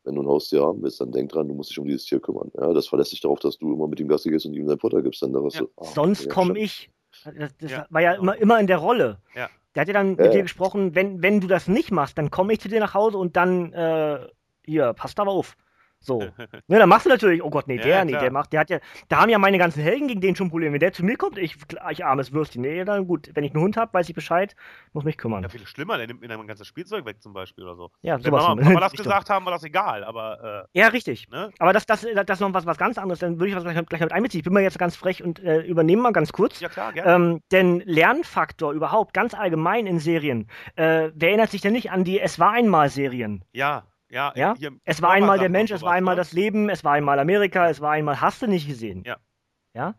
wenn du ein Haustier haben willst, dann denk dran, du musst dich um dieses Tier kümmern. Ja, das verlässt sich darauf, dass du immer mit ihm Gassi gehst und ihm sein Futter gibst. Dann ja. du,
ah, Sonst ja, komme ich. Das, das ja. war ja immer, immer in der Rolle. Ja. Der hat ja dann mit dir gesprochen, wenn, wenn du das nicht machst, dann komme ich zu dir nach Hause und dann, äh, hier, passt aber auf. So. ne, dann machst du natürlich, oh Gott, nee, der, ja, nee, der macht, der hat ja, da haben ja meine ganzen Helden gegen den schon Probleme. Wenn der zu mir kommt, ich, ich armes Würstchen. Nee, dann gut, wenn ich einen Hund habe, weiß ich Bescheid, muss mich kümmern.
Ja, viel schlimmer, der nimmt mir dann ein ganzes Spielzeug weg zum Beispiel oder so.
Ja,
sowas. Wenn Mama das gesagt haben, war das egal, aber.
Äh, ja, richtig. Ne? Aber das, das, das ist noch was, was ganz anderes, dann würde ich was gleich, gleich mit einbeziehen. Ich bin mal jetzt ganz frech und äh, übernehme mal ganz kurz.
Ja, klar, gerne.
Ähm, denn Lernfaktor überhaupt, ganz allgemein in Serien, äh, wer erinnert sich denn nicht an die Es war einmal Serien?
Ja. Ja,
ja? es war einmal der Mensch, es war einmal ne? das Leben, es war einmal Amerika, es war einmal hast du nicht gesehen.
Ja.
Ja?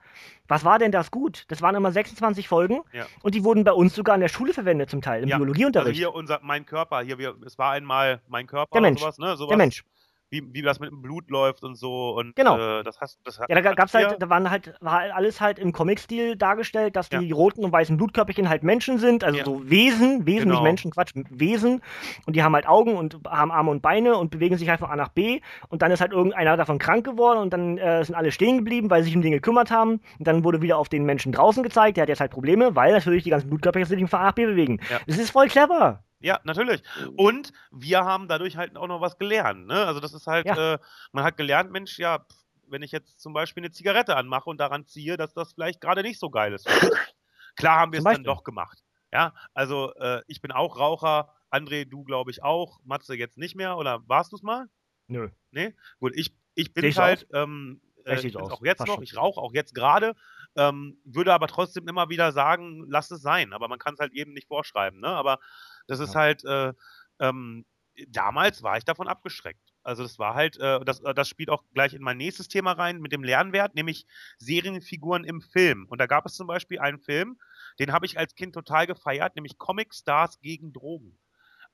Was war denn das gut? Das waren immer 26 Folgen ja. und die wurden bei uns sogar in der Schule verwendet zum Teil, im ja. Biologieunterricht.
Also hier unser Mein Körper, hier wir, es war einmal Mein Körper
der Mensch.
Sowas, ne?
sowas. Der Mensch
wie, wie das mit dem Blut läuft und so. Und,
genau.
Äh, das hast, das
ja, da gab's halt, da waren halt, war halt alles halt im Comic-Stil dargestellt, dass ja. die roten und weißen Blutkörperchen halt Menschen sind, also ja. so Wesen, Wesen, genau. nicht Menschen, Quatsch, Wesen. Und die haben halt Augen und haben Arme und Beine und bewegen sich halt von A nach B. Und dann ist halt irgendeiner davon krank geworden und dann äh, sind alle stehen geblieben, weil sie sich um den gekümmert haben. Und dann wurde wieder auf den Menschen draußen gezeigt, der hat jetzt halt Probleme, weil natürlich die ganzen Blutkörperchen sich von A nach B bewegen. Ja. Das ist voll clever.
Ja, natürlich. Mhm. Und wir haben dadurch halt auch noch was gelernt. Ne? Also das ist halt, ja. äh, man hat gelernt, Mensch, ja, wenn ich jetzt zum Beispiel eine Zigarette anmache und daran ziehe, dass das vielleicht gerade nicht so geil ist. Klar haben wir es dann doch gemacht. Ja, also äh, ich bin auch Raucher, André, du glaube ich auch, Matze jetzt nicht mehr, oder warst du es mal?
Nö.
Nee? Gut, ich, ich bin halt, ähm, äh, ich auch jetzt noch, ich rauche auch jetzt gerade, ähm, würde aber trotzdem immer wieder sagen, lass es sein. Aber man kann es halt eben nicht vorschreiben. Ne? Aber das ist ja. halt, äh, ähm, damals war ich davon abgeschreckt. Also das war halt, äh, das, äh, das spielt auch gleich in mein nächstes Thema rein mit dem Lernwert, nämlich Serienfiguren im Film. Und da gab es zum Beispiel einen Film, den habe ich als Kind total gefeiert, nämlich Comic Stars gegen Drogen.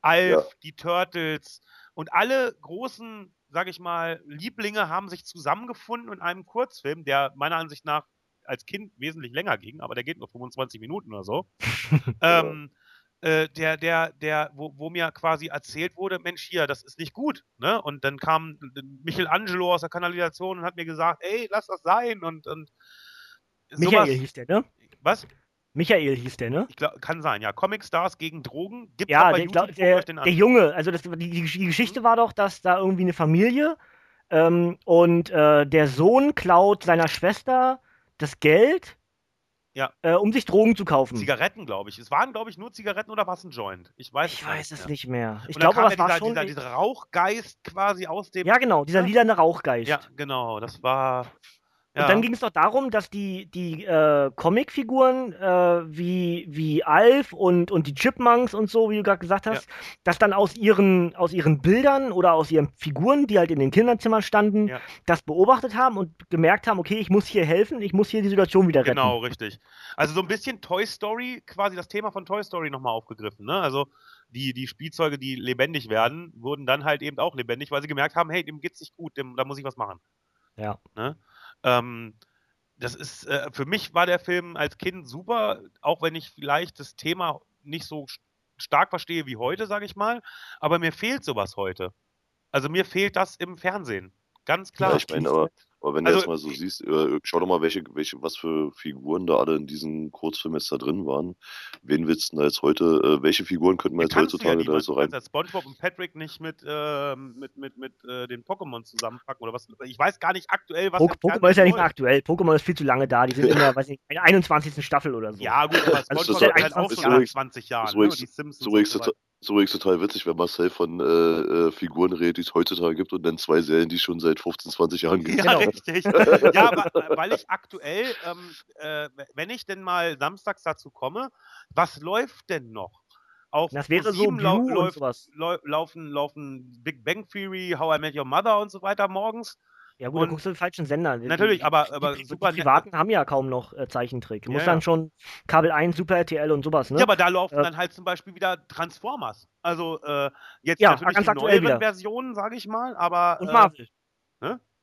Alf, ja. die Turtles und alle großen, sag ich mal, Lieblinge haben sich zusammengefunden in einem Kurzfilm, der meiner Ansicht nach als Kind wesentlich länger ging, aber der geht nur 25 Minuten oder so. ähm, äh, der, der, der, wo, wo mir quasi erzählt wurde, Mensch, hier, das ist nicht gut. Ne? Und dann kam Michelangelo aus der Kanalisation und hat mir gesagt, ey, lass das sein. Und, und
Michael sowas. hieß der, ne?
Was?
Michael hieß der, ne?
Ich glaub, kann sein, ja. Comic Stars gegen Drogen
gibt ja, bei der, YouTube, der, der Junge, also das, die, die, Geschichte mhm. war doch, dass da irgendwie eine Familie ähm, und äh, der Sohn klaut seiner Schwester das Geld
ja.
Äh, um sich Drogen zu kaufen.
Zigaretten, glaube ich. Es waren, glaube ich, nur Zigaretten oder was ein Joint? Ich weiß,
ich weiß es nicht mehr.
Ich glaube, das war dieser, schon. Dieser, dieser Rauchgeist quasi aus dem.
Ja, genau, dieser lilane Rauchgeist.
Ja, genau. Das war.
Ja. Und dann ging es doch darum, dass die, die äh, Comicfiguren äh, wie, wie Alf und, und die Chipmunks und so, wie du gerade gesagt hast, ja. dass dann aus ihren, aus ihren Bildern oder aus ihren Figuren, die halt in den Kinderzimmern standen, ja. das beobachtet haben und gemerkt haben, okay, ich muss hier helfen, ich muss hier die Situation wieder retten.
Genau, richtig. Also so ein bisschen Toy Story, quasi das Thema von Toy Story nochmal aufgegriffen. Ne? Also die, die Spielzeuge, die lebendig werden, wurden dann halt eben auch lebendig, weil sie gemerkt haben, hey, dem geht's nicht gut, dem, da muss ich was machen.
Ja.
Ne? Ähm, das ist, äh, für mich war der Film als Kind super, auch wenn ich vielleicht das Thema nicht so stark verstehe wie heute, sage ich mal. Aber mir fehlt sowas heute. Also mir fehlt das im Fernsehen. Ganz klar. Ja,
ich meine, aber aber wenn also, du jetzt mal so siehst, äh, schau doch mal, welche, welche, was für Figuren da alle in diesem Kurzfilm jetzt da drin waren. Wen willst du da jetzt heute, äh, welche Figuren könnten wir jetzt heutzutage ja da so rein?
Spongebob und Patrick nicht mit, äh, mit, mit, mit äh, den Pokémon zusammenpacken oder was? Ich weiß gar nicht aktuell, was.
Pokémon ist ja nicht mehr aktuell. Pokémon ist viel zu lange da. Die sind in der, weiß nicht, in der 21. Staffel oder so.
Ja, gut, aber
also
Spongebob also, ist halt auch schon seit 20 Jahren.
Ne? Die Simpsons. Ist übrigens total witzig, wenn Marcel von äh, äh, Figuren redet, die es heutzutage gibt und dann zwei Serien, die es schon seit 15, 20 Jahren gibt.
Ja,
Genau.
richtig. ja, wa- weil ich aktuell, ähm, äh, wenn ich denn mal samstags dazu komme, was läuft denn noch? Auf
Das wäre so
lau läuft,
sowas.
lau laufen, laufen Big Bang Theory, How I Met Your Mother und so weiter morgens.
Ja gut, da
Und-
guckst du den falschen Sender. Die-
Natürlich,
die,
aber, aber
die,
super
die
nett.
Privaten haben ja kaum noch äh, Zeichentrick. Du
Ja,
musst
ja.
dann schon Kabel 1, Super RTL und sowas, ne?
Ja, aber da laufen
Äh,
dann halt zum Beispiel wieder Transformers. Also äh, jetzt
Ja,
natürlich
ganz
die
aktuell
neueren
wieder.
Versionen, sage ich mal, aber
und
äh,
Marvel.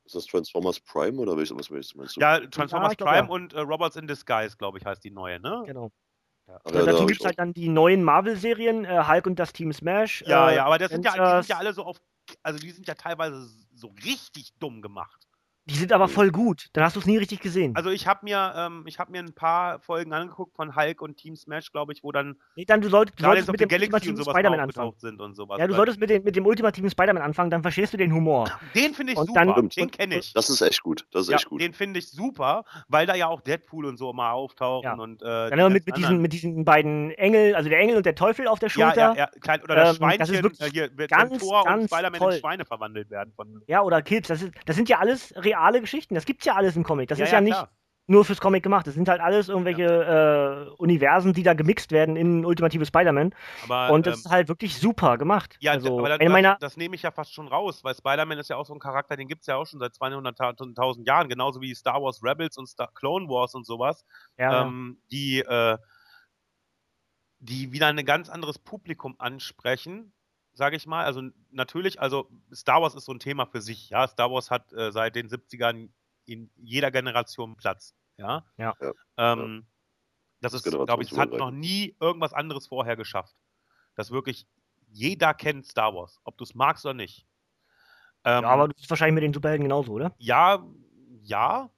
Ist das Transformers Prime oder welches, was meinst du?
ja, Transformers
glaub,
Prime
ja.
und äh, Robots in Disguise, glaube ich, heißt die neue, ne?
Genau.
Ja.
Ja,
da
dazu gibt es halt dann die neuen Marvel-Serien, äh, Hulk und das Team Smash.
Ja,
äh,
ja, aber das sind ja, die sind ja alle so auf, also die sind ja teilweise so richtig dumm gemacht.
Die sind aber voll gut. Dann hast du es nie richtig gesehen.
Also ich habe mir, ähm, ich habe mir ein paar Folgen angeguckt von Hulk und Team Smash, glaube ich, wo dann
nee, dann du, sollst, du solltest mit dem
Galaxy und
ultimativen
sowas
Spider-Man anfangen.
aufgetaucht sind und sowas.
Ja, du solltest mit dem, mit dem ultimativen Spider-Man anfangen, dann verstehst du den Humor.
den finde ich
und
super,
dann-
den kenne ich.
Das ist echt gut. Das ist
Ja,
echt gut.
den finde ich super, weil da ja auch Deadpool und so mal auftauchen
Ja.
und äh,
Dann
die
immer mit,
ganz
mit, diesen, mit diesen beiden Engel, also der Engel und der Teufel auf der
ja,
Schulter.
ja, ja, klein, oder das
Ähm, das ist
Schweinchen,
wirklich
äh, hier wird
ganz,
wenn Thor und
ganz
Spider-Man
toll.
in Schweine verwandelt werden. Von,
Ja, oder Kids. Das, ist, das sind ja alles reale Geschichten. Das gibt's ja alles im Comic. Das
ja,
ist ja, nicht
klar.
nur fürs Comic gemacht. Das sind halt alles irgendwelche äh, Universen, die da gemixt werden in ultimative Spider-Man.
Aber,
Und das
ähm,
ist halt wirklich super gemacht.
Ja,
also,
aber
meiner,
das, das nehme ich ja fast schon raus, weil Spider-Man ist ja auch so ein Charakter, den gibt es ja auch schon seit 200.000 Jahren, genauso wie Star Wars Rebels und Star Clone Wars und sowas,
ja,
ähm, die, äh, die wieder ein ganz anderes Publikum ansprechen, sage ich mal. Also natürlich, also Star Wars ist so ein Thema für sich, ja. Star Wars hat äh, seit den 70ern in jeder Generation Platz, ja.
Ja.
Ja.
Ähm, Das ist, glaube ich, es hat noch nie irgendwas anderes vorher geschafft. Dass wirklich jeder kennt Star Wars, ob du es magst oder nicht. Ähm,
ja, aber du bist wahrscheinlich mit den Superhelden genauso, oder?
ja, ja,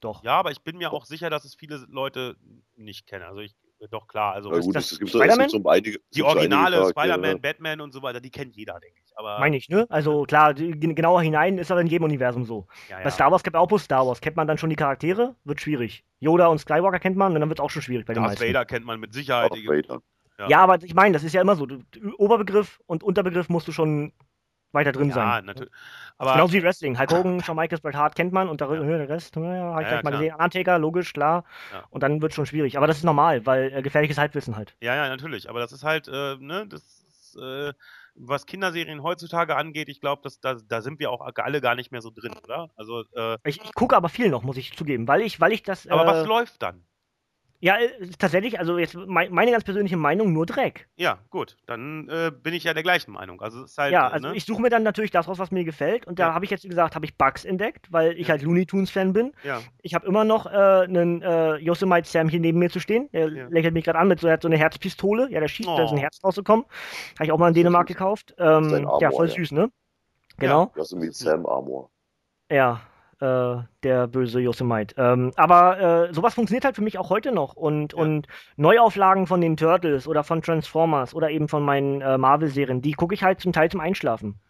Doch.
ja, aber ich bin mir auch sicher, dass es viele Leute nicht kennen. Also ich, doch klar, also
gut,
das
es gibt, so- es
Spider-Man?
gibt so einige. es
die
gibt einige
Originale, Spider-Man,
ja.
Batman und so weiter, die kennt jeder, denke ich. Aber
Meine ich, ne? Also klar, genauer hinein ist aber in jedem Universum so.
ja,
Bei
ja.
Star Wars kennt man auch bloß Star Wars. Kennt man dann schon die Charaktere? Wird schwierig. Yoda und Skywalker kennt man, und dann wird es auch schon schwierig bei den
Darth
meisten.
Vader kennt man mit Sicherheit.
Darth Vader.
ja.
Ja, aber ich meine, das ist ja immer so. Du- Oberbegriff und Unterbegriff musst du schon weiter drin
ja,
sein.
natürlich. Aber
Genauso wie Wrestling. Hulk Hogan, Shawn Michaels, Bret Hart kennt man und der, der Rest, ja, habe ich
Ja,
gleich mal gesehen. Undertaker, logisch, klar.
Ja.
Und dann wird es schon schwierig. Aber das ist normal, weil äh, gefährliches Halbwissen halt.
Ja, ja, natürlich. Aber das ist halt, äh, ne, das ist, äh, was Kinderserien heutzutage angeht, ich glaube, da, da sind wir auch alle gar nicht mehr so drin, oder? Also, äh,
Ich, ich gucke aber viel noch, muss ich zugeben, weil ich, weil ich das.
aber
äh,
was läuft dann?
Ja, äh, tatsächlich, also jetzt mein, meine ganz persönliche Meinung, nur Dreck.
Ja, gut, dann äh, bin ich ja der gleichen Meinung. Also es ist halt,
ja,
äh,
also
ne?
ich suche mir dann natürlich das raus, was mir gefällt. Und da
Ja.
habe ich jetzt, wie gesagt, habe ich Bugs entdeckt, weil ich
Ja.
halt Looney Tunes-Fan bin.
ja,
Ich habe immer noch äh, einen äh, Yosemite Sam hier neben mir zu stehen. Der
Ja.
lächelt mich gerade an mit so, hat so eine Herzpistole. Ja, der schießt, da ist ein
Oh.
Herz rausgekommen. Habe ich auch mal in Dänemark
süß.
gekauft. Ähm,
Armor,
ja, voll
ja.
süß, ne? Genau.
Das ist mit Sam Armor.
Ja, äh, der böse Yosemite. Ähm, aber äh, sowas funktioniert halt für mich auch heute noch. Und,
Ja.
und Neuauflagen von den Turtles oder von Transformers oder eben von meinen äh, Marvel-Serien, die gucke ich halt zum Teil zum Einschlafen.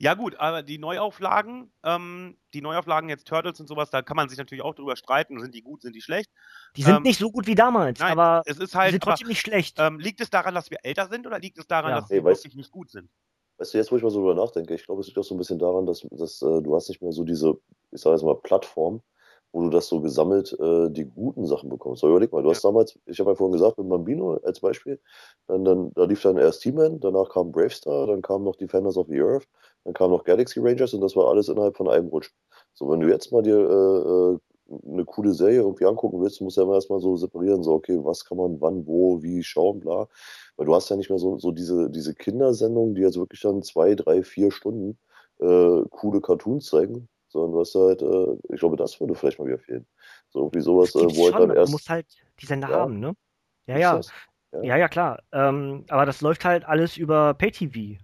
Ja gut, aber die Neuauflagen, ähm, die Neuauflagen jetzt Turtles und sowas, da kann man sich natürlich auch drüber streiten, sind die gut, sind die schlecht.
Die sind
Ähm,
nicht so gut wie damals,
Nein,
aber
es ist
die
halt,
sind
aber,
trotzdem nicht schlecht.
ähm, liegt es daran, dass wir älter sind oder liegt es daran,
Ja.
dass sie
Nee,
wirklich nicht gut sind?
Weißt du, jetzt, wo ich mal so drüber nachdenke, ich glaube, es liegt auch so ein bisschen daran, dass, dass äh, du hast nicht mehr so diese, ich sage jetzt mal, Plattform, wo du das so gesammelt äh, die guten Sachen bekommst. So, überleg mal, du hast damals, ich habe ja vorhin gesagt, mit Bambino als Beispiel, dann, dann, da lief dann erst He-Man, danach kam Bravestar, dann kamen noch Defenders of the Earth, dann kamen noch Galaxy Rangers und das war alles innerhalb von einem Rutsch. So, wenn du jetzt mal dir äh, äh, eine coole Serie irgendwie angucken willst, musst du ja immer erstmal so separieren, so, okay, was kann man wann, wo, wie schauen, bla. Weil du hast ja nicht mehr so, so diese, diese Kindersendungen, die jetzt wirklich dann zwei, drei, vier Stunden äh, coole Cartoons zeigen, sondern du hast halt, äh, ich glaube, das würde vielleicht mal wieder fehlen. So irgendwie sowas, äh, wo halt dann erst.
du musst halt die Sender
Ja.
haben, ne? Ja, ja.
Ja.
Ja, ja, klar. Ähm, aber das läuft halt alles über Pay-TV.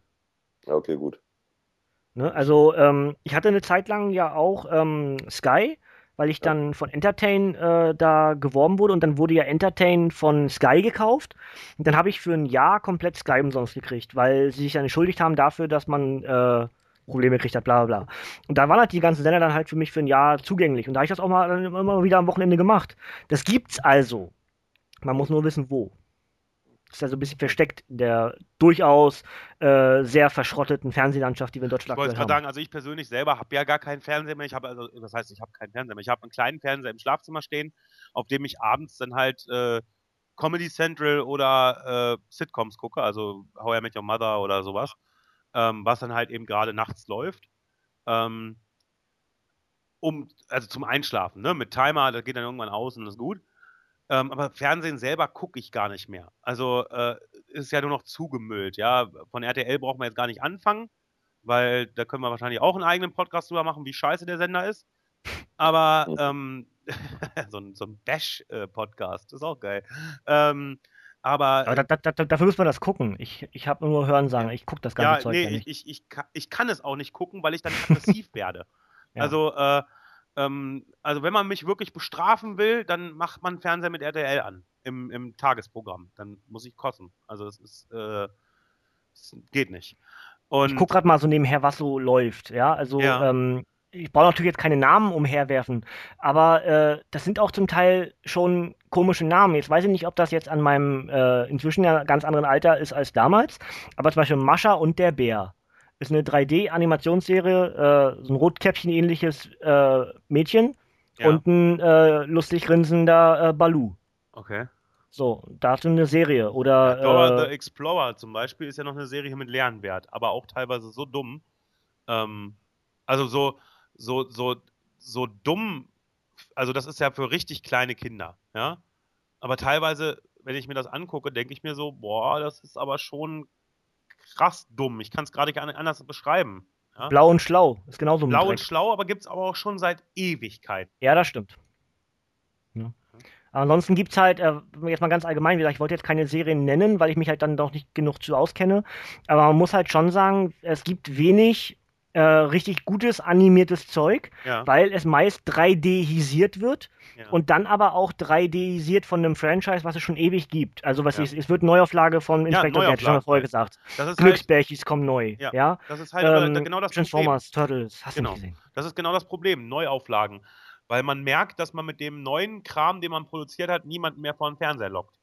Ja, okay, gut.
Ne? Also, ähm, ich hatte eine Zeit lang ja auch ähm, Sky, weil ich dann von Entertain äh, da geworben wurde und dann wurde ja Entertain von Sky gekauft. Und dann habe ich für ein Jahr komplett Sky umsonst gekriegt, weil sie sich dann entschuldigt haben dafür, dass man äh, Probleme gekriegt hat, bla bla bla. Und da waren halt die ganzen Sender dann halt für mich für ein Jahr zugänglich. Und da habe ich das auch mal immer wieder am Wochenende gemacht. Das gibt's also. Man muss nur wissen, wo. Ist also ein bisschen versteckt in der durchaus äh, sehr verschrotteten Fernsehlandschaft, die wir in Deutschland
haben. Ich wollte gerade sagen, also ich persönlich selber habe ja gar keinen Fernseher mehr. Ich habe also, das heißt, ich habe keinen Fernseher mehr. Ich habe einen kleinen Fernseher im Schlafzimmer stehen, auf dem ich abends dann halt äh, Comedy Central oder äh, Sitcoms gucke, also How I Met Your Mother oder sowas, ähm, was dann halt eben gerade nachts läuft. Ähm, um, also zum Einschlafen, ne? Mit Timer, das geht dann irgendwann aus und das ist gut. Ähm, aber Fernsehen selber gucke ich gar nicht mehr. Also äh, ist ja nur noch zugemüllt, ja. Von RTL brauchen wir jetzt gar nicht anfangen, weil da können wir wahrscheinlich auch einen eigenen Podcast drüber machen, wie scheiße der Sender ist. Aber ähm, so ein, so ein Bash-Podcast, ist auch geil. Ähm, aber,
aber da, da, da, dafür muss man das gucken. Ich, ich habe nur Hören sagen, ich gucke das ganze ja, Zeug nee,
nicht. Ich, ich, kann, ich kann es auch nicht gucken, weil ich dann aggressiv werde. Ja. Also, äh, ähm, also wenn man mich wirklich bestrafen will, dann macht man Fernseher mit RTL an im, im Tagesprogramm. Dann muss ich kotzen. Also es ist, äh, es geht nicht.
Und ich gucke gerade mal so nebenher, was so läuft. Ja, also ja. Ähm, ich brauche natürlich jetzt keine Namen umherwerfen, aber äh, das sind auch zum Teil schon komische Namen. Jetzt weiß ich nicht, ob das jetzt an meinem äh, inzwischen ja ganz anderen Alter ist als damals, aber zum Beispiel Mascha und der Bär ist eine 3D-Animationsserie, äh, so ein Rotkäppchen-ähnliches äh, Mädchen ja. und ein äh, lustig grinsender äh, Balu.
Okay.
So, dazu eine Serie. Oder.
Dora äh, the Explorer zum Beispiel ist ja noch eine Serie mit Lernwert, aber auch teilweise so dumm. Ähm, also so, so, so, so dumm. Also, das ist ja für richtig kleine Kinder, ja. Aber teilweise, wenn ich mir das angucke, denke ich mir so, boah, das ist aber schon krass dumm. Ich kann es gerade gar nicht anders beschreiben.
Ja? Blau und schlau ist genauso
Blau und schlau, aber gibt es aber auch schon seit Ewigkeit.
Ja, das stimmt. Ja. Ansonsten gibt es halt, äh, jetzt mal ganz allgemein, wie gesagt, ich wollte jetzt keine Serien nennen, weil ich mich halt dann doch nicht genug zu auskenne. Aber man muss halt schon sagen, es gibt wenig äh, richtig gutes animiertes Zeug, ja. weil es meist 3D-isiert wird ja. und dann aber auch 3D-isiert von einem Franchise, was es schon ewig gibt. Also was ja. ist, es wird Neuauflage von Inspector ja, Gadget, wir vorher gesagt. Glücksbärchis halt, kommen neu. Ja.
Das ist halt äh, ähm, genau das
Transformers, Problem. Turtles,
hast genau. du gesehen. Das ist genau das Problem, Neuauflagen. Weil man merkt, dass man mit dem neuen Kram, den man produziert hat, niemanden mehr vor den Fernseher lockt.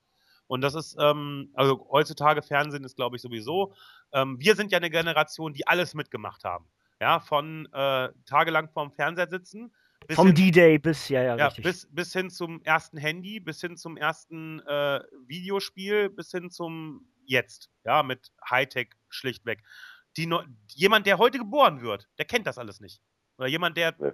Und das ist, ähm, also heutzutage Fernsehen ist, glaube ich, sowieso. Ähm, wir sind ja eine Generation, die alles mitgemacht haben. Ja, von äh, tagelang vorm Fernseher sitzen.
Vom D-Day bis, ja, ja,
ja richtig. Bis, bis hin zum ersten Handy, bis hin zum ersten äh, Videospiel, bis hin zum Jetzt. Ja, mit Hightech schlichtweg. Die jemand, der heute geboren wird, der kennt das alles nicht. Oder jemand, der ja.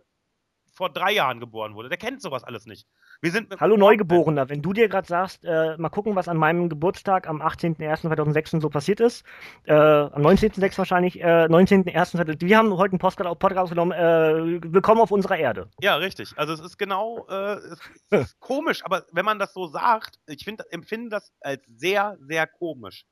Vor drei Jahren geboren wurde, der kennt sowas alles nicht.
Wir sind Hallo Neugeborener, wenn du dir gerade sagst, äh, mal gucken, was an meinem Geburtstag am 18.01.2006 so passiert ist, äh, am 19.06. wahrscheinlich, äh, 19.01. Wir haben heute einen Podcast, Podcast aufgenommen, äh, willkommen auf unserer Erde.
Ja, richtig. Also es ist genau, äh, es ist komisch, aber wenn man das so sagt, ich find, empfinde das als sehr, sehr komisch,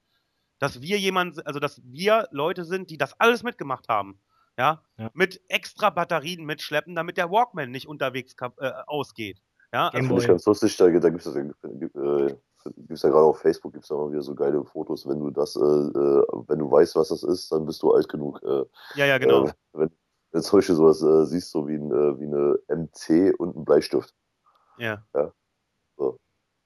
dass wir jemand, also dass wir Leute sind, die das alles mitgemacht haben. Ja, ja. mit extra Batterien mitschleppen, damit der Walkman nicht unterwegs äh, ausgeht. Ja,
also finde ich ganz lustig, da, da gibt es äh, gibt's ja gerade auf Facebook gibt es ja immer wieder so geile Fotos, wenn du das, äh, äh, wenn du weißt, was das ist, dann bist du alt genug. Äh,
ja, ja, genau.
Äh, wenn, wenn zum Beispiel sowas äh, siehst, so wie, ein, wie eine MC und ein Bleistift.
Ja.
Ja.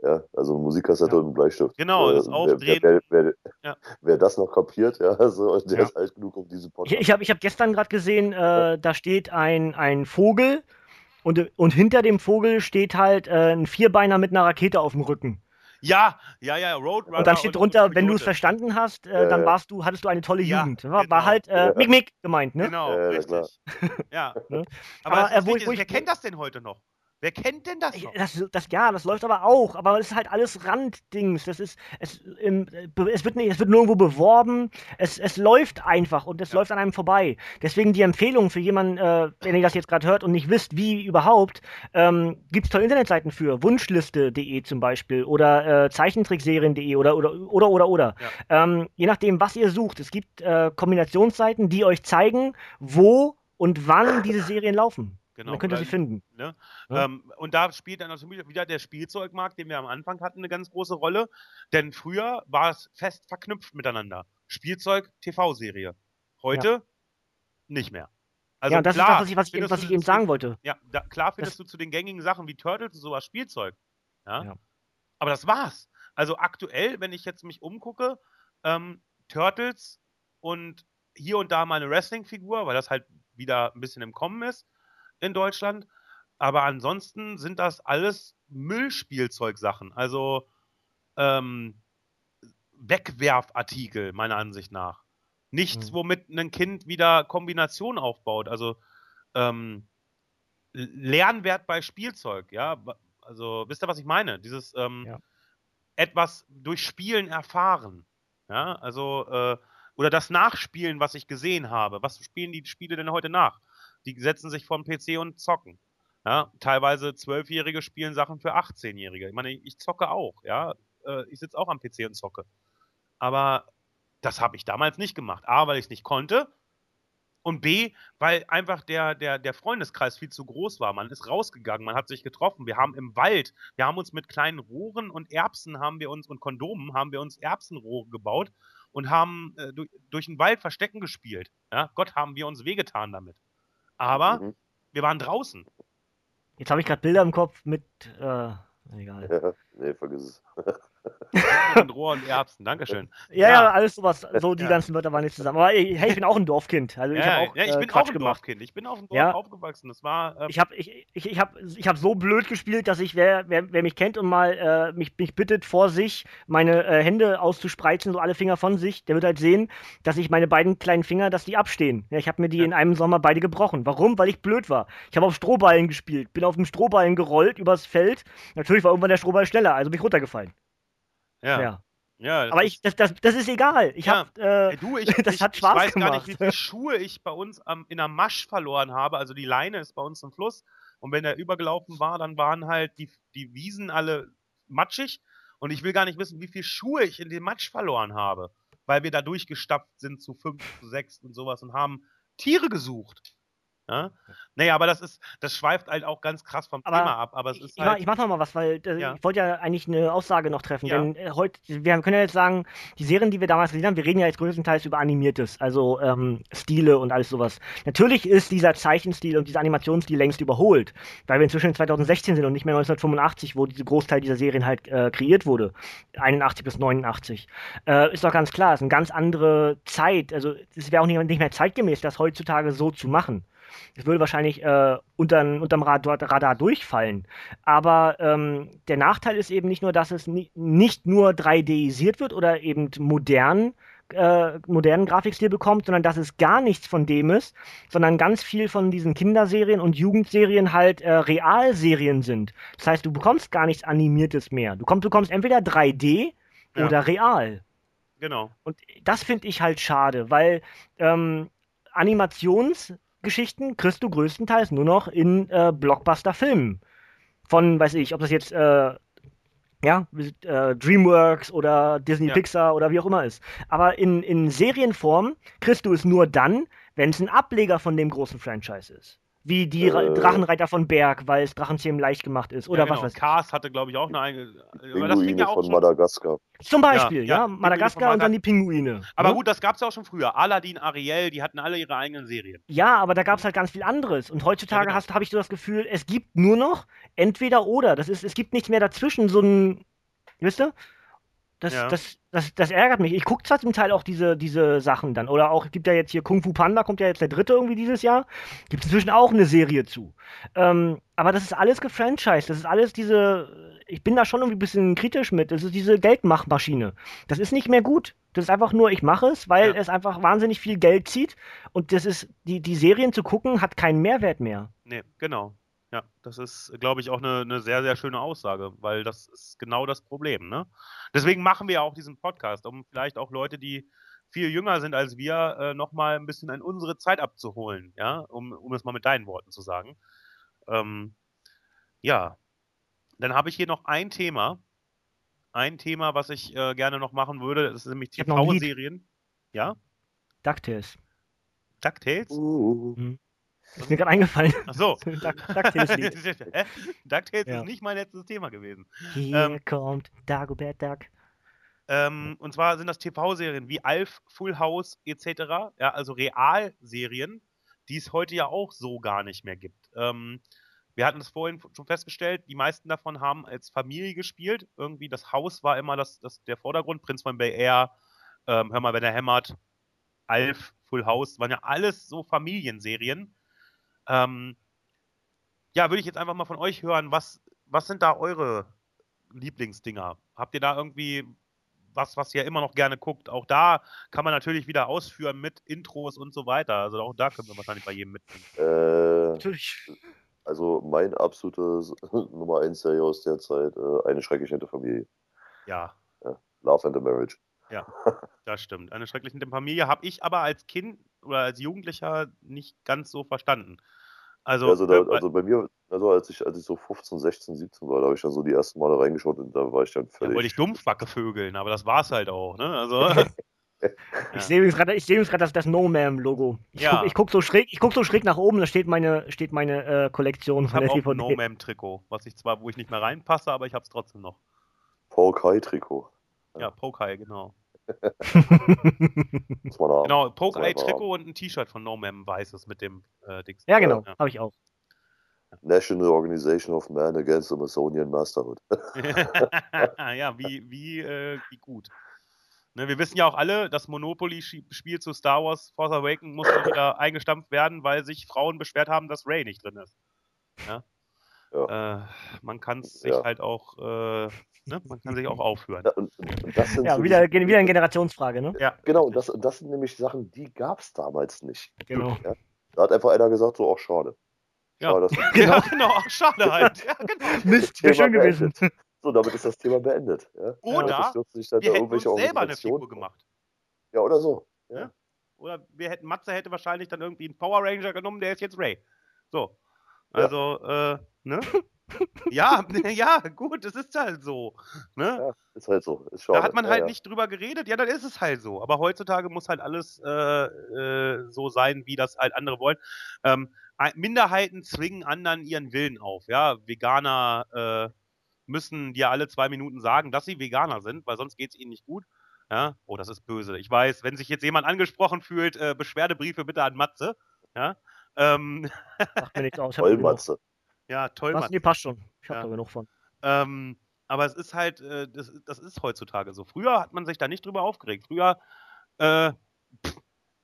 Ja also eine Musikkassette ja. und ein Bleistift.
Genau, das Aufdrehen.
Wer, wer, wer, ja. wer, das noch kapiert, ja, also, der ist alt genug, um diese
Podcast. Ich, ich habe ich hab gestern gerade gesehen, da steht ein, ein Vogel und, und hinter dem Vogel steht halt äh, ein Vierbeiner mit einer Rakete auf dem Rücken.
Ja, ja, ja, Roadrunner.
Und dann steht drunter, wenn du es verstanden hast, äh, dann warst du, hattest du eine tolle ja, Jugend. War, genau. war halt äh, Mick Mick gemeint, ne?
Genau, richtig. ja. ne? Aber, aber äh, wo, wo ich, wer kennt das denn heute noch? Wer kennt denn das?
Das, das, ja, das läuft aber auch, aber es ist halt alles Randdings. Das ist, es, im, es, wird nicht, es wird nirgendwo beworben. Es, es läuft einfach und es ja. läuft an einem vorbei. Deswegen die Empfehlung für jemanden, äh, wenn ihr das jetzt gerade hört und nicht wisst, wie überhaupt, ähm, gibt es tolle Internetseiten für. Wunschliste.de zum Beispiel oder äh, Zeichentrickserien.de oder oder oder oder oder. Ja. Ähm, je nachdem, was ihr sucht. Es gibt äh, Kombinationsseiten, die euch zeigen, wo und wann diese Serien laufen. Genau. Dann könnt ihr sie finden.
Ne? Ja? Ähm, und da spielt dann also wieder der Spielzeugmarkt, den wir am Anfang hatten, eine ganz große Rolle. Denn früher war es fest verknüpft miteinander. Spielzeug, TV-Serie. Heute ja. nicht mehr.
Also ja, das klar, ist das, was ich, was ich, was ich eben sagen wollte.
Ja, da, klar findest das, du zu den gängigen Sachen wie Turtles und sowas Spielzeug. Ja? ja. Aber das war's. also aktuell, wenn ich jetzt mich umgucke, ähm, Turtles und hier und da mal eine Wrestling-Figur, weil das halt wieder ein bisschen im Kommen ist in Deutschland. Aber ansonsten sind das alles Müllspielzeugsachen. Also ähm, Wegwerfartikel, meiner Ansicht nach. Nichts, mhm. womit ein Kind wieder Kombination aufbaut. Also ähm, Lernwert bei Spielzeug, ja. Also, wisst ihr, was ich meine? Dieses ähm, ja. etwas durch Spielen erfahren. Ja, also, äh, oder das Nachspielen, was ich gesehen habe. Was spielen die Spiele denn heute nach? Die setzen sich vor den PC und zocken. Ja, teilweise Zwölfjährige spielen Sachen für 18-Jährige. Ich meine, ich zocke auch, ja. Äh, ich sitze auch am PC und zocke. Aber das habe ich damals nicht gemacht. A, weil ich es nicht konnte. Und B, weil einfach der, der, der Freundeskreis viel zu groß war. Man ist rausgegangen, man hat sich getroffen. Wir haben im Wald, wir haben uns mit kleinen Rohren und Erbsen haben wir uns und Kondomen haben wir uns Erbsenrohre gebaut und haben äh, durch, durch den Wald Verstecken gespielt. Ja? Gott haben wir uns wehgetan damit. Aber mhm. wir waren draußen.
Jetzt habe ich gerade Bilder im Kopf mit, äh, egal.
Ja, nee, vergiss es.
und Rohr und Erbsen, Dankeschön.
Ja, ja, alles sowas, so die ja. ganzen Wörter waren nicht zusammen. Aber hey, ich bin auch ein Dorfkind. Also ich ja, auch,
ja, ich bin äh, auch ein gemacht. Dorfkind. Ich bin auf dem Dorf ja. aufgewachsen. Das war.
Äh, ich habe ich, ich, ich hab, ich hab so blöd gespielt, dass ich, wer, wer, wer mich kennt und mal äh, mich, mich bittet, vor sich meine äh, Hände auszuspreizen, so alle Finger von sich, der wird halt sehen, dass ich meine beiden kleinen Finger, dass die abstehen. Ja, ich habe mir die in einem Sommer beide gebrochen. Warum? Weil ich blöd war. Ich habe auf Strohballen gespielt, bin auf dem Strohballen gerollt übers Feld. Natürlich war irgendwann der Strohball schneller, also bin ich runtergefallen.
Ja. ja.
Ja, aber ich, das, das, das ist egal. Ich ja. hab, äh, du, ich, das ich, hat Spaß ich weiß gemacht. gar nicht,
wie viele Schuhe ich bei uns am, in der Masch verloren habe. Also die Leine ist bei uns im Fluss. Und wenn er übergelaufen war, dann waren halt die, die Wiesen alle matschig. Und ich will gar nicht wissen, wie viele Schuhe ich in den Matsch verloren habe. Weil wir da durchgestapft sind zu fünf, zu sechs und sowas und haben Tiere gesucht. Ja? Naja, aber das ist, das schweift halt auch ganz krass vom aber Thema ab. Aber es ist
ich,
halt,
ich mach noch mal was, weil äh, ja. ich wollte ja eigentlich eine Aussage noch treffen. Ja. Denn äh, heute, wir können ja jetzt sagen, die Serien, die wir damals gesehen haben, wir reden ja jetzt größtenteils über Animiertes, also ähm, Stile und alles sowas. Natürlich ist dieser Zeichenstil und dieser Animationsstil längst überholt, weil wir inzwischen 2016 sind und nicht mehr 1985, wo diese Großteil dieser Serien halt äh, kreiert wurde. 81 bis 89. Äh, ist doch ganz klar, es ist eine ganz andere Zeit. Also es wäre auch nicht, nicht mehr zeitgemäß, das heutzutage so zu machen. Es würde wahrscheinlich äh, unterm, unterm Radar, Radar durchfallen. Aber ähm, der Nachteil ist eben nicht nur, dass es ni nicht nur 3Disiert wird oder eben modern äh, modernen Grafikstil bekommt, sondern dass es gar nichts von dem ist, sondern ganz viel von diesen Kinderserien und Jugendserien halt äh, Realserien sind. Das heißt, du bekommst gar nichts Animiertes mehr. Du kommst, bekommst entweder 3D ja. oder real.
Genau.
Und das finde ich halt schade, weil ähm, Animations- Geschichten kriegst du größtenteils nur noch in äh, Blockbuster-Filmen. Von, weiß ich, ob das jetzt äh, ja, äh, DreamWorks oder Disney ja. Pixar oder wie auch immer ist. Aber in, in Serienform kriegst du es nur dann, wenn es ein Ableger von dem großen Franchise ist wie die äh, Drachenreiter von Berg, weil es Drachenzähmen leicht gemacht ist. Oder ja, genau. was weiß
ich. Cars hatte, glaube ich, auch eine eigene.
Pinguine ja von Madagaskar.
Zum Beispiel, ja. ja Madagaskar und dann die Pinguine.
Aber ne? gut, das gab es ja auch schon früher. Aladdin, Ariel, die hatten alle ihre eigenen Serien.
Ja, aber da gab es halt ganz viel anderes. Und heutzutage genau. habe ich so das Gefühl, es gibt nur noch entweder oder. Das ist, es gibt nichts mehr dazwischen, so ein. Wisst ihr? Das, ja. das, das, das ärgert mich. Ich gucke zwar zum Teil auch diese, diese Sachen dann. Oder auch, gibt ja jetzt hier Kung Fu Panda, kommt ja jetzt der dritte irgendwie dieses Jahr. Gibt inzwischen auch eine Serie zu. Ähm, aber das ist alles gefranchised. Das ist alles diese. Ich bin da schon irgendwie ein bisschen kritisch mit. Das ist diese Geldmachmaschine. Das ist nicht mehr gut. Das ist einfach nur, ich mache es, weil ja. es einfach wahnsinnig viel Geld zieht. Und das ist, die, die Serien zu gucken, hat keinen Mehrwert mehr.
Nee, genau. Ja, das ist, glaube ich, auch eine, eine sehr, sehr schöne Aussage, weil das ist genau das Problem. Ne? Deswegen machen wir auch diesen Podcast, um vielleicht auch Leute, die viel jünger sind als wir, äh, nochmal ein bisschen in unsere Zeit abzuholen, ja, um, um es mal mit deinen Worten zu sagen. Ähm, ja, dann habe ich hier noch ein Thema. Ein Thema, was ich äh, gerne noch machen würde, das ist nämlich TV-Serien. Ja?
DuckTales.
DuckTales?
Uh. Mhm.
Ist mir gerade eingefallen.
Ach so. DuckTales DuckTales ja. ist nicht mein letztes Thema gewesen.
Hier ähm, kommt Dagobert Duck.
Ähm, und zwar sind das TV-Serien wie Alf, Full House etc. Ja, also Realserien, die es heute ja auch so gar nicht mehr gibt. Ähm, wir hatten es vorhin schon festgestellt, die meisten davon haben als Familie gespielt. Irgendwie das Haus war immer das, das, der Vordergrund. Prinz von Bay Air, ähm, Hör mal, wenn er hämmert, Alf, Full House, waren ja alles so Familienserien. Ähm, ja, würde ich jetzt einfach mal von euch hören, was, was sind da eure Lieblingsdinger? Habt ihr da irgendwie was, was ihr immer noch gerne guckt? Auch da kann man natürlich wieder ausführen mit Intros und so weiter. Also auch da können wir wahrscheinlich bei jedem mitnehmen.
Äh,
Natürlich.
also mein absolutes Nummer 1 Serie aus der Zeit, äh, eine schrecklich nette Familie.
Ja,
Love and the Marriage.
das stimmt. Eine schreckliche Familie habe ich aber als Kind oder als Jugendlicher nicht ganz so verstanden. Also,
Also, da,
äh,
also bei mir, also als ich, als ich so 15, 16, 17 war, da habe ich dann so die ersten Male reingeschaut und da war ich dann
da
völlig.
wollte ich Dumpfbacke vögeln, aber das war's halt auch, ne? Also,
Ich sehe übrigens gerade seh das, das No-Mam-Logo. Ich,
Ja.
guck, ich guck so schräg, ich guck so schräg nach oben, da steht meine, steht meine äh, Kollektion
ich
von
habe
der
auch ein
DVD.
No-Mam-Trikot, was ich zwar, wo ich nicht mehr reinpasse, aber ich habe es trotzdem noch.
Paul Kai-Trikot.
Ja, Poke genau.
Man.
Genau, Poke
man einfach
Trikot und ein T-Shirt von No Mam weißes mit dem äh, Dings.
ja, genau,
Ja.
habe ich auch.
National Organization of Man Against the Amazonian Masterhood.
ja, wie, wie, äh, wie gut. Ne, wir wissen ja auch alle, das Monopoly-Spiel zu Star Wars Force Awakens muss mal wieder eingestampft werden, weil sich Frauen beschwert haben, dass Ray nicht drin ist. Ja? Äh, man kann es sich
Ja.
halt auch, äh, ne? man kann sich auch aufhören.
Ja, und, und, und das sind
Ja,
so
wieder,
diese-
wieder eine Generationsfrage, ne?
Ja,
Genau, und das, und das sind nämlich Sachen, die gab es damals nicht.
Genau.
Ja? Da hat einfach einer gesagt, so, auch schade.
Ja.
Schade,
ja, genau, ach, schade halt. Ja, genau.
Mist, wäre schön gewesen.
So, damit ist das Thema beendet. Ja?
Oder Wir
da
hätten uns selber eine Figur gemacht.
Ja, oder so.
Oder wir hätten, Matze hätte wahrscheinlich dann irgendwie einen Power Ranger genommen, der ist jetzt Ray. So. Also, äh, ne? ja, ja, gut, es ist halt so. Ne?
Ja, ist halt so. Ist.
Da hat man
ja,
halt
ja.
nicht drüber geredet, ja, dann ist es halt so. Aber heutzutage muss halt alles äh, äh, so sein, wie das halt andere wollen. Ähm, Minderheiten zwingen anderen ihren Willen auf. Ja, Veganer äh, müssen dir alle zwei Minuten sagen, dass sie Veganer sind, weil sonst geht es ihnen nicht gut. Ja, oh, das ist böse. Ich weiß, wenn sich jetzt jemand angesprochen fühlt, äh, Beschwerdebriefe bitte an Matze. Ja, ähm,
Macht mir nichts aus.
Vollmatze.
ja toll,
Was?
Matze.
Nee, passt schon. Ich hab
Ja.
da genug von.
Ähm, aber es ist halt, äh, das, das ist heutzutage so. Früher hat man sich da nicht drüber aufgeregt. Früher, äh, pff,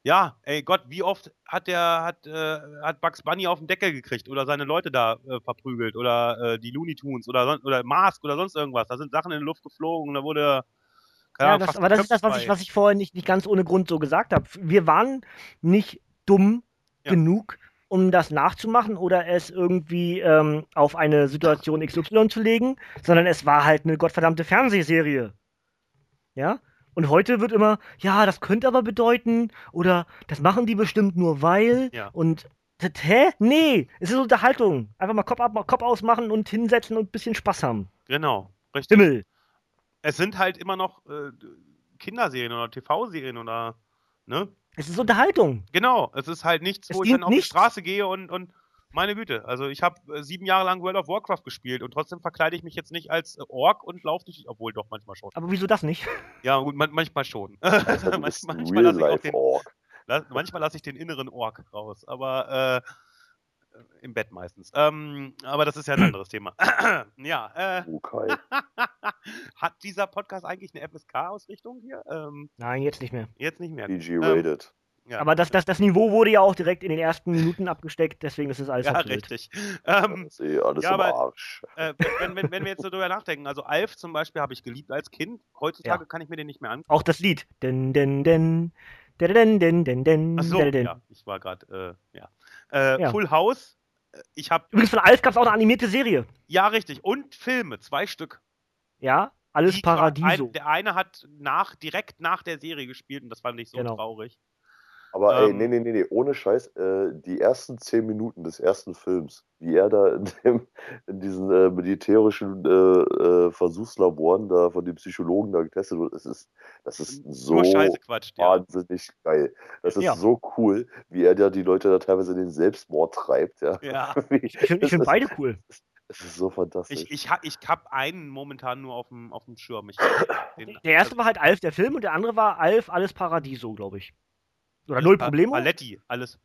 ja, ey Gott, wie oft hat der, hat, äh, hat Bugs Bunny auf den Deckel gekriegt oder seine Leute da äh, verprügelt oder äh, die Looney Tunes oder, oder Mask oder sonst irgendwas. Da sind Sachen in die Luft geflogen und da wurde. keine
Ja,
Ahnung,
das, aber das ist das, was ich, was ich vorher nicht, nicht ganz ohne Grund so gesagt habe. Wir waren nicht dumm
Ja.
genug, um das nachzumachen oder es irgendwie ähm, auf eine Situation XY zu legen, sondern es war halt eine gottverdammte Fernsehserie. Ja? Und heute wird immer, ja, das könnte aber bedeuten, oder das machen die bestimmt nur weil,
Ja.
und hä? Nee, es ist Unterhaltung. Einfach mal Kopf, ab, Kopf ausmachen und hinsetzen und ein bisschen Spaß haben.
Genau, richtig.
Himmel.
Es sind halt immer noch äh, Kinderserien oder TV-Serien oder, ne?
Es ist Unterhaltung.
Genau, es ist halt nichts,
Es
wo ich dann auf die
nichts.
Straße gehe und, und meine Güte, also ich habe äh, sieben Jahre lang World of Warcraft gespielt und trotzdem verkleide ich mich jetzt nicht als äh, Ork und laufe nicht, obwohl doch manchmal schon.
Aber wieso das nicht?
Ja, gut, man, manchmal schon. Manchmal lasse ich, den-
Org.
la- manchmal lasse ich den inneren Ork raus, aber äh, im Bett meistens. Ähm, aber das ist ja ein anderes Thema. ja, äh,
Okay.
hat dieser Podcast eigentlich eine FSK-Ausrichtung hier? Ähm,
Nein, jetzt nicht mehr.
jetzt nicht mehr.
PG
Ähm,
rated.
ja.
Aber das, das, das Niveau wurde ja auch direkt in den ersten Minuten abgesteckt, deswegen ist es alles
ja, richtig. Ähm,
Das ist eh alles
ja,
im
aber-
Arsch.
äh, wenn, wenn, wenn wir jetzt so drüber nachdenken, also Alf zum Beispiel habe ich geliebt als Kind. Heutzutage
Ja.
kann ich mir den nicht mehr angucken.
Auch das Lied. Den, den, den. Den, den, den, den,
Ach so,
den, den.
ja, ich war gerade, äh, ja. Äh,
Ja.
Full House, äh, ich habe,
Übrigens von Alf gab es auch eine animierte Serie.
ja richtig, und Filme, zwei Stück.
Ja, alles Paradiso.
Ein, der eine hat nach, direkt nach der Serie gespielt und das fand ich so
Genau.
traurig.
Aber ey,
ähm,
nee, nee, nee, nee, ohne Scheiß, äh, die ersten zehn Minuten des ersten Films, wie er da in, dem, in diesen äh, militärischen äh, äh, Versuchslaboren da von den Psychologen da getestet wird, das ist, das ist so
Nur Scheiße quatscht, ja.
wahnsinnig geil. Das ist
Ja.
so cool, wie er da die Leute da teilweise in den Selbstmord treibt. Ja.
Ja.
Wie-
Ich finde beide cool.
Das ist so fantastisch.
Ich, ich, ich habe einen momentan nur auf dem, auf dem Schirm. Ich, den,
Der erste war halt Alf, der Film, und der andere war Alf, alles Paradiso, glaube ich. Oder Null Problemo?
Paletti, alles.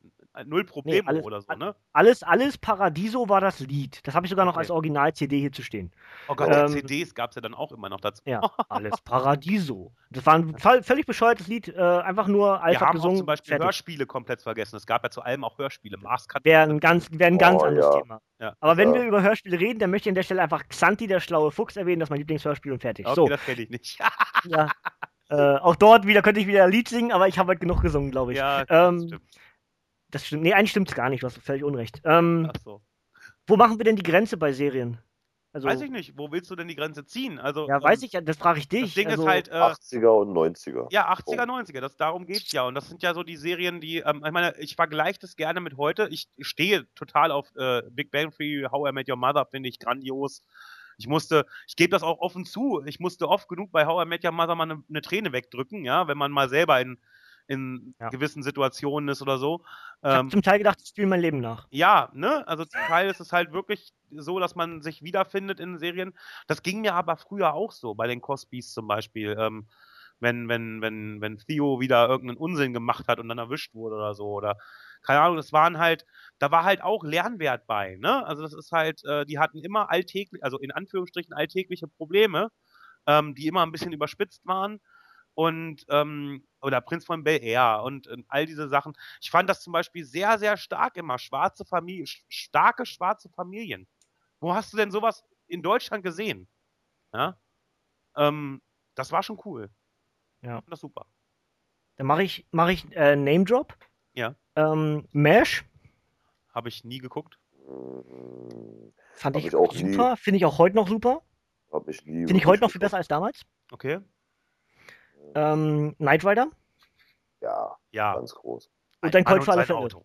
null Probleme nee, alles, oder so, ne?
Alles, alles Paradiso war das Lied. Das habe ich sogar noch okay. als Original-CD hier zu stehen.
Oh Gott, ähm, CDs gab es ja dann auch immer noch dazu.
Ja, alles Paradiso. Das war ein völlig bescheuertes Lied, äh, einfach nur
einfach Wir haben gesungen. Auch zum Beispiel fertig. Hörspiele komplett vergessen. Es gab ja zu allem auch Hörspiele.
Mars Wäre ein ganz, wär ein ganz oh, anderes ja. Thema. Ja. Aber wenn wir über Hörspiele reden, dann möchte ich an der Stelle einfach Xanti, der schlaue Fuchs, erwähnen. Das ist mein Lieblingshörspiel und fertig.
Okay, so. das kenne ich nicht.
ja. Äh, auch dort wieder könnte ich wieder ein Lied singen, aber ich habe halt genug gesungen, glaube ich.
Ja, ähm, das stimmt.
Das stimmt. Nee, eigentlich stimmt es gar nicht, du hast völlig unrecht. Ähm, Ach so. Wo machen wir denn die Grenze bei Serien?
Also, weiß ich nicht, wo willst du denn die Grenze ziehen? Also,
ja, weiß ähm, ich, das frage ich dich.
Das Ding
also,
ist halt.
Äh, 80er und 90er.
Ja, 80er, 90er, das, darum geht's ja. Und das sind ja so die Serien, die, ähm, ich meine, ich vergleiche das gerne mit heute. Ich stehe total auf äh, Big Bang Theory, How I Met Your Mother, finde ich grandios. Ich musste, ich gebe das auch offen zu, ich musste oft genug bei How I Met Your Mother mal eine, eine Träne wegdrücken, ja, wenn man mal selber in, in ja. gewissen Situationen ist oder so.
Ich habe ähm, zum Teil gedacht, ich spiele mein Leben nach.
Ja, ne? Also zum Teil ist es halt wirklich so, dass man sich wiederfindet in Serien. Das ging mir aber früher auch so, bei den Cosbys zum Beispiel. Ähm, wenn, wenn, wenn, wenn Theo wieder irgendeinen Unsinn gemacht hat und dann erwischt wurde oder so. Oder keine Ahnung, das waren halt, da war halt auch Lernwert bei, ne? Also das ist halt, äh, die hatten immer alltäglich, also in Anführungsstrichen alltägliche Probleme, ähm, die immer ein bisschen überspitzt waren. Und ähm, oder Prinz von Bel Air und, und, all diese Sachen. Ich fand das zum Beispiel sehr, sehr stark immer. Schwarze Familie, starke schwarze Familien. Wo hast du denn sowas in Deutschland gesehen? Ja? Ähm, das war schon cool.
Ja.
Das super.
Dann mache ich, mach ich äh, Name Drop.
Ja.
Ähm, Mesh.
Habe ich nie geguckt.
Fand ich, ich auch super. Finde ich auch heute noch super.
Habe ich nie.
Finde ich heute noch viel besser als damals.
Okay.
Ähm, Knight Rider.
Ja,
ja.
Ganz groß.
Und dein Colt für alle Fälle.
Auto.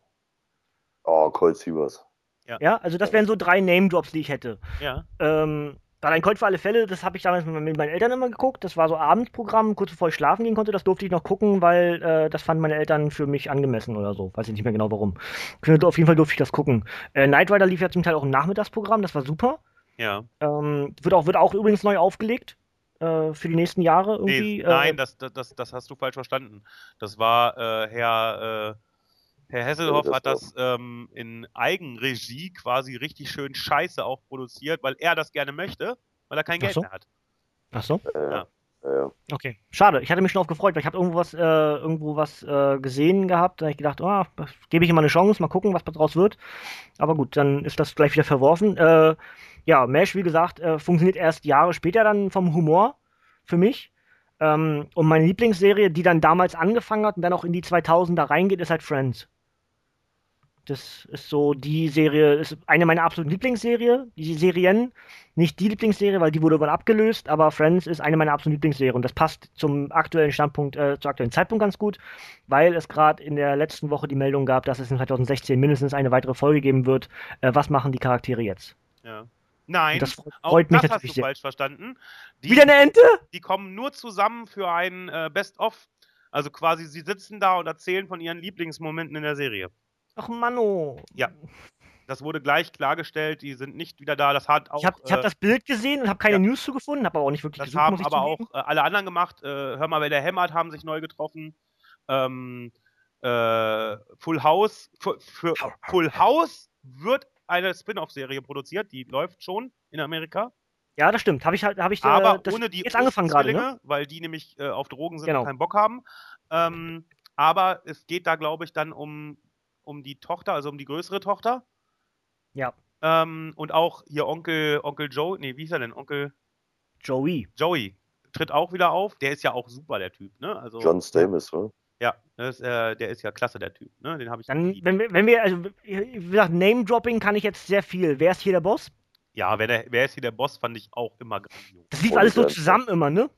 Oh, Colt Sievers.
Ja. ja, also das wären so drei Name-Drops, die ich hätte.
Ja.
Ähm, Gerade ein Colt für alle Fälle, das habe ich damals mit, meinen Eltern immer geguckt. Das war so Abendprogramm, kurz bevor ich schlafen gehen konnte. Das durfte ich noch gucken, weil äh, das fanden meine Eltern für mich angemessen oder so. Weiß ich nicht mehr genau warum. Auf jeden Fall durfte ich das gucken. Äh, Knight Rider lief ja zum Teil auch im Nachmittagsprogramm, das war super.
Ja.
Ähm, wird, auch, wird auch übrigens neu aufgelegt äh, für die nächsten Jahre irgendwie.
Nee, nein, äh, das, das, das hast du falsch verstanden. Das war äh, Herr. Äh, Herr Hesselhoff hat das ähm, in Eigenregie quasi richtig schön scheiße auch produziert, weil er das gerne möchte, weil er kein Geld
so.
mehr hat.
Ach so?
Ja. Ja.
Okay, schade. Ich hatte mich schon auf gefreut, weil ich habe irgendwo was, äh, irgendwo was äh, gesehen gehabt. Da habe ich gedacht, oh, gebe ich ihm mal eine Chance, mal gucken, was daraus wird. Aber gut, dann ist das gleich wieder verworfen. Äh, ja, Mesh, wie gesagt, äh, funktioniert erst Jahre später dann vom Humor für mich. Ähm, und meine Lieblingsserie, die dann damals angefangen hat und dann auch in die 2000er reingeht, ist halt Friends. Das ist so die Serie, ist eine meiner absoluten Lieblingsserien, die Serien. Nicht die Lieblingsserie, weil die wurde irgendwann abgelöst, aber Friends ist eine meiner absoluten Lieblingsserien. Und das passt zum aktuellen Standpunkt, äh, zum aktuellen Zeitpunkt ganz gut, weil es gerade in der letzten Woche die Meldung gab, dass es in 2016 mindestens eine weitere Folge geben wird. Äh, was machen die Charaktere jetzt?
Ja. Nein,
das freut mich
das
natürlich
hast du falsch verstanden.
Die, Wieder eine Ente?
Die kommen nur zusammen für ein äh, Best-of. Also quasi, sie sitzen da und erzählen von ihren Lieblingsmomenten in der Serie.
Ach Manno.
Ja. Das wurde gleich klargestellt, die sind nicht wieder da. Das hat auch,
ich habe
äh,
hab das Bild gesehen und habe keine ja. News zu gefunden, habe aber auch nicht wirklich
das
gesucht,
haben aber auch äh, alle anderen gemacht. Äh, Hör mal, wer der hämmert, haben sich neu getroffen. Ähm, äh, Full House. Für, für Full House wird eine Spin-off-Serie produziert, die läuft schon in Amerika.
Ja, das stimmt. Habe ich halt, habe ich
aber äh, ohne die
jetzt angefangen gerade, ne?
weil die nämlich äh, auf Drogen sind
genau.
und keinen Bock haben. Ähm, aber es geht da, glaube ich, dann um um die Tochter, also um die größere Tochter.
Ja.
Ähm, und auch hier Onkel, Onkel Joe, nee, wie ist er denn? Onkel
Joey.
Joey tritt auch wieder auf. Der ist ja auch super, der Typ, ne? Also,
John Stamos, oder?
Ja, ist, äh, der ist ja klasse, der Typ, ne? Den habe ich.
Dann, wenn wir, wenn wir, also, wie gesagt, Name-Dropping kann ich jetzt sehr viel. Wer ist hier der Boss?
Ja, wer, der, wer ist hier der Boss, fand ich auch immer grandios.
Das lief alles so zusammen immer, ne?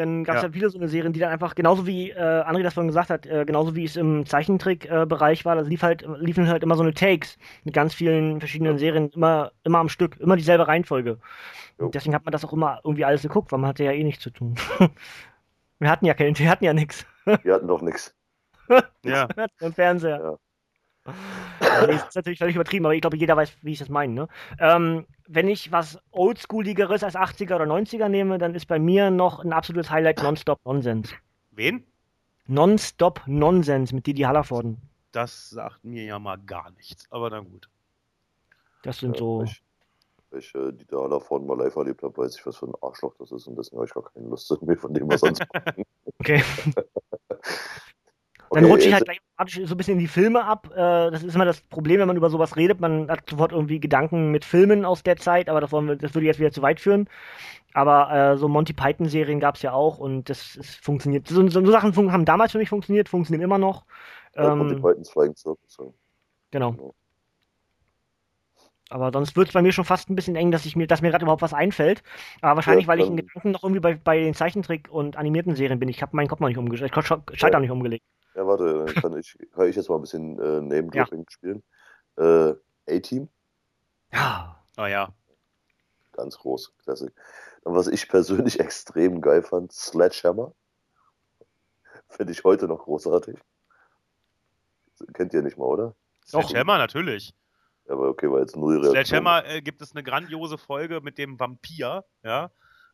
Dann gab es ja. halt viele so eine Serien, die dann einfach, genauso wie äh, André das vorhin gesagt hat, äh, genauso wie es im Zeichentrick-Bereich äh, war, das lief halt, liefen halt immer so eine Takes mit ganz vielen verschiedenen Serien, immer, immer am Stück, immer dieselbe Reihenfolge. Und deswegen hat man das auch immer irgendwie alles geguckt, weil man hatte ja eh nichts zu tun. wir hatten ja keinen, wir hatten ja nichts.
wir hatten doch nichts.
ja.
Im Fernseher. Ja. Das ist natürlich völlig übertrieben, aber ich glaube, jeder weiß, wie ich das meine. Ne? Ähm, wenn ich was Oldschooligeres als 80er oder 90er nehme, dann ist bei mir noch ein absolutes Highlight Nonstop Nonsense.
Wen?
Nonstop Nonsense mit Didi Hallervorden.
Das sagt mir ja mal gar nichts, aber na gut.
Das sind
Ja,
so.
Ich, ich äh, die da davon mal live erlebt habe, weiß ich, was für ein Arschloch das ist und deswegen habe ich gar keine Lust mehr von dem was anzufangen.
Okay. Dann
Okay,
rutsche ich halt gleich automatisch so ein bisschen in die Filme ab. Äh, das ist immer das Problem, wenn man über sowas redet. Man hat sofort irgendwie Gedanken mit Filmen aus der Zeit, aber das, wir, das würde jetzt wieder zu weit führen. Aber äh, so Monty Python-Serien gab es ja auch und das ist, funktioniert. So, so, so Sachen haben damals für mich funktioniert, funktionieren immer noch.
Ja,
Ähm,
Titans Flying Circus. Ja.
genau.
Genau.
Aber sonst wird es bei mir schon fast ein bisschen eng, dass ich mir, dass mir gerade überhaupt was einfällt. Aber wahrscheinlich, weil ich in
dann-
Gedanken noch irgendwie bei, bei den Zeichentrick- und animierten Serien bin. Ich habe meinen Kopf noch nicht umgestellt. Ich habe Schalter
Ja.
nicht umgelegt.
Ja, warte, dann kann ich, kann ich jetzt mal ein bisschen äh, Name-Dropping spielen. Äh, A-Team,
Ja.
Oh ja.
ganz groß, Klassik. Dann, was ich persönlich extrem geil fand, Sledgehammer. Finde ich heute noch großartig. Kennt ihr nicht mal, oder?
Doch.
Sledgehammer, natürlich.
Ja, aber okay, war jetzt null.
Sledgehammer äh, gibt es eine grandiose Folge mit dem Vampir, ja,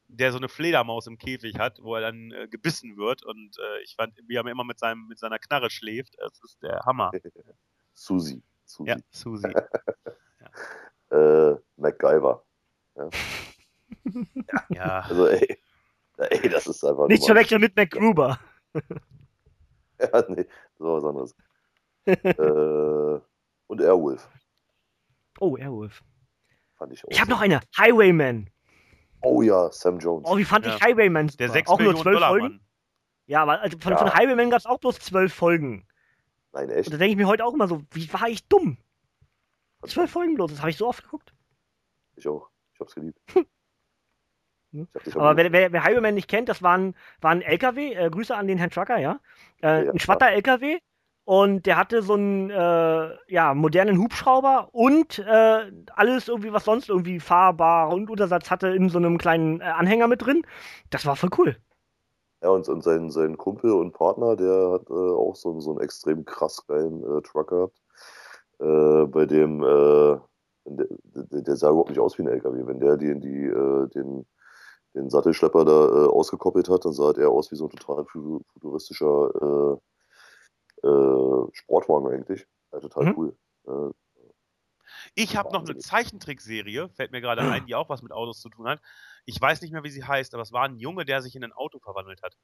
der so eine Fledermaus im Käfig hat, wo er dann äh, gebissen wird und äh, ich fand, wie er immer mit, seinem, mit seiner Knarre schläft, das ist der Hammer.
Susi. Susi.
Ja, Susi.
Äh, MacGyver.
Ja,
Also, ey. Ey, das ist einfach.
Nicht verwechseln mit MacGruber.
Ja, nee, so was anderes. äh, und Airwolf.
Oh, Airwolf.
Fand ich auch.
Ich habe noch eine. Highwayman.
Oh ja, Sam Jones.
Oh, wie fand
Ja.
ich Highwayman super.
der 6
Auch nur
Millionen
zwölf
Dollar
Folgen?
Mann.
Ja, aber also von,
Ja.
von Highwayman gab es auch bloß zwölf Folgen.
Nein,
Und
echt?
da denke ich mir heute auch immer so, wie war ich dumm? Zwölf Folgen bloß, das habe ich so oft geguckt.
Ich auch. Ich hab's geliebt.
Aber wer, wer, wer Highwayman nicht kennt, das war ein, war ein LKW, äh, Grüße an den Herrn Trucker, ja. Äh,
Ja,
ein schwatter LKW und der hatte so einen äh, ja, modernen Hubschrauber und äh, alles irgendwie, was sonst irgendwie fahrbar und Untersatz hatte, in so einem kleinen äh, Anhänger mit drin. Das war voll cool.
Ja, und, und sein, sein Kumpel und Partner, der hat äh, auch so, einen- so einen extrem krass geilen äh, Truck gehabt. Äh, bei dem, der, der, sah überhaupt nicht aus wie ein LKW. Wenn der die, die, den, den Sattelschlepper da ausgekoppelt hat, dann sah er aus wie so ein total fu- futuristischer äh, äh, Sportwagen eigentlich. Ja, total
Mhm.
cool. Äh,
Ich habe noch eine. Zeichentrickserie, fällt mir gerade ein, die auch was mit Autos zu tun hat. Ich weiß nicht mehr, wie sie heißt, aber es war ein Junge, der sich in ein Auto verwandelt hat.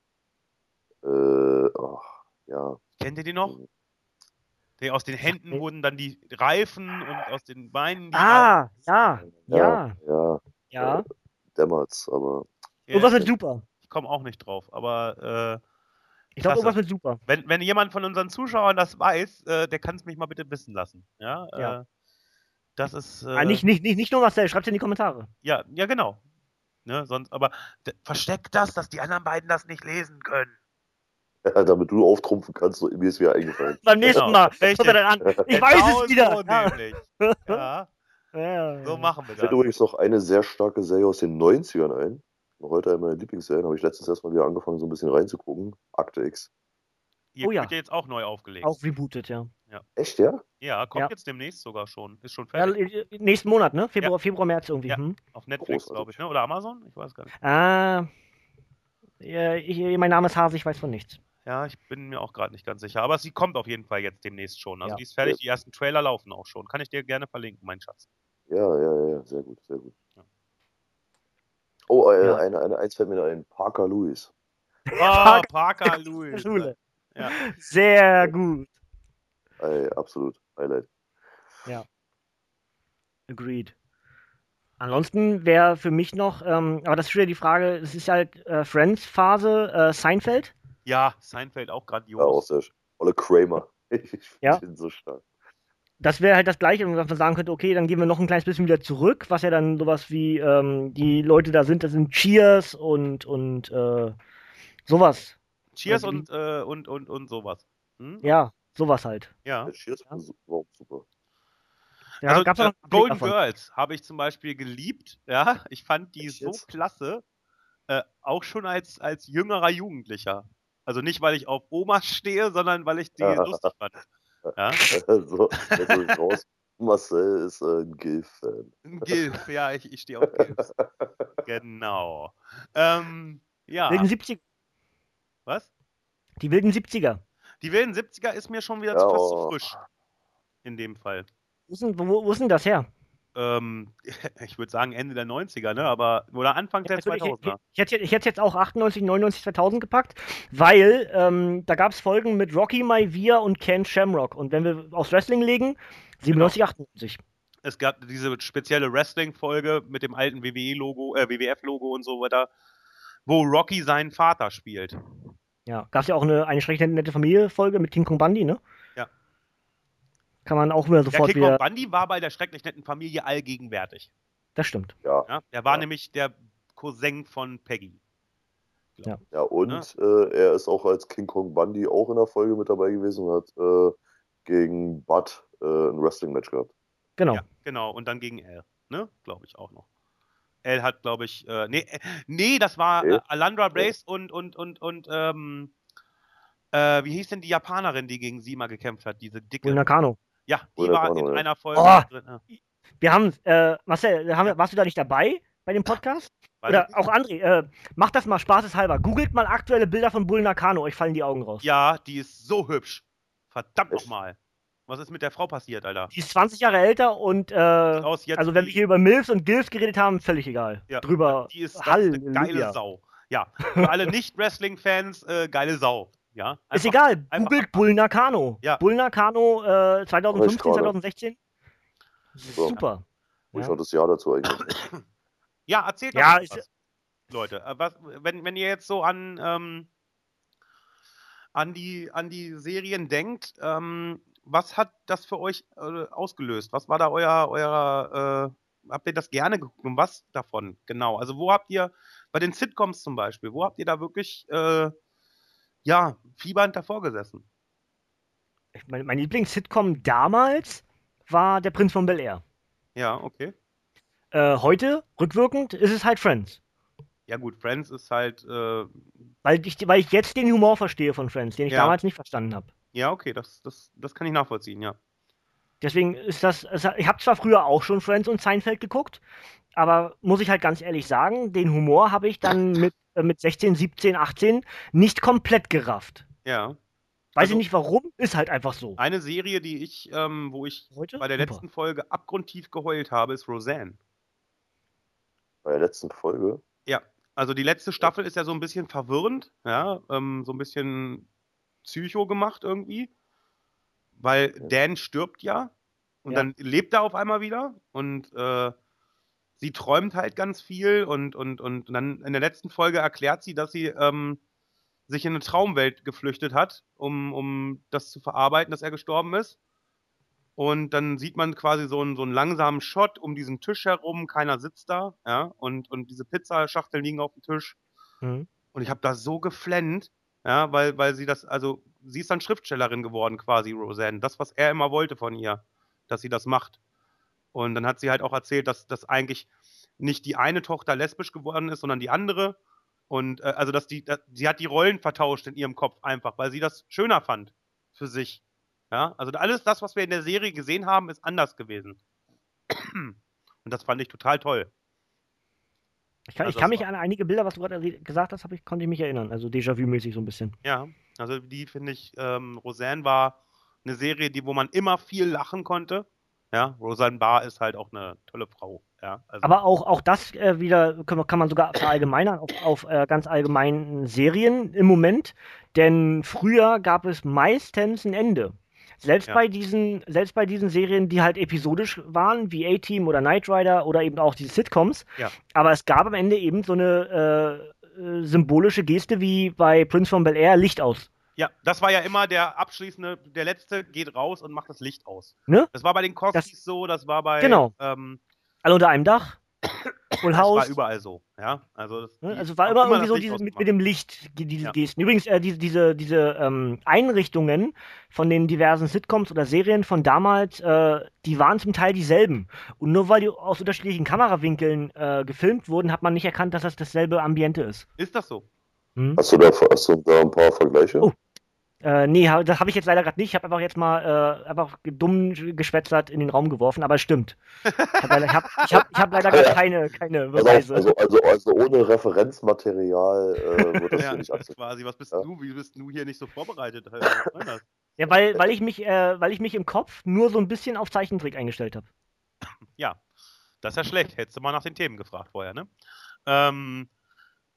äh, ach, ja.
Kennt ihr die noch?
Mhm.
Der aus den Händen wurden dann die Reifen und aus den Beinen die
Ah, ja, ja,
Ja, ja,
ja.
dämmert's, aber
Ja,
Irgendwas mit Super.
ich komme auch nicht drauf, aber äh,
Ich glaube, irgendwas mit Super.
wenn, wenn jemand von unseren Zuschauern das weiß, äh, der kann es mich mal bitte wissen lassen. Ja,
Ja.
Äh, das ist. Äh,
Ah, nicht, nicht, nicht, nicht nur Marcel, schreibt in die Kommentare.
Ja, ja, genau. Ne, sonst, aber versteckt das, dass die anderen beiden das nicht lesen können.
ja, damit du auftrumpfen kannst, so, mir ist wieder eingefallen.
Beim nächsten
Genau,
Mal.
richtig.
Guckt er dann an. Ich weiß
Genau
es wieder.
So
Ja.
Ja,
Ja,
so machen wir das.
übrigens noch eine sehr starke Serie aus den 90ern ein. Noch heute eine meiner Lieblingsserien, habe ich letztens erstmal wieder angefangen, so ein bisschen reinzugucken. Akte X.
Ihr
Oh ja.
wird ja jetzt auch neu aufgelegt.
Auch rebootet, ja.
Echt, ja?
Ja, kommt
Ja.
jetzt demnächst sogar schon. Ist schon
ja
fertig.
äh, nächsten Monat, ne? Februar, Februar, März irgendwie.
Ja.
Hm?
Auf Netflix, glaube ich, ne? Oder Amazon? Ich weiß gar nicht.
Ah, ja, ich, mein Name ist Hase, ich weiß von nichts.
Ja, ich bin mir auch gerade nicht ganz sicher. Aber sie kommt auf jeden Fall jetzt demnächst schon. Also
Ja.
die ist fertig, die ersten Trailer laufen auch schon. Kann ich dir gerne verlinken, mein Schatz.
Ja, ja, ja, sehr gut, sehr gut.
Ja.
Oh, äh,
Ja.
eine, eine, eins fällt mir noch ein. Parker Lewis.
Oh,
Parker-
Parker Lewis.
Schule.
Ja.
Sehr gut.
Ey, absolut. Highlight.
Agreed. Ansonsten wäre für mich noch, ähm, aber das ist wieder die Frage, es ist halt äh, Friends-Phase, äh, Seinfeld.
ja, Seinfeld auch
Ja, auch
grandios.
sehr sch- Olle Kramer. Ich finde
Ja.
ihn so stark.
Das wäre halt das Gleiche, dass man sagen könnte, okay, dann gehen wir noch ein kleines bisschen wieder zurück, was ja dann sowas wie ähm, die Leute da sind, das sind Cheers und, und äh, sowas.
Cheers
Ja, die-
und, äh, und, und, und sowas. Hm?
Ja, sowas halt.
Ja.
Der Cheers
Ja.
war su- war auch super.
Ja,
also,
gab's
äh,
auch
Golden
davon.
Girls habe ich zum Beispiel geliebt. Ja, ich fand die so
jetzt?
klasse. Äh, auch schon als, als jüngerer Jugendlicher. Also nicht, weil ich auf Omas stehe, sondern weil ich die
Ja.
lustig fand. Ja?
so, also raus. Marcel ist äh, ein Gilf-Fan.
Ein Gilf, ja, ich, ich stehe auf Gilfs. genau. Ähm, ja,
Wilden 70
was?
die wilden 70er.
Die wilden 70er ist mir schon wieder
Ja,
fast zu
oh.
frisch. In dem Fall.
Wo ist denn, wo, wo ist denn das her?
Ähm, ich würde sagen Ende der 90er, ne? Aber, oder Anfang der
Also ich, ich,
2000er.
ich, hätte, ich hätte jetzt auch 98, 99, 2000 gepackt, weil ähm, da gab es Folgen mit Rocky Maivia und Ken Shamrock. Und wenn wir aufs Wrestling legen, 97, 98.
Es gab diese spezielle Wrestling-Folge mit dem alten WWE-Logo, äh, WWF-Logo und so weiter, wo Rocky seinen Vater spielt.
Ja, gab es ja auch eine, eine schrecklich nette Familie-Folge mit King Kong Bundy, ne? Kann man auch wieder
Der
sofort
King Kong
wieder.
Bundy war bei der schrecklich netten Familie allgegenwärtig.
Das stimmt.
Ja,
Ja? Der war
Ja.
nämlich der Cousin von Peggy.
Ja.
ja und äh, er ist auch als King Kong Bundy auch in der Folge mit dabei gewesen und hat äh, gegen Bud äh, ein Wrestling-Match gehabt.
Genau.
Ja, genau. Und dann gegen L, ne? Glaube ich auch noch. L hat, glaube ich, äh, nee, äh, nee, das war äh, Alandra Brace und, und, und, und, ähm, äh, wie hieß denn die Japanerin, die gegen sie mal gekämpft hat? Diese dicke.
Nakano.
Ja, die war in einer Folge
Oh!
drin. Ja.
Wir haben, äh, Marcel, haben, wir- warst du da nicht dabei bei dem Podcast?
Weiß
Oder auch André, äh, macht das mal spaßeshalber. Googelt mal aktuelle Bilder von Bull Nakano, euch fallen die Augen raus.
Ja, die ist so hübsch. Verdammt nochmal. Was ist mit der Frau passiert, Alter?
Die ist 20 Jahre älter und, äh,
Aus jetzt
also wenn wir hier über Milfs und Gilfs geredet haben, völlig egal.
Ja,
Drüber.
Die ist, das ist eine geile. Sau. Ja, für alle Nicht-Wrestling-Fans, äh, geile Sau. Ja,
Ist
einfach-
egal,
einfach
googelt Bull Nakano.
Ja.
Bull Nakano äh, 2015,
gerade.
2016. Super.
Wo ich
Ja.
noch das Jahr dazu eigentlich.
Ja, erzählt doch
Ja,
mal
ist-
was, Leute. Äh, Was, wenn, wenn ihr jetzt so an, ähm, an, die, an die Serien denkt, ähm, was hat das für euch äh, ausgelöst? Was war da euer, euer äh, habt ihr das gerne geguckt und was davon? Genau. Also wo habt ihr, bei den Sitcoms zum Beispiel, wo habt ihr da wirklich, äh, ja, fiebernd davor gesessen?
Mein, mein Lieblings-Sitcom damals war Der Prinz von Bel Air.
Ja, okay.
Äh, heute, rückwirkend, ist es halt Friends.
Ja gut, Friends ist halt, äh,
Weil ich, weil ich jetzt den Humor verstehe von Friends, den ich
Ja.
damals nicht verstanden habe.
ja okay, das, das, das kann ich nachvollziehen, ja.
Deswegen ist das, hat- ich habe zwar früher auch schon Friends und Seinfeld geguckt, aber muss ich halt ganz ehrlich sagen, den Humor habe ich dann mit, mit 16, 17, 18 nicht komplett gerafft.
Ja.
Weiß
Also-
ich nicht warum, ist halt einfach so.
Eine Serie, die ich, ähm, wo ich
Heute?
bei der
Super.
letzten Folge abgrundtief geheult habe, ist Roseanne.
Bei der letzten Folge.
Also die letzte Staffel ist ja so ein bisschen verwirrend, ja, ähm, so ein bisschen psycho gemacht irgendwie, weil
Ja.
Dan stirbt ja und
Ja.
dann lebt er auf einmal wieder und äh, sie träumt halt ganz viel und, und, und dann in der letzten Folge erklärt sie, dass sie ähm, sich in eine Traumwelt geflüchtet hat, um, um das zu verarbeiten, dass er gestorben ist. Und dann sieht man quasi so einen, so einen langsamen Shot um diesen Tisch herum, keiner sitzt da, ja, und, und diese Pizzaschachteln liegen auf dem Tisch.
Mhm.
Und ich habe da so geflennt, ja, weil, weil sie das, also, sie ist dann Schriftstellerin geworden, quasi, Roseanne. Das, was er immer wollte von ihr, dass sie das macht. Und dann hat sie halt auch erzählt, dass, dass eigentlich nicht die eine Tochter lesbisch geworden ist, sondern die andere. Und äh, also, dass die, dass, sie hat die Rollen vertauscht in ihrem Kopf einfach, weil sie das schöner fand für sich. Ja, also alles das, was wir in der Serie gesehen haben, ist anders gewesen. Und das fand ich total toll.
Ich kann,
Also
ich kann
das
mich an einige Bilder, was du gerade gesagt hast, ich, konnte ich mich erinnern. Also Déjà-vu-mäßig so ein bisschen.
Ja, also die finde ich, ähm, Roseanne war eine Serie, die, wo man immer viel lachen konnte. Ja, Roseanne Barr ist halt auch eine tolle Frau. Ja, also,
Aber auch, auch das äh, wieder kann man, kann man sogar verallgemeinern auf, auf äh, ganz allgemeinen Serien im Moment. Denn früher gab es meistens ein Ende. Selbst
Ja.
bei diesen, selbst bei diesen Serien, die halt episodisch waren, wie A-Team oder Knight Rider oder eben auch diese Sitcoms.
Ja.
Aber es gab am Ende eben so eine äh, äh, symbolische Geste wie bei Prince von Bel Air Licht aus.
Ja, das war ja immer der abschließende, der letzte geht raus und macht das Licht aus.
Ne?
Das war bei den
Das-
so, das war bei,
Genau.
ähm,
Alle unter einem Dach. Full
das war
House.
überall so. Ja, also, das,
Ne? Also war immer irgendwie so dieses, mit, mit dem Licht, die- diese
Ja.
Gesten. Übrigens, äh, diese, diese, diese ähm, Einrichtungen von den diversen Sitcoms oder Serien von damals, äh, die waren zum Teil dieselben. Und nur weil die aus unterschiedlichen Kamerawinkeln äh, gefilmt wurden, hat man nicht erkannt, dass das dasselbe Ambiente ist.
Ist das so?
Hm?
Hast du da, hast du da ein paar Vergleiche?
Oh. Äh, nee, das habe ich jetzt leider gerade nicht. Ich habe einfach jetzt mal äh, einfach dumm geschwätzert in den Raum geworfen, aber es stimmt. Ich habe leider, ich hab, ich hab, ich hab leider gar keine, keine
Beweise. Also, also, also, also ohne Referenzmaterial äh, wird das
ja,
nicht
akzeptiert. Quasi, was bist ja? du? Wie bist du hier nicht so vorbereitet?
ja, weil, weil, ich mich, äh, weil ich mich im Kopf nur so ein bisschen auf Zeichentrick eingestellt habe.
Ja, das ist ja schlecht. Hättest du mal nach den Themen gefragt vorher, ne? Ähm,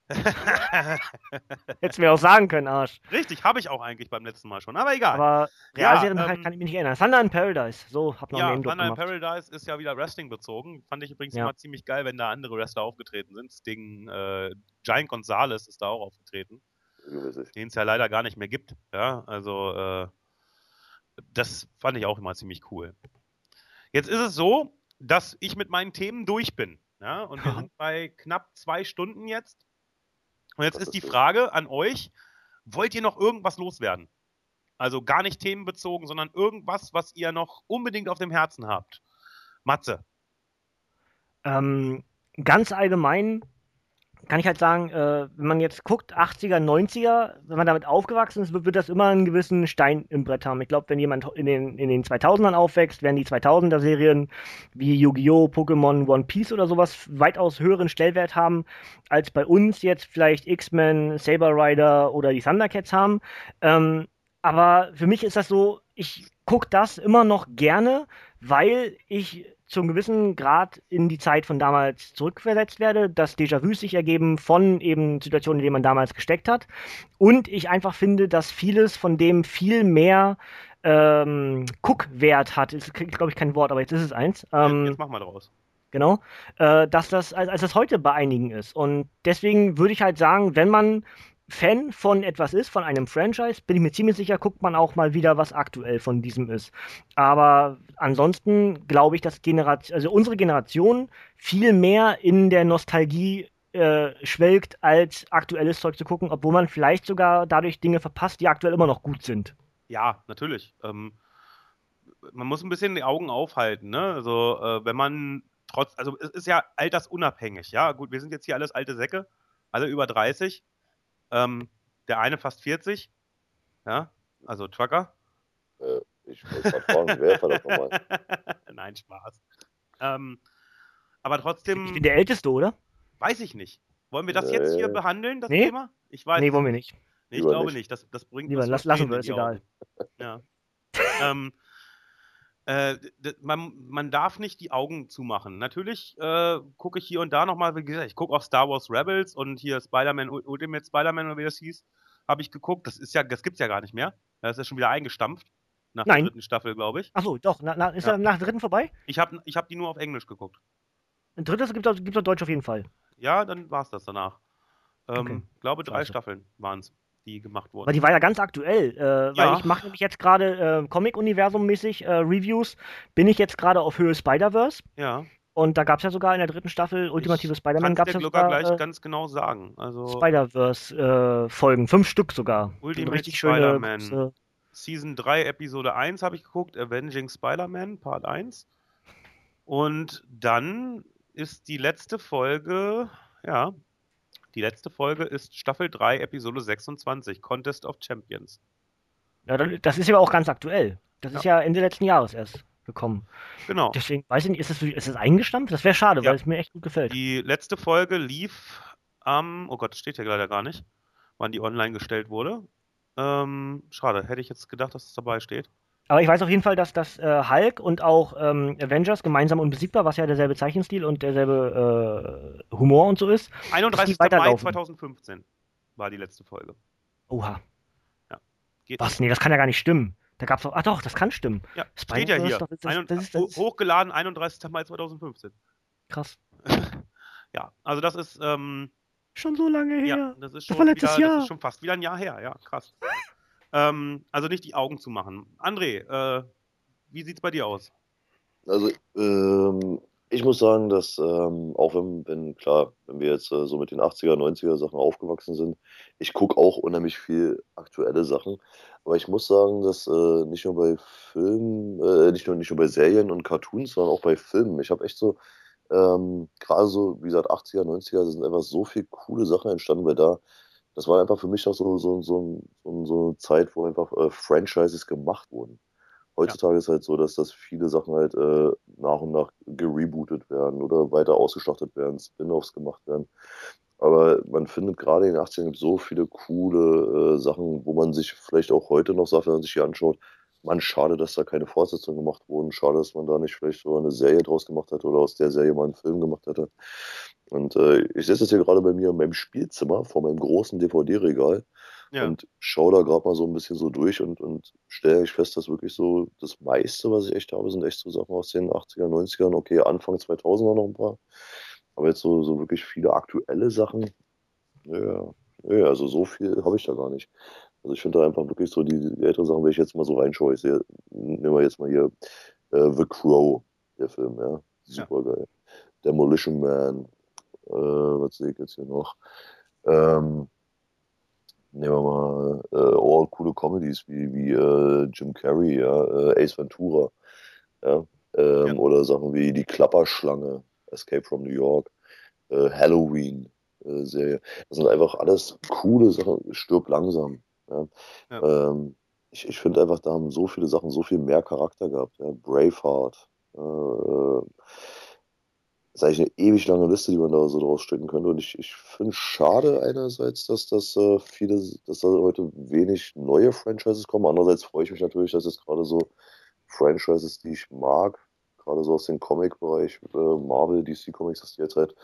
Hättest du mir auch sagen können, Arsch.
Richtig, habe ich auch eigentlich beim letzten Mal schon, aber egal.
Aber Realserien ja, ähm, kann ich mich nicht erinnern. Thunder in Paradise, so, hab noch
ja,
einen
Thunder in Paradise ist ja wieder Wrestling bezogen. Fand ich übrigens ja. immer ziemlich geil, wenn da andere Wrestler aufgetreten sind. Sting, äh, Giant Gonzalez ist da auch aufgetreten. Den es ja leider gar nicht mehr gibt. Ja, also, äh, das fand ich auch immer ziemlich cool. Jetzt ist es so, dass ich mit meinen Themen durch bin. Ja, und wir sind bei knapp zwei Stunden jetzt. Und jetzt ist die Frage an euch, wollt ihr noch irgendwas loswerden? Also gar nicht themenbezogen, sondern irgendwas, was ihr noch unbedingt auf dem Herzen habt. Matze.
Ähm, ganz allgemein kann ich halt sagen, äh, wenn man jetzt guckt, 80er, 90er, wenn man damit aufgewachsen ist, wird, wird das immer einen gewissen Stein im Brett haben. Ich glaube, wenn jemand in den, in den 2000ern aufwächst, werden die 2000er Serien wie Yu-Gi-Oh!, Pokémon, One Piece oder sowas weitaus höheren Stellwert haben, als bei uns jetzt vielleicht X-Men, Saber Rider oder die Thundercats haben. Ähm, aber für mich ist das so, ich gucke das immer noch gerne, weil ich zum gewissen Grad in die Zeit von damals zurückversetzt werde, dass Déjà-vu sich ergeben von eben Situationen, in denen man damals gesteckt hat. Und ich einfach finde, dass vieles von dem viel mehr ähm, Guckwert hat. Ist, glaube ich, kein Wort, aber jetzt ist es eins.
Ähm, jetzt mach mal draus.
Genau. Äh, dass das, als, als das heute bei einigen ist. Und deswegen würde ich halt sagen, wenn man Fan von etwas ist, von einem Franchise, bin ich mir ziemlich sicher, guckt man auch mal wieder, was aktuell von diesem ist. Aber ansonsten glaube ich, dass Generation, also unsere Generation viel mehr in der Nostalgie äh, schwelgt, als aktuelles Zeug zu gucken, obwohl man vielleicht sogar dadurch Dinge verpasst, die aktuell immer noch gut sind.
Ja, natürlich. Ähm, man muss ein bisschen die Augen aufhalten, ne? Also, äh, wenn man trotz, also es ist ja altersunabhängig, ja. Gut, wir sind jetzt hier alles alte Säcke, alle über 30 ähm, der eine fast 40. Ja, also Trucker.
Äh, ich wollte gerade fragen, wer war das nochmal?
Nein, Spaß. Ähm, aber trotzdem.
Ich bin der Älteste, oder?
Weiß ich nicht. Wollen wir das nee. jetzt hier behandeln, das
nee?
Thema?
Ich weiß. Nee, wollen wir nicht.
Nee, ich Lieber glaube nicht. nicht. Das, das bringt
Lieber, lass, lassen wir, ist egal.
Ja. ähm, äh, man, man darf nicht die Augen zumachen. Natürlich äh, gucke ich hier und da nochmal, wie gesagt, ich gucke auch Star Wars Rebels und hier Spider-Man, Ultimate Spider-Man oder wie das hieß, habe ich geguckt. Das ist ja, das gibt's ja gar nicht mehr. Das ist ja schon wieder eingestampft. Nach
Nein.
der dritten Staffel, glaube ich.
Achso, doch. Na, na, ist ja. er nach der dritten vorbei?
Ich habe ich hab die nur auf Englisch geguckt.
Ein drittes gibt es auf Deutsch auf jeden Fall.
Ja, dann war es das danach. Ähm, okay. glaube, drei Scheiße. Staffeln waren es die gemacht wurden.
Weil die war ja ganz aktuell, äh, weil ich mache nämlich jetzt gerade äh, Comic-Universum-mäßig äh, Reviews, bin ich jetzt gerade auf Höhe Spider-Verse.
Ja.
Und da gab es ja sogar in der dritten Staffel Ultimative Spider-Man gab es ja
sogar gleich äh, ganz genau sagen. Also
Spider-Verse-Folgen, fünf Stück sogar.
Ultimate Spider-Man. Season 3, Episode 1 habe ich geguckt, Avenging Spider-Man, Part 1. Und dann ist die letzte Folge, ja, die letzte Folge ist Staffel 3, Episode 26, Contest of Champions.
Ja, das ist ja auch ganz aktuell. Das ja. ist ja Ende letzten Jahres erst gekommen.
Genau.
Deswegen weiß ich nicht, ist es, ist es eingestampft? Das wäre schade, ja. weil es mir echt gut gefällt.
Die letzte Folge lief am, oh Gott, das steht ja leider gar nicht, wann die online gestellt wurde. Ähm, schade, hätte ich jetzt gedacht, dass es dabei steht.
Aber ich weiß auf jeden Fall, dass das äh, Hulk und auch ähm, Avengers gemeinsam unbesiegbar, was ja derselbe Zeichenstil und derselbe äh, Humor und so ist.
31. Mai 2015 war die letzte Folge.
Oha.
Ja.
Geht was? Nee, das kann ja gar nicht stimmen. Da gab's auch. Ach doch, das kann stimmen.
Ja, steht ja hier. Doch, das, das, das, ist, hochgeladen 31. Mai 2015.
Krass.
ja, also das ist. Ähm,
schon so lange her.
Ja, das ist schon, das wieder, Jahr. Das ist schon fast wieder ein Jahr her, ja, krass. Ähm, also nicht die Augen zu machen. André, äh, wie sieht's bei dir aus?
Also, ähm, ich muss sagen, dass ähm, auch wenn, wenn, klar, wenn wir jetzt äh, so mit den 80er, 90er Sachen aufgewachsen sind, ich gucke auch unheimlich viel aktuelle Sachen. Aber ich muss sagen, dass äh, nicht nur bei Filmen, äh, nicht, nur, nicht nur bei Serien und Cartoons, sondern auch bei Filmen. Ich habe echt so, ähm, gerade so, wie gesagt, 80er, 90er sind einfach so viele coole Sachen entstanden, weil da das war einfach für mich auch so, so, so, so, eine Zeit, wo einfach äh, Franchises gemacht wurden. Heutzutage ja. ist halt so, dass, dass viele Sachen halt äh, nach und nach gerebootet werden oder weiter ausgeschlachtet werden, Spin-offs gemacht werden. Aber man findet gerade in den 80ern so viele coole äh, Sachen, wo man sich vielleicht auch heute noch sagt, wenn man sich die anschaut, man, schade, dass da keine Fortsetzungen gemacht wurden. Schade, dass man da nicht vielleicht so eine Serie draus gemacht hat oder aus der Serie mal einen Film gemacht hätte. Und äh, ich sitze jetzt hier gerade bei mir in meinem Spielzimmer vor meinem großen DVD-Regal ja. und schaue da gerade mal so ein bisschen so durch und, und stelle ich fest, dass wirklich so das meiste, was ich echt habe, sind echt so Sachen aus den 80er, 90ern. Okay, Anfang 2000er noch ein paar. Aber jetzt so, so wirklich viele aktuelle Sachen, ja, ja, also so viel habe ich da gar nicht. Also ich finde da einfach wirklich so die, die älteren Sachen, wenn ich jetzt mal so reinschaue, ich sehe, nehmen wir jetzt mal hier äh, The Crow, der Film, ja. Super ja. geil. Demolition Man, äh, was sehe ich jetzt hier noch? Ähm, nehmen wir mal äh, all coole Comedies wie, wie äh, Jim Carrey, ja, äh, Ace Ventura, ja, ähm, ja, oder Sachen wie Die Klapperschlange, Escape from New York, äh, Halloween äh, Serie. Das sind einfach alles coole Sachen. Stirb langsam. Ja. Ähm, ich ich finde einfach, da haben so viele Sachen so viel mehr Charakter gehabt. Braveheart. Äh ist eigentlich eine ewig lange Liste, die man da so draus stricken könnte. Und ich, ich finde es schade einerseits, dass, dass äh, viele, dass da heute wenig neue Franchises kommen. Andererseits freue ich mich natürlich, dass jetzt gerade so Franchises, die ich mag, gerade so aus dem Comic-Bereich, äh, Marvel, DC Comics, dass die jetzt halt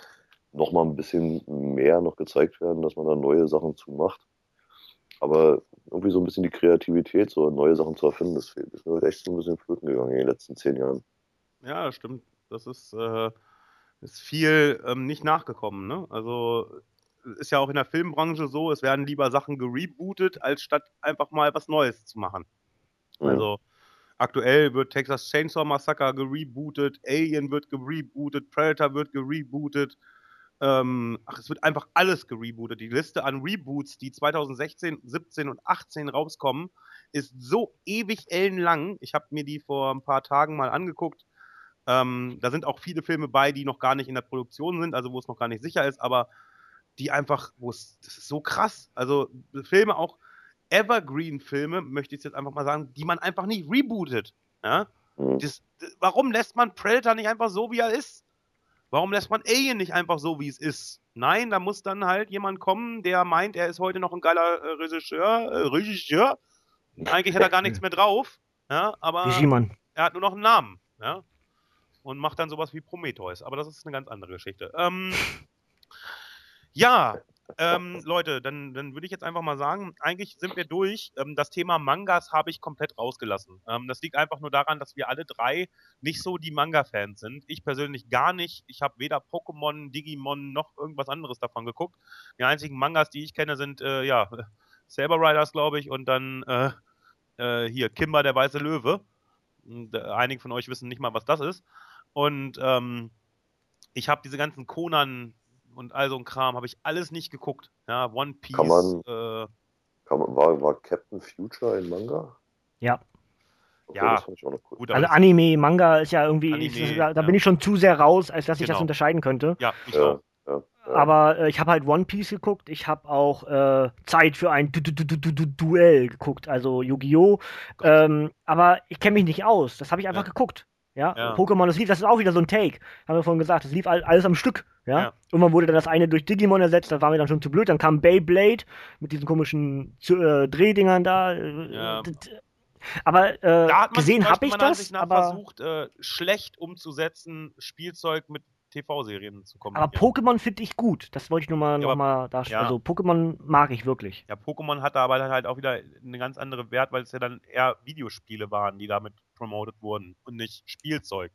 nochmal ein bisschen mehr noch gezeigt werden, dass man da neue Sachen zu macht. Aber irgendwie so ein bisschen die Kreativität, so neue Sachen zu erfinden, das fehlt. Ist mir echt so ein bisschen flöten gegangen in den letzten zehn Jahren.
Ja, das stimmt. Das ist, äh, ist viel ähm, nicht nachgekommen. Ne? Also ist ja auch in der Filmbranche so, es werden lieber Sachen gerebootet, als statt einfach mal was Neues zu machen. Mhm. Also aktuell wird Texas Chainsaw Massacre gerebootet, Alien wird gerebootet, Predator wird gerebootet. Ähm, ach, es wird einfach alles gerebootet. Die Liste an Reboots, die 2016, 17 und 18 rauskommen, ist so ewig ellenlang. Ich habe mir die vor ein paar Tagen mal angeguckt. Ähm, da sind auch viele Filme bei, die noch gar nicht in der Produktion sind, also wo es noch gar nicht sicher ist, aber die einfach, wo es, das ist so krass. Also Filme auch, Evergreen-Filme, möchte ich jetzt einfach mal sagen, die man einfach nicht rebootet. Ja? Mhm. Das, warum lässt man Predator nicht einfach so, wie er ist? Warum lässt man Alien nicht einfach so, wie es ist? Nein, da muss dann halt jemand kommen, der meint, er ist heute noch ein geiler äh, Regisseur. Äh, Regisseur. Eigentlich hat er gar nichts mehr drauf. Ja, aber er hat nur noch einen Namen. Ja, und macht dann sowas wie Prometheus. Aber das ist eine ganz andere Geschichte. Ähm, ja, ähm, Leute, dann, dann würde ich jetzt einfach mal sagen, eigentlich sind wir durch. Ähm, das Thema Mangas habe ich komplett rausgelassen. Ähm, das liegt einfach nur daran, dass wir alle drei nicht so die Manga-Fans sind. Ich persönlich gar nicht. Ich habe weder Pokémon, Digimon noch irgendwas anderes davon geguckt. Die einzigen Mangas, die ich kenne, sind äh, ja Saber Riders, glaube ich, und dann äh, äh, hier Kimba der weiße Löwe. Und, äh, einige von euch wissen nicht mal, was das ist. Und ähm, ich habe diese ganzen Conan und all so ein Kram habe ich alles nicht geguckt. Ja, One Piece.
Kann man, äh, kann man, war, war Captain Future ein Manga?
Ja.
Okay, ja,
cool. Gut, also Anime, Manga ist ja irgendwie, Anime, ist, da, da ja. bin ich schon zu sehr raus, als dass ich genau. das unterscheiden könnte.
Ja, ich ja, auch.
Ja, Aber äh, ich habe halt One Piece geguckt, ich habe auch äh, Zeit für ein du du du du Duell geguckt, also Yu-Gi-Oh! Ähm, aber ich kenne mich nicht aus, das habe ich einfach geguckt. Ja, ja. Pokémon, das lief, das ist auch wieder so ein Take. Haben wir vorhin gesagt, das lief alles am Stück. Ja? ja. Irgendwann wurde dann das eine durch Digimon ersetzt, das war mir dann schon zu blöd. Dann kam Beyblade mit diesen komischen äh, Drehdingern da. Äh, ja. Aber äh, gesehen habe ich das.
aber versucht, äh, schlecht umzusetzen, Spielzeug mit TV-Serien zu kommen.
Aber Pokémon finde ich gut. Das wollte ich nur mal, ja, noch mal darstellen. Ja. Also Pokémon mag ich wirklich.
Ja, Pokémon hatte aber halt auch wieder eine ganz andere Wert, weil es ja dann eher Videospiele waren, die damit promoted wurden und nicht Spielzeug.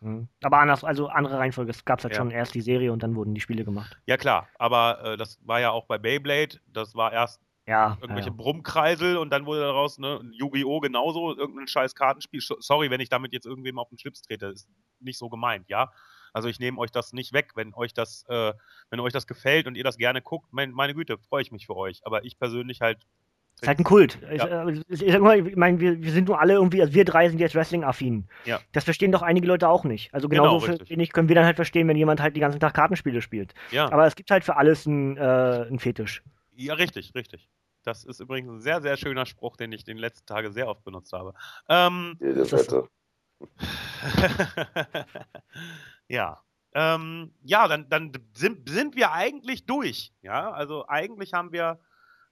Mhm. Aber anders, also andere Reihenfolge. Es gab halt ja. schon erst die Serie und dann wurden die Spiele gemacht.
Ja klar, aber äh, das war ja auch bei Beyblade. Das war erst
ja,
irgendwelche ja. Brummkreisel und dann wurde daraus ne, Yu-Gi-Oh! genauso, irgendein scheiß Kartenspiel. Sorry, wenn ich damit jetzt irgendwem auf den Schlips trete, ist nicht so gemeint, ja. Also ich nehme euch das nicht weg, wenn euch das, äh, wenn euch das gefällt und ihr das gerne guckt, mein, meine Güte, freue ich mich für euch. Aber ich persönlich halt.
Ist halt ein Kult. Ja. Ich, ich, sag mal, ich meine, wir, wir sind nur alle irgendwie, also wir drei sind jetzt Wrestling-affin.
Ja.
Das verstehen doch einige Leute auch nicht. Also genauso genau, wenig können wir dann halt verstehen, wenn jemand halt den ganzen Tag Kartenspiele spielt.
Ja.
Aber es gibt halt für alles einen, äh, einen Fetisch.
Ja, richtig, richtig. Das ist übrigens ein sehr, sehr schöner Spruch, den ich den letzten Tage sehr oft benutzt habe. Ähm,
Jede Wette.
ja. Ähm, ja, dann, dann sind, sind wir eigentlich durch. Ja, also eigentlich haben wir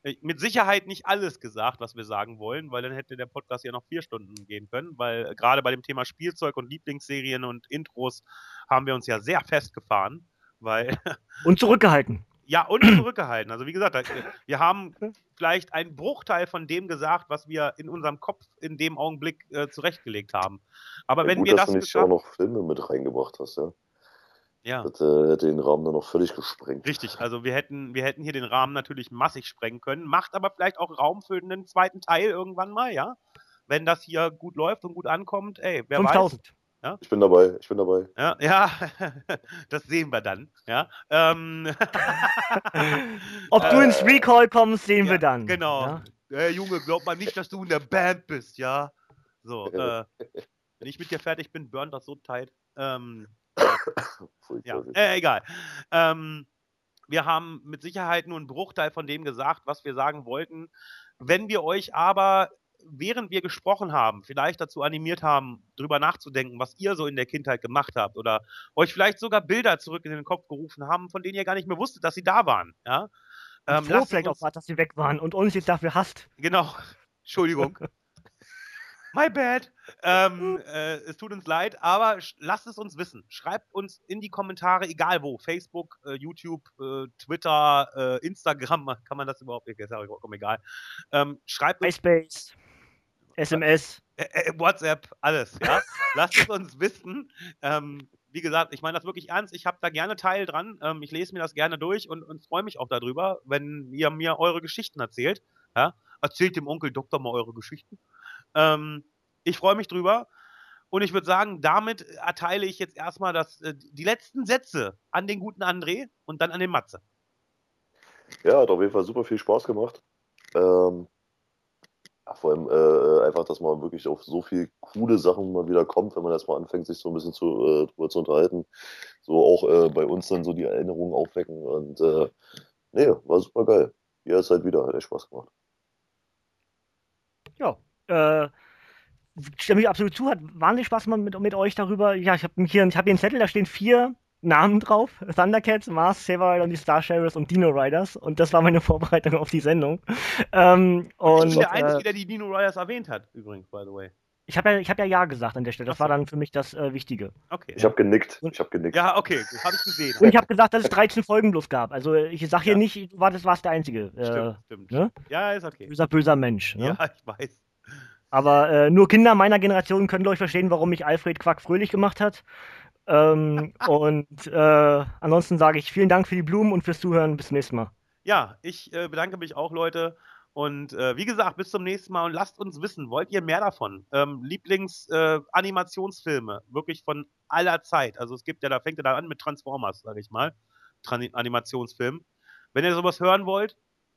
äh, mit Sicherheit nicht alles gesagt, was wir sagen wollen, weil dann hätte der Podcast ja noch vier Stunden gehen können, weil äh, gerade bei dem Thema Spielzeug und Lieblingsserien und Intros haben wir uns ja sehr festgefahren, weil.
Und zurückgehalten.
Ja, und zurückgehalten. Also wie gesagt, wir haben vielleicht einen Bruchteil von dem gesagt, was wir in unserem Kopf in dem Augenblick äh, zurechtgelegt haben. Aber
Ja,
wenn
gut,
wir
dass
das
du nicht
geschafft-
auch noch Filme mit reingebracht hast, ja.
ja,
Das äh, hätte den Rahmen dann noch völlig gesprengt.
richtig. Also wir hätten, wir hätten hier den Rahmen natürlich massig sprengen können, macht aber vielleicht auch Raum für einen zweiten Teil irgendwann mal, ja. Wenn das hier gut läuft und gut ankommt, ey, wer
5000.
Ich bin dabei, ich bin dabei.
Ja, ja, das sehen wir dann, ja. Ähm,
Ob du
Äh,
ins Recall kommst, sehen
ja,
wir dann.
Genau.
Ja?
Äh, Junge, glaub mal nicht, dass du in der Band bist, ja. So, äh, wenn ich mit dir fertig bin, burnt das so tight. Ähm, ja, äh, egal. Ähm, wir haben mit Sicherheit nur einen Bruchteil von dem gesagt, was wir sagen wollten. Wenn wir euch aber, während wir gesprochen haben, vielleicht dazu animiert haben, drüber nachzudenken, was ihr so in der Kindheit gemacht habt oder euch vielleicht sogar Bilder zurück in den Kopf gerufen haben, von denen ihr gar nicht mehr wusstet, dass sie da waren, ja. Ähm,
Froh vielleicht auch,
uns-
war, dass sie weg waren und uns jetzt dafür hasst.
Genau. Entschuldigung. My bad. Ähm, äh, es tut uns leid, aber lasst es uns wissen. Schreibt uns in die Kommentare, egal wo. Facebook, äh, YouTube, äh, Twitter, äh, Instagram, kann man das überhaupt? Ist ja vollkommen egal. Ähm, schreibt uns
MySpace, SMS.
äh, äh, WhatsApp, alles, ja. Lasst es uns wissen. Ähm, wie gesagt, ich meine das wirklich ernst. Ich habe da gerne Teil dran. Ähm, ich lese mir das gerne durch und, und freue mich auch darüber, wenn ihr mir eure Geschichten erzählt. Ja? Erzählt dem Onkel Doktor mal eure Geschichten. Ähm, ich freue mich drüber. Und ich würde sagen, damit erteile ich jetzt erstmal das, äh, die letzten Sätze an den guten André und dann an den Matze.
Ja, hat auf jeden Fall super viel Spaß gemacht. Ähm, ja, vor allem äh, einfach, dass man wirklich auf so viel coole Sachen mal wieder kommt, wenn man erstmal anfängt, sich so ein bisschen zu, äh, drüber zu unterhalten. So auch äh, bei uns dann so die Erinnerungen aufwecken. Und äh, nee, war super geil. Jederzeit wieder, hat echt Spaß gemacht.
Ja, äh, stimme ich absolut zu, hat wahnsinnig Spaß gemacht mit, mit euch darüber. Ja, ich habe hier, ich hab hier einen Zettel, da stehen vier Namen drauf. Thundercats, Mars, Saber Rider und die Star Sheriffs und Dino Riders. Und das war meine Vorbereitung auf die Sendung. Ähm,
ich
und
bin der Einzige,
äh,
der die Dino Riders erwähnt hat, übrigens, by the way.
ich habe ja, ich hab ja Ja gesagt an der Stelle. Das war dann für mich das äh, Wichtige.
Okay.
Ich habe genickt. Ich habe genickt.
ja, okay, habe ich gesehen.
Und ich habe gesagt, dass es 13 Folgen bloß gab. Also ich sag hier
Ja.
nicht, du warst, warst der Einzige. Äh,
Stimmt, stimmt.
ne?
Ja, ist okay.
böser, böser Mensch. Ne?
Ja, ich weiß.
Aber äh, nur Kinder meiner Generation können, glaube ich, verstehen, warum mich Alfred Quack fröhlich gemacht hat. Ähm, und äh, ansonsten sage ich vielen Dank für die Blumen und fürs Zuhören. Bis zum nächsten Mal.
Ja, ich äh, bedanke mich auch, Leute. Und äh, wie gesagt, bis zum nächsten Mal und lasst uns wissen, wollt ihr mehr davon? Ähm, Lieblings-Animationsfilme, wirklich von aller Zeit. Also es gibt ja, da fängt ja da an mit Transformers, sage ich mal. Tran Animationsfilm. Wenn ihr sowas hören wollt,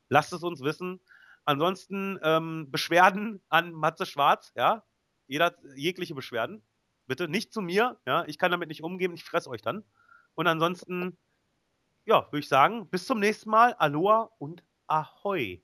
lasst es uns wissen. Ansonsten ähm, Beschwerden an Matze Schwarz, ja. Jeder, jegliche Beschwerden. Bitte nicht zu mir, ja. Ich kann damit nicht umgehen, ich fress euch dann. Und ansonsten, ja, würde ich sagen, bis zum nächsten Mal. Aloha und Ahoi.